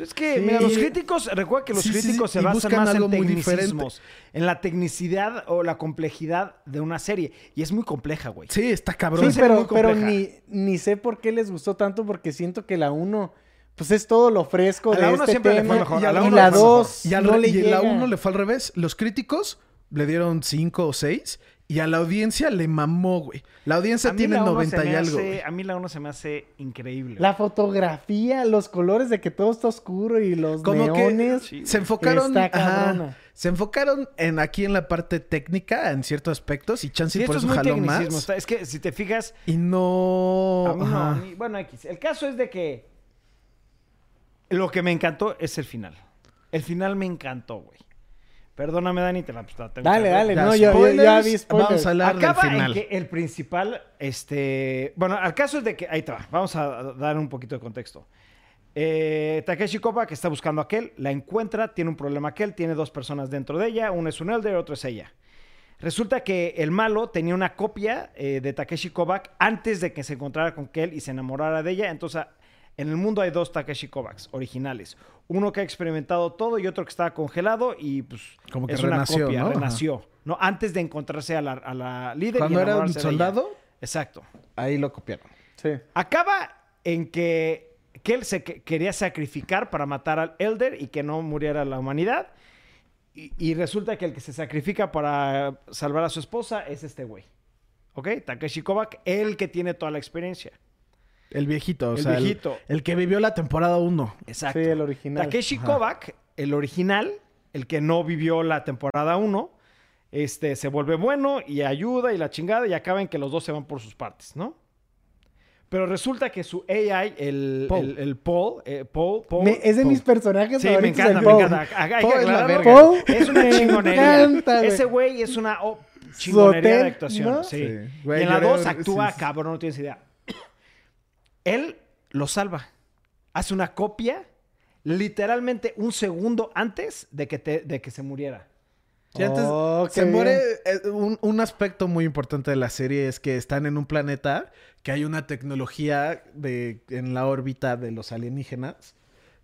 Speaker 1: Es que,
Speaker 2: Sí.
Speaker 1: mira, los críticos, recuerda que los
Speaker 2: Sí, sí, sí,
Speaker 1: críticos se
Speaker 2: y
Speaker 1: basan más
Speaker 2: algo
Speaker 1: en
Speaker 2: muy diferente.
Speaker 1: tecnicismos, en la tecnicidad o la complejidad de una serie. Y es muy compleja, güey.
Speaker 2: Sí, está
Speaker 3: Sí,
Speaker 2: cabrón.
Speaker 1: muy
Speaker 3: pero, pero ni, ni sé por qué les gustó tanto porque siento que la 1 pues es todo lo fresco
Speaker 1: A
Speaker 3: de
Speaker 1: la uno
Speaker 3: este
Speaker 1: siempre le fue
Speaker 3: tema
Speaker 1: mejor,
Speaker 3: y
Speaker 1: a la uno
Speaker 3: la
Speaker 1: le fue mejor.
Speaker 3: 2
Speaker 2: Y, al
Speaker 3: no le
Speaker 2: y en la
Speaker 3: llega.
Speaker 2: 1 le fue al revés. Los críticos le dieron 5 o 6 y a la audiencia le mamó, güey. La audiencia tiene
Speaker 1: la uno
Speaker 2: 90
Speaker 1: se
Speaker 2: y algo.
Speaker 1: hace-
Speaker 2: güey.
Speaker 1: a mí la 1 se me hace increíble.
Speaker 3: La fotografía, los colores de que todo está oscuro y los
Speaker 2: Como
Speaker 3: neones.
Speaker 2: que se enfocaron,
Speaker 3: Está
Speaker 2: ajá,
Speaker 3: cabrona.
Speaker 2: se enfocaron en aquí en la parte técnica en ciertos aspectos y chance
Speaker 1: Sí,
Speaker 2: por eso
Speaker 1: es
Speaker 2: jaló más.
Speaker 1: está- Es que si te fijas,
Speaker 2: Y no,
Speaker 1: A mí no,
Speaker 2: ajá.
Speaker 1: a mí- bueno, X. El caso es de que lo que me encantó es el final. El final me encantó, güey. Perdóname, Dani, te la, tengo
Speaker 3: Dale,
Speaker 1: que
Speaker 3: dale,
Speaker 2: Ya,
Speaker 3: no, yo, yo-
Speaker 2: spoilers,
Speaker 3: ya vi spoilers.
Speaker 2: Vamos a hablar
Speaker 1: Acaba
Speaker 2: del final.
Speaker 1: en que el principal, este... Bueno, al caso es de que... Ahí te va. Vamos a dar un poquito de contexto. Eh, Takeshi Koba, que está buscando a aquel, la encuentra, tiene un problema aquel, tiene dos personas dentro de ella, una es un elder, otro es ella. Resulta que el malo tenía una copia eh, de Takeshi Kovac antes de que se encontrara con Kel y se enamorara de ella. Entonces, en el mundo hay dos Takeshi Kovacs originales. Uno que ha experimentado todo y otro que estaba congelado y pues
Speaker 2: Como que
Speaker 1: es una copia,
Speaker 2: ¿no?
Speaker 1: Renació. ¿no? Antes de encontrarse a la, a la líder. y
Speaker 2: Cuando era un soldado,
Speaker 1: Exacto.
Speaker 2: ahí lo copiaron.
Speaker 3: Sí.
Speaker 1: Acaba en que Kel se que- quería sacrificar para matar al Elder y que no muriera la humanidad. Y, y resulta que el que se sacrifica para salvar a su esposa es este güey. ¿Ok? Takeshi Kovac, el que tiene toda la experiencia.
Speaker 2: El viejito, o
Speaker 1: El
Speaker 2: sea, el-
Speaker 1: viejito.
Speaker 2: El, que vivió la temporada 1.
Speaker 1: Exacto.
Speaker 3: Sí, el original.
Speaker 1: Takeshi
Speaker 2: Ajá.
Speaker 1: Kovac, el original, el que no vivió la temporada 1, este, se vuelve bueno y ayuda y la chingada y acaba en que los dos se van por sus partes, ¿no? Pero resulta que su AI, el
Speaker 2: Paul.
Speaker 1: el, el Paul, eh, Paul, Paul-
Speaker 3: Me- es de
Speaker 2: Paul.
Speaker 3: mis personajes
Speaker 1: Sí, me encanta,
Speaker 3: el
Speaker 1: me
Speaker 3: Paul.
Speaker 1: encanta. Hay que
Speaker 2: Paul es la
Speaker 1: aclararlo.
Speaker 2: verga.
Speaker 3: Paul
Speaker 1: Es una
Speaker 3: me
Speaker 1: chingonería.
Speaker 3: encanta.
Speaker 1: Ese güey es una oh, chingonería de actuación.
Speaker 3: ¿no?
Speaker 1: Sí.
Speaker 2: Sí. Güey,
Speaker 1: y en la
Speaker 2: lloré-
Speaker 1: 2 actúa
Speaker 2: sí, sí.
Speaker 1: cabrón, no tienes idea. Él lo salva. Hace una copia literalmente un segundo antes de que, te- de que se muriera.
Speaker 2: Y antes
Speaker 3: Oh,
Speaker 2: se muere. eh, un, un aspecto muy importante de la serie es que están en un planeta que hay una tecnología de, en la órbita de los alienígenas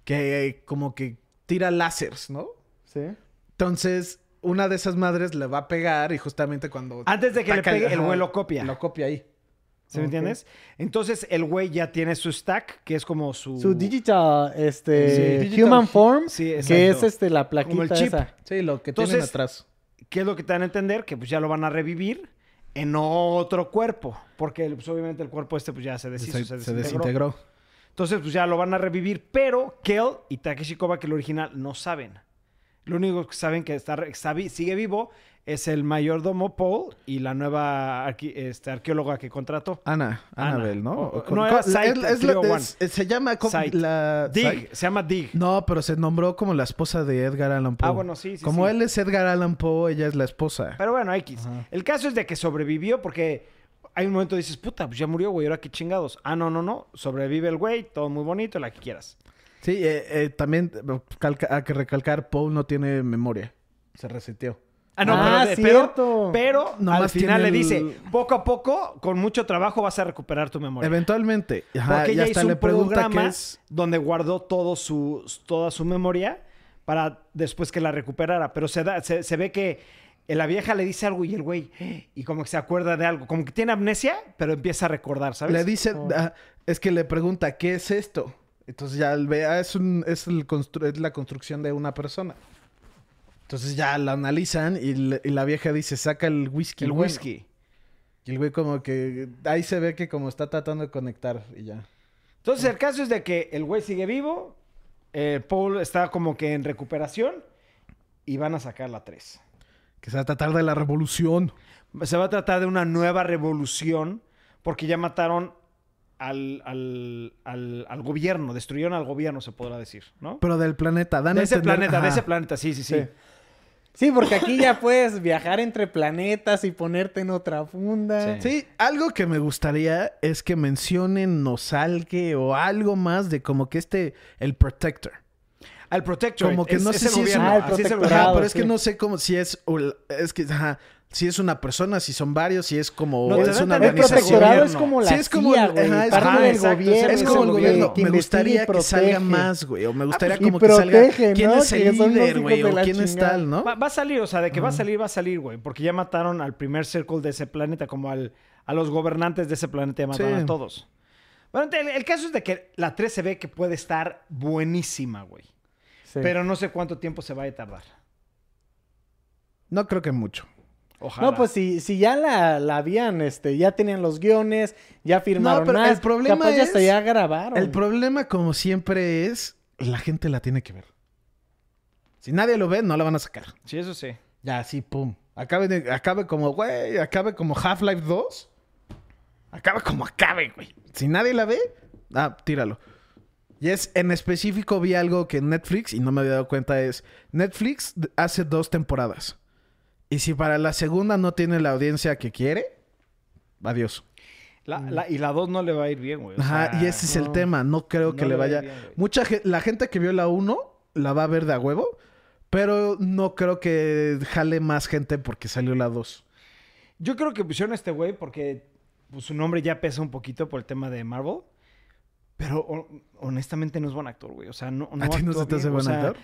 Speaker 2: que eh, como que tira láseres, ¿no?
Speaker 3: Sí.
Speaker 2: Entonces, una de esas madres le va a pegar y justamente cuando.
Speaker 1: Antes de que le pegue, el güey lo copia.
Speaker 2: Lo copia ahí.
Speaker 1: ¿Sí me
Speaker 3: Ok.
Speaker 1: entiendes? Entonces el güey ya tiene su stack, que es como su...
Speaker 3: Su digital, este,
Speaker 2: Sí, digital
Speaker 3: human form,
Speaker 1: Sí,
Speaker 3: que es este la
Speaker 1: Como el
Speaker 3: plaquita
Speaker 1: chip.
Speaker 3: esa.
Speaker 2: Sí, lo que
Speaker 1: Entonces,
Speaker 2: tienen atrás.
Speaker 1: ¿Qué es lo que te dan a entender? Que pues ya lo van a revivir en otro cuerpo. Porque pues, obviamente el cuerpo este pues ya se deshizo,
Speaker 2: Se,
Speaker 1: se,
Speaker 2: se
Speaker 1: desintegró.
Speaker 2: desintegró.
Speaker 1: Entonces, pues ya lo van a revivir, pero Kel y Takeshi Koba, que el original, no saben. Lo único que saben que está, está sigue vivo es el mayordomo Paul y la nueva este, arqueóloga que contrató.
Speaker 2: Ana,
Speaker 1: Ana.
Speaker 2: Annabelle, ¿no?
Speaker 1: O-
Speaker 2: Con-
Speaker 1: no,
Speaker 2: con-
Speaker 1: era Sight,
Speaker 2: es- es la-
Speaker 1: 301.
Speaker 2: es- es- se llama como la
Speaker 1: Dig,
Speaker 2: Sight.
Speaker 1: se llama Dig.
Speaker 2: No, pero se nombró como la esposa de Edgar Allan Poe.
Speaker 1: Ah, bueno, sí, sí,
Speaker 2: Como
Speaker 1: sí.
Speaker 2: él es Edgar Allan Poe, ella es la esposa.
Speaker 1: Pero bueno, X. El caso es de que sobrevivió porque hay un momento dices, puta, pues ya murió, güey, ahora qué chingados. Ah, no, no, no. Sobrevive el güey, todo muy bonito, la que quieras.
Speaker 2: Sí, eh, eh, también calca- hay que recalcar, Paul no tiene memoria. Se reseteó.
Speaker 1: Ah, no,
Speaker 3: Ah,
Speaker 1: pero, de- pero,
Speaker 3: cierto.
Speaker 1: pero al final le dice,
Speaker 2: el-
Speaker 1: poco a poco, con mucho trabajo vas a recuperar tu memoria.
Speaker 2: Eventualmente. Ajá,
Speaker 1: Porque ella
Speaker 2: hasta
Speaker 1: hizo
Speaker 2: le
Speaker 1: un programa
Speaker 2: es.
Speaker 1: donde guardó todo su, toda su memoria para después que la recuperara. Pero se, da, se, se ve que la vieja le dice algo y el güey, y como que se acuerda de algo. Como que tiene amnesia, pero empieza a recordar, ¿sabes?
Speaker 2: Le dice, ah, es que le pregunta, ¿qué es esto? Entonces ya él ve, ah, es, un, es, el constru- es la construcción de una persona. Entonces ya la analizan y, le- y la vieja dice, saca el whisky.
Speaker 1: el
Speaker 2: bueno".
Speaker 1: whisky.
Speaker 2: Y el güey como que, ahí se ve que como está tratando de conectar y ya.
Speaker 1: Entonces el caso es de que el güey sigue vivo, eh, Paul está como que en recuperación y van a sacar la 3.
Speaker 2: Que se va a tratar de la revolución.
Speaker 1: Se va a tratar de una nueva revolución porque ya mataron al, al, al, al gobierno, destruyeron al gobierno, se podrá decir, ¿no?
Speaker 2: Pero del planeta. Dan
Speaker 1: de ese
Speaker 2: entender-
Speaker 1: planeta, de ese planeta, sí, sí, sí.
Speaker 3: Sí. Sí, porque aquí ya puedes viajar entre planetas y ponerte en otra funda.
Speaker 1: Sí.
Speaker 2: Sí, algo que me gustaría es que mencionen Nosalque o algo más de como que este, el Protector.
Speaker 1: Al Protector.
Speaker 2: Como que no sé si es
Speaker 1: gobierno.
Speaker 3: Ah, el
Speaker 1: es.
Speaker 2: Ajá, pero es
Speaker 3: sí.
Speaker 2: que no sé cómo, si es, o el- es que, ajá, si es una persona, si son varios, si es como,
Speaker 1: No,
Speaker 2: es una
Speaker 1: entender
Speaker 3: El
Speaker 1: es
Speaker 2: organización.
Speaker 3: es como la
Speaker 2: Sí, es como
Speaker 3: CIA,
Speaker 2: el-
Speaker 3: güey.
Speaker 2: ajá, es-
Speaker 3: parte
Speaker 1: ajá,
Speaker 3: del gobierno.
Speaker 2: Es
Speaker 1: es
Speaker 2: como
Speaker 1: el
Speaker 2: gobierno. Me gustaría que salga más, güey. O me gustaría
Speaker 3: pues, y
Speaker 2: como que salga. ¿Quién
Speaker 3: ¿no?
Speaker 2: es el líder, güey? O quién es
Speaker 3: chingada.
Speaker 2: tal, ¿no?
Speaker 1: Va, va a salir, o sea, de que va a salir, va a salir, güey. Porque ya mataron al primer circle de ese planeta, como al, a los gobernantes de ese planeta, ya mataron
Speaker 2: Sí.
Speaker 1: a todos. Bueno, el, el caso es de que la 3 se ve que puede estar buenísima, güey.
Speaker 3: Sí.
Speaker 1: Pero no sé cuánto tiempo se va a tardar.
Speaker 2: No creo que mucho.
Speaker 1: Ojalá.
Speaker 3: No, pues si, si ya la, la habían, este, ya tenían los guiones, ya firmaron
Speaker 2: pero el
Speaker 3: más,
Speaker 2: problema
Speaker 3: capaz ya hasta
Speaker 2: es-
Speaker 3: ya grabaron.
Speaker 2: El problema, como siempre, es la gente la tiene que ver. Si nadie lo ve, no la van a sacar.
Speaker 1: Sí, eso sí.
Speaker 2: Ya, así, pum. Acabe, de- acabe como, güey, acabe como Half-Life 2. Acabe como acabe, güey. Si nadie la ve, ah, tíralo. Y es, en específico vi algo que Netflix, y no me había dado cuenta, es Netflix hace dos temporadas. Y si para la segunda no tiene la audiencia que quiere, adiós.
Speaker 1: La- la- y la 2 no le va a ir bien, güey. o
Speaker 2: Ajá, y ese es el tema. No creo
Speaker 1: no
Speaker 2: que le vaya.
Speaker 1: bien.
Speaker 2: Mucha gente, la gente que vio la 1 la va a ver de a huevo, pero no creo que jale más gente porque salió la 2.
Speaker 1: Yo creo que pusieron a este güey porque pues, su nombre ya pesa un poquito por el tema de Marvel. Pero ho- honestamente no es buen actor, güey. O sea, no, no
Speaker 2: ¿A ti no se te hace
Speaker 1: bien, o
Speaker 2: buen
Speaker 1: sea,
Speaker 2: actor?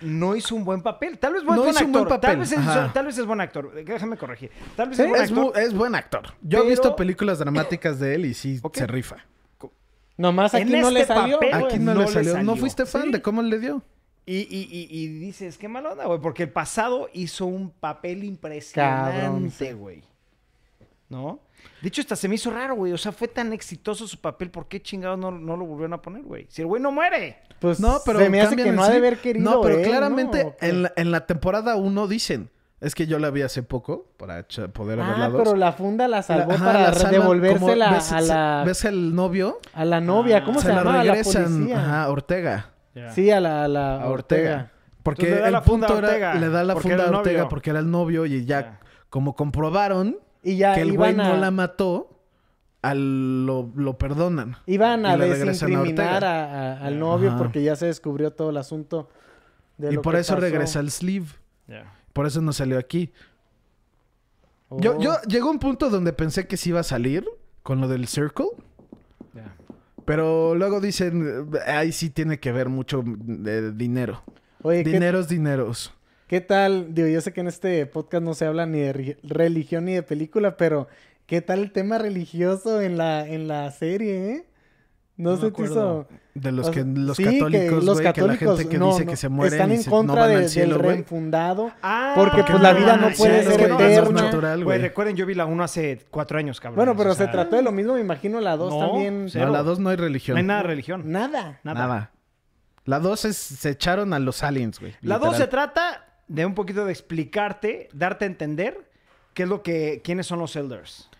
Speaker 1: No hizo un buen papel. Tal vez buen,
Speaker 2: No
Speaker 1: buen
Speaker 2: hizo un
Speaker 1: actor.
Speaker 2: buen papel,
Speaker 1: Tal, vez es, tal vez es buen actor. Déjame corregir. Tal vez
Speaker 2: Sí,
Speaker 1: es buen actor.
Speaker 2: bu- es buen actor. Yo he visto películas dramáticas de él y sí se rifa.
Speaker 3: Nomás aquí no le
Speaker 1: este
Speaker 3: salió.
Speaker 1: papel.
Speaker 2: Aquí no,
Speaker 1: no
Speaker 2: le
Speaker 1: le
Speaker 2: salió. ¿No
Speaker 1: salió.
Speaker 2: fuiste fan
Speaker 1: Sí.
Speaker 2: de cómo le dio?
Speaker 1: Y, y, y, y dices, qué mala onda, güey. Porque el pasado hizo un papel impresionante, güey. ¿No? De hecho, hasta se me hizo raro, güey. O sea, fue tan exitoso su papel. ¿Por qué chingados no, no lo volvieron a poner, güey? Si el güey no muere.
Speaker 3: Pues
Speaker 2: No, pero
Speaker 3: se me hace que no ha de haber querido
Speaker 2: No, pero
Speaker 3: él,
Speaker 2: claramente en, la, en la temporada 1 dicen. Es que yo la vi hace poco para poder ver la
Speaker 3: Ah,
Speaker 2: 2.
Speaker 3: pero la funda la salvó
Speaker 2: La- ajá,
Speaker 3: para
Speaker 2: la salvan
Speaker 3: devolvérsela
Speaker 2: ves-
Speaker 3: a la,
Speaker 2: ¿Ves el novio?
Speaker 3: a la novia. ¿Cómo se,
Speaker 2: se la
Speaker 3: llama? A la
Speaker 2: regresan
Speaker 3: policía.
Speaker 2: ajá, Ortega.
Speaker 3: Sí, a la, a la
Speaker 2: A
Speaker 3: Ortega.
Speaker 2: Ortega. Porque
Speaker 1: Entonces
Speaker 2: el
Speaker 1: la
Speaker 2: punto
Speaker 1: a
Speaker 2: era- le da la funda a Ortega porque era el novio y ya como comprobaron
Speaker 3: Y ya
Speaker 2: que el güey
Speaker 3: a,
Speaker 2: no la mató, al, lo, lo perdonan.
Speaker 3: iban a desincriminar a- a- al novio
Speaker 2: Ajá.
Speaker 3: porque ya se descubrió todo el asunto. de
Speaker 2: Y
Speaker 3: lo
Speaker 2: por
Speaker 3: que
Speaker 2: eso
Speaker 3: pasó.
Speaker 2: regresa al sleeve. Por eso no salió aquí.
Speaker 3: Oh.
Speaker 2: Yo, yo llegó un punto donde pensé que sí iba a salir con lo del Circle. Pero luego dicen, ahí sí tiene que ver mucho de dinero.
Speaker 3: Oye, ¿qué,
Speaker 2: Dineros, dineros.
Speaker 3: qué tal? Digo, yo sé que en este podcast no se habla ni de religión ni de película, pero ¿qué tal el tema religioso en la, en la serie, eh? No,
Speaker 1: No
Speaker 3: se te hizo...
Speaker 2: De los, que, los
Speaker 3: sí, que
Speaker 2: católicos,
Speaker 3: los
Speaker 2: güey, que la
Speaker 3: católicos,
Speaker 2: gente que
Speaker 3: no,
Speaker 2: dice
Speaker 3: no,
Speaker 2: que se mueren
Speaker 3: Están
Speaker 2: y
Speaker 3: en
Speaker 2: se- no
Speaker 3: contra
Speaker 2: van
Speaker 3: de-
Speaker 2: al cielo,
Speaker 3: del
Speaker 2: güey.
Speaker 3: reenfundado.
Speaker 1: Ah,
Speaker 3: Porque, pues, la vida no puede ser eterna.
Speaker 2: natural,
Speaker 1: Güey, recuerden, yo vi la 1 hace cuatro años, cabrón.
Speaker 3: Bueno, pero
Speaker 1: O sea,
Speaker 3: se trató de lo mismo, me imagino la 2
Speaker 1: No,
Speaker 3: también.
Speaker 1: cero.
Speaker 2: No, la 2 no hay
Speaker 1: No
Speaker 2: religión.
Speaker 1: hay nada de religión.
Speaker 3: Nada.
Speaker 1: Nada.
Speaker 2: Nada. La 2 es... Se echaron a los aliens, güey.
Speaker 1: La 2 se trata de un poquito de explicarte, darte a entender qué es lo que, quiénes son los Elders.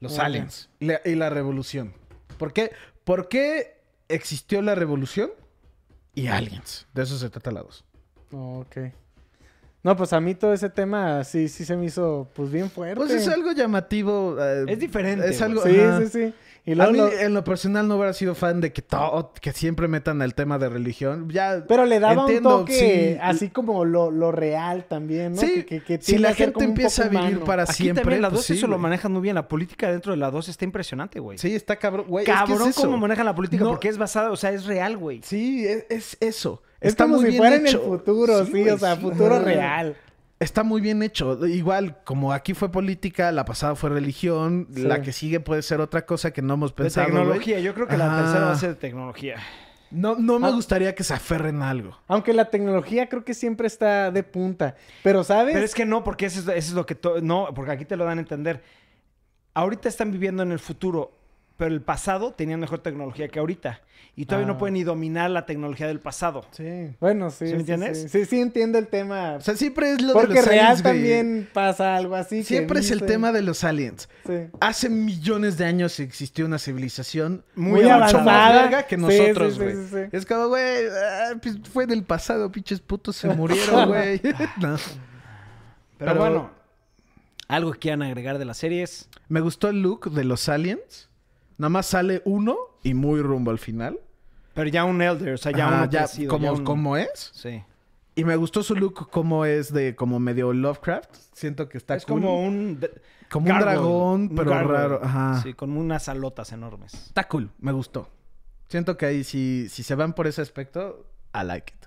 Speaker 2: Los aliens. Y la, y la revolución. ¿Por qué? ¿Por qué existió la revolución? Y aliens. De eso se trata la 2.
Speaker 3: Ok. No, pues a mí todo ese tema sí, sí se me hizo pues bien fuerte.
Speaker 2: Pues es algo llamativo. eh,
Speaker 1: Es diferente,
Speaker 2: Es
Speaker 1: güey.
Speaker 2: algo...
Speaker 3: Sí,
Speaker 2: ajá.
Speaker 3: sí, sí. Y
Speaker 2: A
Speaker 3: luego
Speaker 2: mí,
Speaker 3: lo-
Speaker 2: en lo personal, no hubiera sido fan de que todo, que siempre metan el tema de religión. Ya,
Speaker 3: Pero le daba
Speaker 2: entiendo,
Speaker 3: un toque
Speaker 2: sí.
Speaker 3: así como lo, lo real también, ¿no?
Speaker 2: Sí,
Speaker 3: Que- que- que
Speaker 2: si la
Speaker 3: a
Speaker 2: gente empieza a vivir
Speaker 3: humano.
Speaker 2: para
Speaker 1: Aquí
Speaker 2: siempre.
Speaker 1: también la 2
Speaker 2: pues sí,
Speaker 1: eso lo
Speaker 2: güey.
Speaker 1: manejan muy bien. La política dentro de la 2 está impresionante, güey.
Speaker 2: Sí, está cabrón. Güey, es que es
Speaker 1: Cabrón cómo manejan la política
Speaker 2: No.
Speaker 1: porque es basada, o sea, es real, güey.
Speaker 2: Sí, es, es eso.
Speaker 3: Es
Speaker 2: está
Speaker 3: como
Speaker 2: muy
Speaker 3: si
Speaker 2: bien
Speaker 3: fuera en el
Speaker 2: hecho.
Speaker 3: futuro, sí, o sea,
Speaker 2: sí.
Speaker 3: futuro
Speaker 2: Ajá.
Speaker 3: real.
Speaker 2: Está muy bien hecho. Igual, como aquí fue política, la pasada fue religión,
Speaker 3: Sí.
Speaker 2: la que sigue puede ser otra cosa que no hemos
Speaker 1: De
Speaker 2: pensado. güey.
Speaker 1: tecnología, yo creo que la tercera va a ser de tecnología.
Speaker 2: No, no me
Speaker 3: Ah.
Speaker 2: gustaría que se aferren a algo.
Speaker 3: Aunque la tecnología creo que siempre está de punta. Pero, ¿sabes?
Speaker 1: Pero es que no, porque eso es, eso es lo que... No, porque aquí te lo dan a entender. Ahorita están viviendo en el futuro, pero el pasado tenían mejor tecnología que ahorita. Y todavía
Speaker 3: Ah.
Speaker 1: no pueden ni dominar la tecnología del pasado.
Speaker 2: Sí.
Speaker 3: Bueno, sí.
Speaker 1: ¿Sí me entiendes?
Speaker 3: Sí, sí, sí entiendo el tema.
Speaker 2: O sea, siempre es lo de
Speaker 3: Porque
Speaker 2: los
Speaker 3: real
Speaker 2: aliens, güey.
Speaker 3: también pasa algo así. que
Speaker 2: Siempre es el tema de los aliens.
Speaker 3: Sí.
Speaker 2: Hace millones de años existió una civilización
Speaker 1: Muy
Speaker 3: Muy
Speaker 2: mucho
Speaker 3: avanzada.
Speaker 2: más verga que nosotros,
Speaker 3: sí,
Speaker 2: güey.
Speaker 3: sí, sí, sí.
Speaker 2: Es como, güey, ah, pues fue del pasado, pinches putos se [laughs] murieron, güey. [laughs] no.
Speaker 1: Pero,
Speaker 2: Pero-
Speaker 1: bueno, algo que quieran agregar de las series.
Speaker 2: Me gustó el look de los aliens. Nada más sale uno y muy rumbo al final.
Speaker 1: Pero ya un Elder, o sea, ya
Speaker 2: Ajá,
Speaker 1: uno
Speaker 2: ya
Speaker 1: crecido,
Speaker 2: como,
Speaker 1: ya un-
Speaker 2: como es.
Speaker 1: Sí.
Speaker 2: Y me gustó su look como es de como medio Lovecraft. Siento que está
Speaker 1: es
Speaker 2: cool.
Speaker 1: como un...
Speaker 2: Como un dragón,
Speaker 1: un
Speaker 2: pero
Speaker 1: gargoyle.
Speaker 2: raro. Ajá.
Speaker 1: Sí, con unas alotas enormes.
Speaker 2: Está cool, me gustó. Siento que ahí si, si se van por ese aspecto, I like it.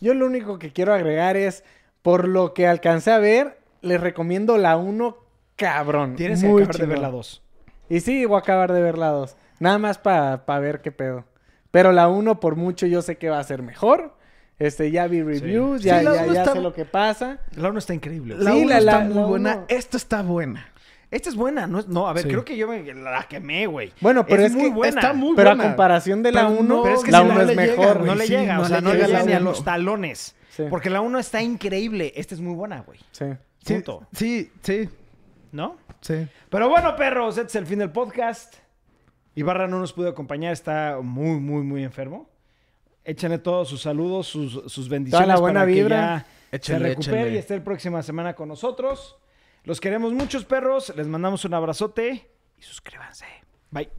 Speaker 3: Yo lo único que quiero agregar es, por lo que alcancé a ver, les recomiendo la 1 cabrón.
Speaker 1: Tienes que acabar de ver la 2.
Speaker 3: Y sí, voy a acabar de ver la 2. Nada más para ver qué pedo. Pero la 1 por mucho yo sé que va a ser mejor. Este, ya vi reviews,
Speaker 2: Sí,
Speaker 3: ya,
Speaker 2: la
Speaker 3: ya, ya
Speaker 2: está-
Speaker 3: sé lo que pasa.
Speaker 1: La 1 está increíble.
Speaker 2: La
Speaker 3: Sí,
Speaker 2: uno
Speaker 3: la-
Speaker 2: está
Speaker 3: la-
Speaker 2: muy
Speaker 3: la
Speaker 2: buena.
Speaker 3: uno-
Speaker 2: Esta está buena.
Speaker 1: Esta es buena, no, es- no a ver,
Speaker 2: Sí.
Speaker 1: creo que yo me la quemé, güey.
Speaker 3: Bueno, pero es
Speaker 1: muy
Speaker 3: que
Speaker 1: buena.
Speaker 2: está muy
Speaker 3: Pero a
Speaker 2: buena.
Speaker 3: comparación de la
Speaker 2: Pero
Speaker 3: 1,
Speaker 2: no,
Speaker 1: Pero es que
Speaker 3: la
Speaker 1: si
Speaker 3: 1
Speaker 1: no
Speaker 3: es
Speaker 2: llega,
Speaker 3: mejor.
Speaker 2: güey.
Speaker 1: no le
Speaker 2: sí,
Speaker 1: llega,
Speaker 2: no
Speaker 1: o sea,
Speaker 2: le
Speaker 1: no le
Speaker 2: llega
Speaker 1: llega ni a los talones.
Speaker 3: Sí.
Speaker 1: Porque la 1 está increíble. Esta es muy buena, güey.
Speaker 3: Sí.
Speaker 2: Sí,
Speaker 1: Punto.
Speaker 2: sí, sí,
Speaker 1: ¿No?
Speaker 2: Sí.
Speaker 1: Pero bueno, perros, este es el fin del podcast. Ibarra no nos pudo acompañar, está muy, muy, muy enfermo. Échenle todos sus saludos, sus, sus bendiciones
Speaker 3: la buena
Speaker 1: para que
Speaker 3: vibra.
Speaker 1: ya se recupere
Speaker 2: échenle.
Speaker 1: y esté la próxima semana con nosotros. Los queremos muchos, perros. Les mandamos un abrazote y suscríbanse. Bye.